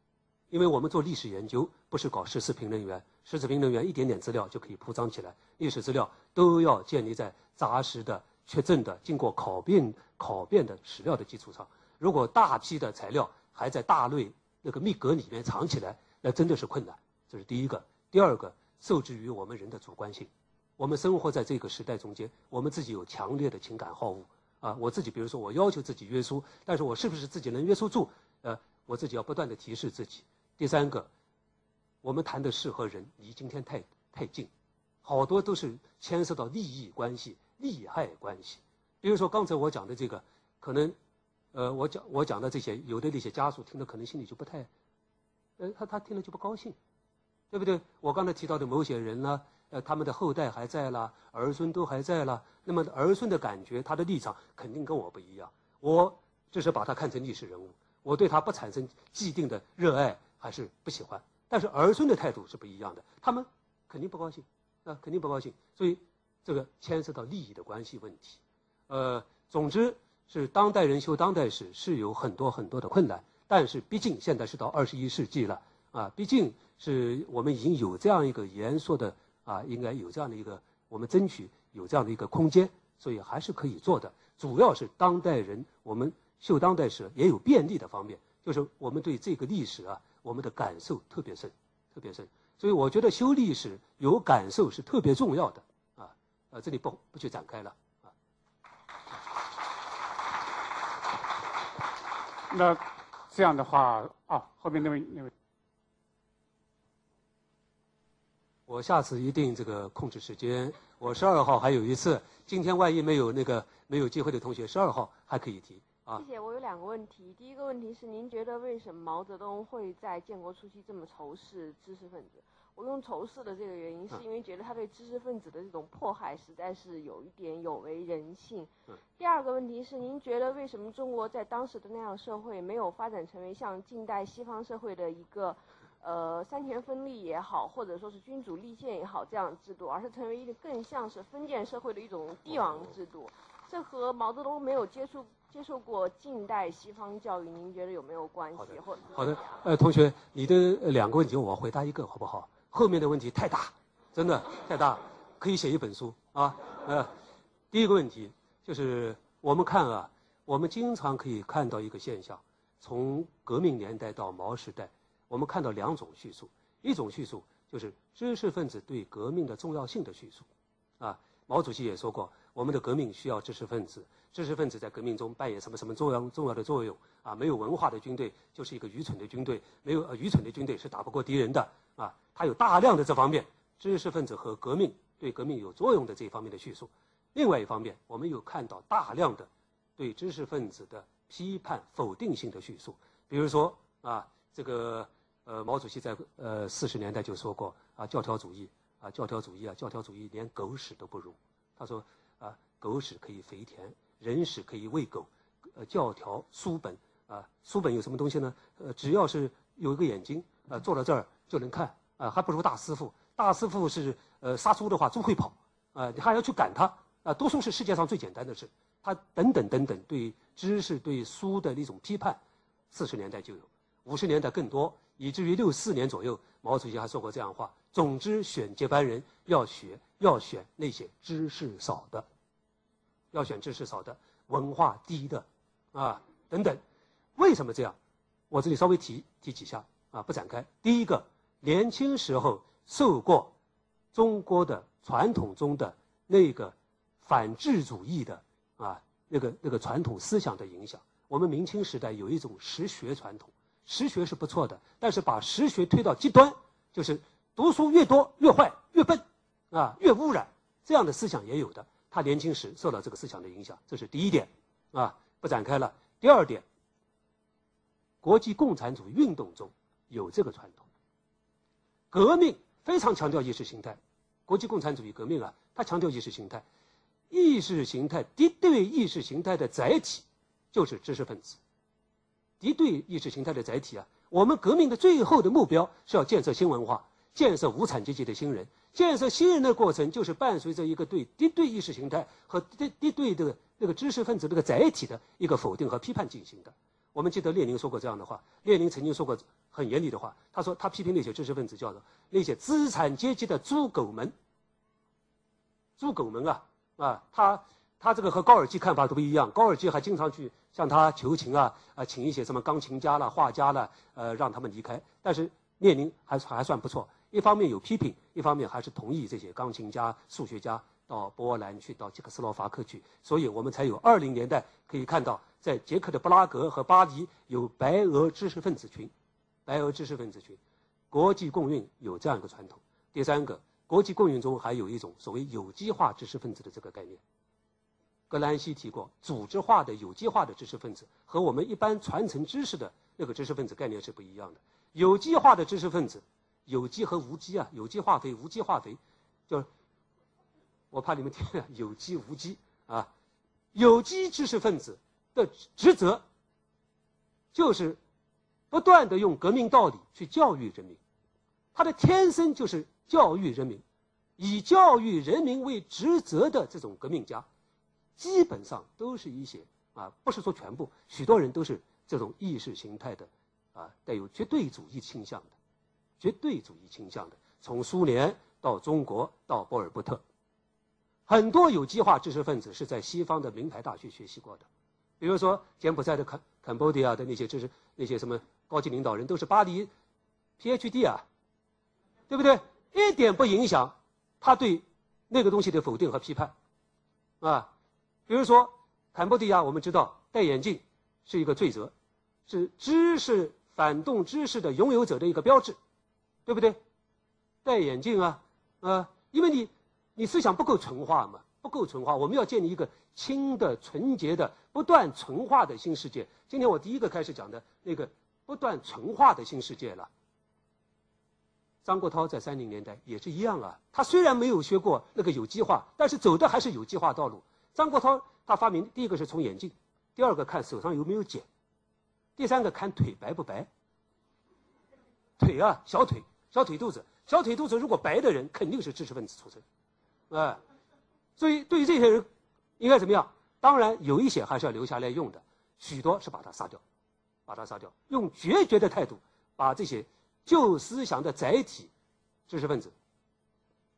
因为我们做历史研究不是搞十四评论员，十四评论员一点点资料就可以铺张起来，历史资料都要建立在扎实的。确证的、经过考辨、考辨的史料的基础上，如果大批的材料还在大内那个密格里面藏起来，那真的是困难。这是第一个。第二个，受制于我们人的主观性，我们生活在这个时代中间，我们自己有强烈的情感好恶啊。我自己，比如说，我要求自己约束，但是我是不是自己能约束住？呃，我自己要不断的提示自己。第三个，我们谈的事和人离今天太太近，好多都是牵涉到利益关系。利害关系，比如说刚才我讲的这个，可能，呃，我讲我讲的这些，有的那些家属听了可能心里就不太，呃，他他听了就不高兴，对不对？我刚才提到的某些人呢，呃，他们的后代还在啦，儿孙都还在啦，那么儿孙的感觉，他的立场肯定跟我不一样。我只是把他看成历史人物，我对他不产生既定的热爱还是不喜欢。但是儿孙的态度是不一样的，他们肯定不高兴，啊，肯定不高兴。所以这个牵涉到利益的关系问题。呃，总之是当代人修当代史是有很多很多的困难，但是毕竟现在是到二十一世纪了，啊，毕竟是我们已经有这样一个严肃的啊，应该有这样的一个，我们争取有这样的一个空间，所以还是可以做的。主要是当代人我们修当代史也有便利的方面，就是我们对这个历史啊。我们的感受特别深，特别深，所以我觉得修历史有感受是特别重要的啊。呃，这里不不去展开了啊。那这样的话啊，后面那位那位，我下次一定这个控制时间。我十二号还有一次，今天万一没有那个没有机会的同学，十二号还可以提。谢谢，我有两个问题。第一个问题是，您觉得为什么毛泽东会在建国初期这么仇视知识分子？我用仇视的这个原因，是因为觉得他对知识分子的这种迫害实在是有一点有违人性。第二个问题是，您觉得为什么中国在当时的那样社会没有发展成为像近代西方社会的一个，呃，三权分立也好，或者说是君主立宪也好这样的制度，而是成为一个更像是封建社会的一种帝王制度？这和毛泽东没有接触。接受过近代西方教育，您觉得有没有关系？好的，或好的。呃，同学，你的两个问题我回答一个好不好？后面的问题太大，真的太大，可以写一本书啊。呃，第一个问题就是我们看啊，我们经常可以看到一个现象，从革命年代到毛时代，我们看到两种叙述，一种叙述就是知识分子对革命的重要性的叙述，啊，毛主席也说过，我们的革命需要知识分子。知识分子在革命中扮演什么什么重要重要的作用啊？没有文化的军队就是一个愚蠢的军队，没有呃愚蠢的军队是打不过敌人的啊！他有大量的这方面知识分子和革命对革命有作用的这一方面的叙述。另外一方面，我们又看到大量的对知识分子的批判否定性的叙述。比如说啊，这个呃毛主席在呃四十年代就说过啊，教条主义啊，教条主义啊，教条主义连狗屎都不如。他说啊，狗屎可以肥田。人屎可以喂狗，呃，教条书本啊，书本有什么东西呢？呃，只要是有一个眼睛，呃，坐到这儿就能看，啊，还不如大师傅。大师傅是呃杀猪的话，猪会跑，啊，你还要去赶它，啊，读书是世界上最简单的事。他等等等等，对知识、对书的那种批判，四十年代就有，五十年代更多，以至于六四年左右，毛主席还说过这样话：总之，选接班人要学，要选那些知识少的。要选知识少的、文化低的，啊，等等，为什么这样？我这里稍微提提几下啊，不展开。第一个，年轻时候受过中国的传统中的那个反智主义的啊，那个那个传统思想的影响。我们明清时代有一种实学传统，实学是不错的，但是把实学推到极端，就是读书越多越坏越笨，啊，越污染，这样的思想也有的。他年轻时受到这个思想的影响，这是第一点，啊，不展开了。第二点，国际共产主义运动中有这个传统，革命非常强调意识形态，国际共产主义革命啊，它强调意识形态，意识形态敌对意识形态的载体就是知识分子，敌对意识形态的载体啊，我们革命的最后的目标是要建设新文化，建设无产阶级的新人。建设新人的过程，就是伴随着一个对敌对意识形态和敌敌对的那个知识分子这个载体的一个否定和批判进行的。我们记得列宁说过这样的话，列宁曾经说过很严厉的话，他说他批评那些知识分子叫做那些资产阶级的猪狗们。猪狗们啊啊，他他这个和高尔基看法都不一样，高尔基还经常去向他求情啊啊，请一些什么钢琴家了、画家了，呃，让他们离开。但是列宁还还算不错。一方面有批评，一方面还是同意这些钢琴家、数学家到波兰去，到捷克斯洛伐克去，所以我们才有二零年代可以看到，在捷克的布拉格和巴黎有白俄知识分子群，白俄知识分子群，国际共运有这样一个传统。第三个，国际共运中还有一种所谓有机化知识分子的这个概念。格兰西提过，组织化的有机化的知识分子和我们一般传承知识的那个知识分子概念是不一样的。有机化的知识分子。有机和无机啊，有机化肥、无机化肥，就我怕你们听 有机无机啊。有机知识分子的职责就是不断的用革命道理去教育人民，他的天生就是教育人民，以教育人民为职责的这种革命家，基本上都是一些啊，不是说全部，许多人都是这种意识形态的，啊，带有绝对主义倾向的，绝对主义倾向的，从苏联到中国到波尔布特。很多有机化知识分子是在西方的名牌大学学习过的，比如说柬埔寨的坎坎波迪亚的那些知识那些什么高级领导人都是巴黎 PhD 啊，对不对？一点不影响他对那个东西的否定和批判啊。比如说坎波迪亚，我们知道戴眼镜是一个罪责，是知识反动知识的拥有者的一个标志，对不对？戴眼镜啊啊，因为你。你思想不够纯化嘛？不够纯化，我们要建立一个清的、纯洁的、不断纯化的新世界。今天我第一个开始讲的那个不断纯化的新世界了。张国焘在三零年代也是一样啊，他虽然没有学过那个有机化，但是走的还是有机化道路。张国焘他发明第一个是从眼镜，第二个看手上有没有茧，第三个看腿白不白。腿啊，小腿、小腿肚子、小腿肚子，如果白的人肯定是知识分子出身。哎，所以对于这些人，应该怎么样？当然有一些还是要留下来用的，许多是把他杀掉，把他杀掉，用决绝的态度把这些旧思想的载体知识分子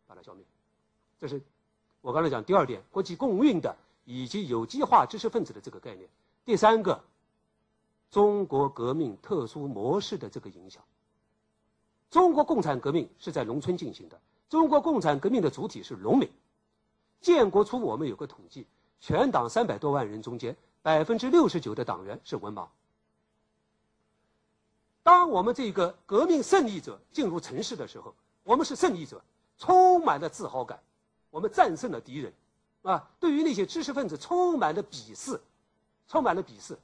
把它消灭。这是我刚才讲第二点，国际共运的以及有机化知识分子的这个概念。第三个，中国革命特殊模式的这个影响。中国共产革命是在农村进行的。中国共产革命的主体是农民。建国初，我们有个统计，全党三百多万人中间，百分之六十九的党员是文盲。当我们这个革命胜利者进入城市的时候，我们是胜利者，充满了自豪感，我们战胜了敌人，啊，对于那些知识分子充满了鄙视，充满了鄙视。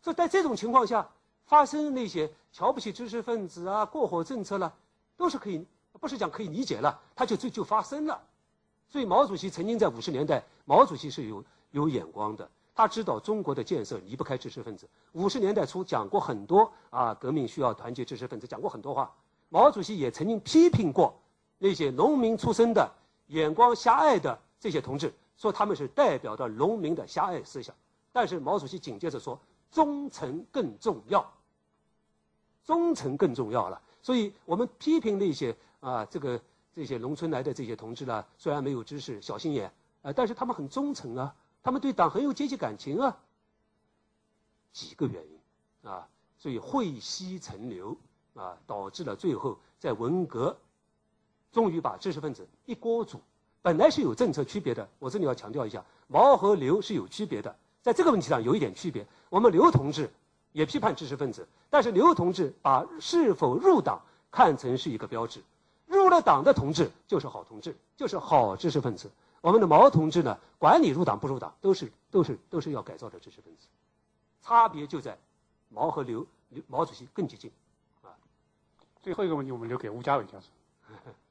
所以在这种情况下，发生那些瞧不起知识分子啊、过火政策了，都是可以。不是讲可以理解了，他就就就发生了。所以毛主席曾经在五十年代，毛主席是有有眼光的，他知道中国的建设离不开知识分子。五十年代初讲过很多啊，革命需要团结知识分子，讲过很多话。毛主席也曾经批评过那些农民出身的、眼光狭隘的这些同志，说他们是代表着农民的狭隘思想。但是毛主席紧接着说：“忠诚更重要，忠诚更重要了。”所以我们批评那些。啊，这个这些农村来的这些同志呢，虽然没有知识、小心眼，啊，但是他们很忠诚啊，他们对党很有阶级感情啊。几个原因，啊，所以讳息成流，啊，导致了最后在文革，终于把知识分子一锅煮。本来是有政策区别的，我这里要强调一下，毛和刘是有区别的，在这个问题上有一点区别。我们刘同志也批判知识分子，但是刘同志把是否入党看成是一个标志。入了党的同志就是好同志，就是好知识分子。我们的毛同志呢，管你入党不入党，都是都是都是要改造的知识分子。差别就在毛和刘，毛主席更激进。啊，最后一个问题我们留给吴家伟教授。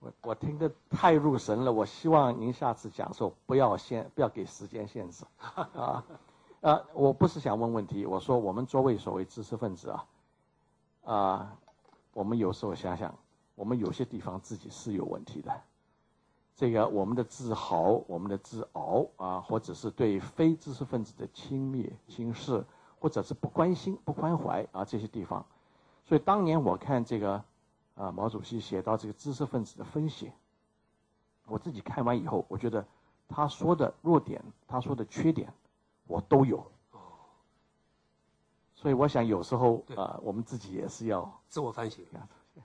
我我听得太入神了，我希望您下次讲授不要限，不要给时间限制 啊。呃，我不是想问问题，我说我们作为所谓知识分子啊，啊，我们有时候想想，我们有些地方自己是有问题的。这个我们的自豪、我们的自傲啊，或者是对非知识分子的轻蔑、轻视，或者是不关心、不关怀啊，这些地方。所以当年我看这个啊，毛主席写到这个知识分子的分析，我自己看完以后，我觉得他说的弱点，他说的缺点。我都有，所以我想有时候啊，我们自己也是要自我反省。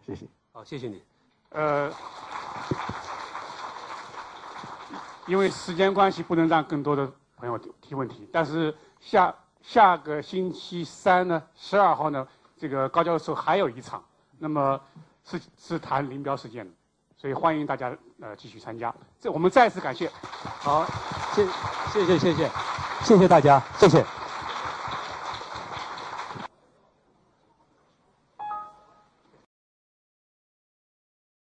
谢谢。好，谢谢你。呃，因为时间关系，不能让更多的朋友提问题。但是下下个星期三呢，十二号呢，这个高教授还有一场，那么是是谈林彪事件的，所以欢迎大家呃继续参加。这我们再次感谢。好，谢谢谢谢谢谢。谢谢大家，谢谢。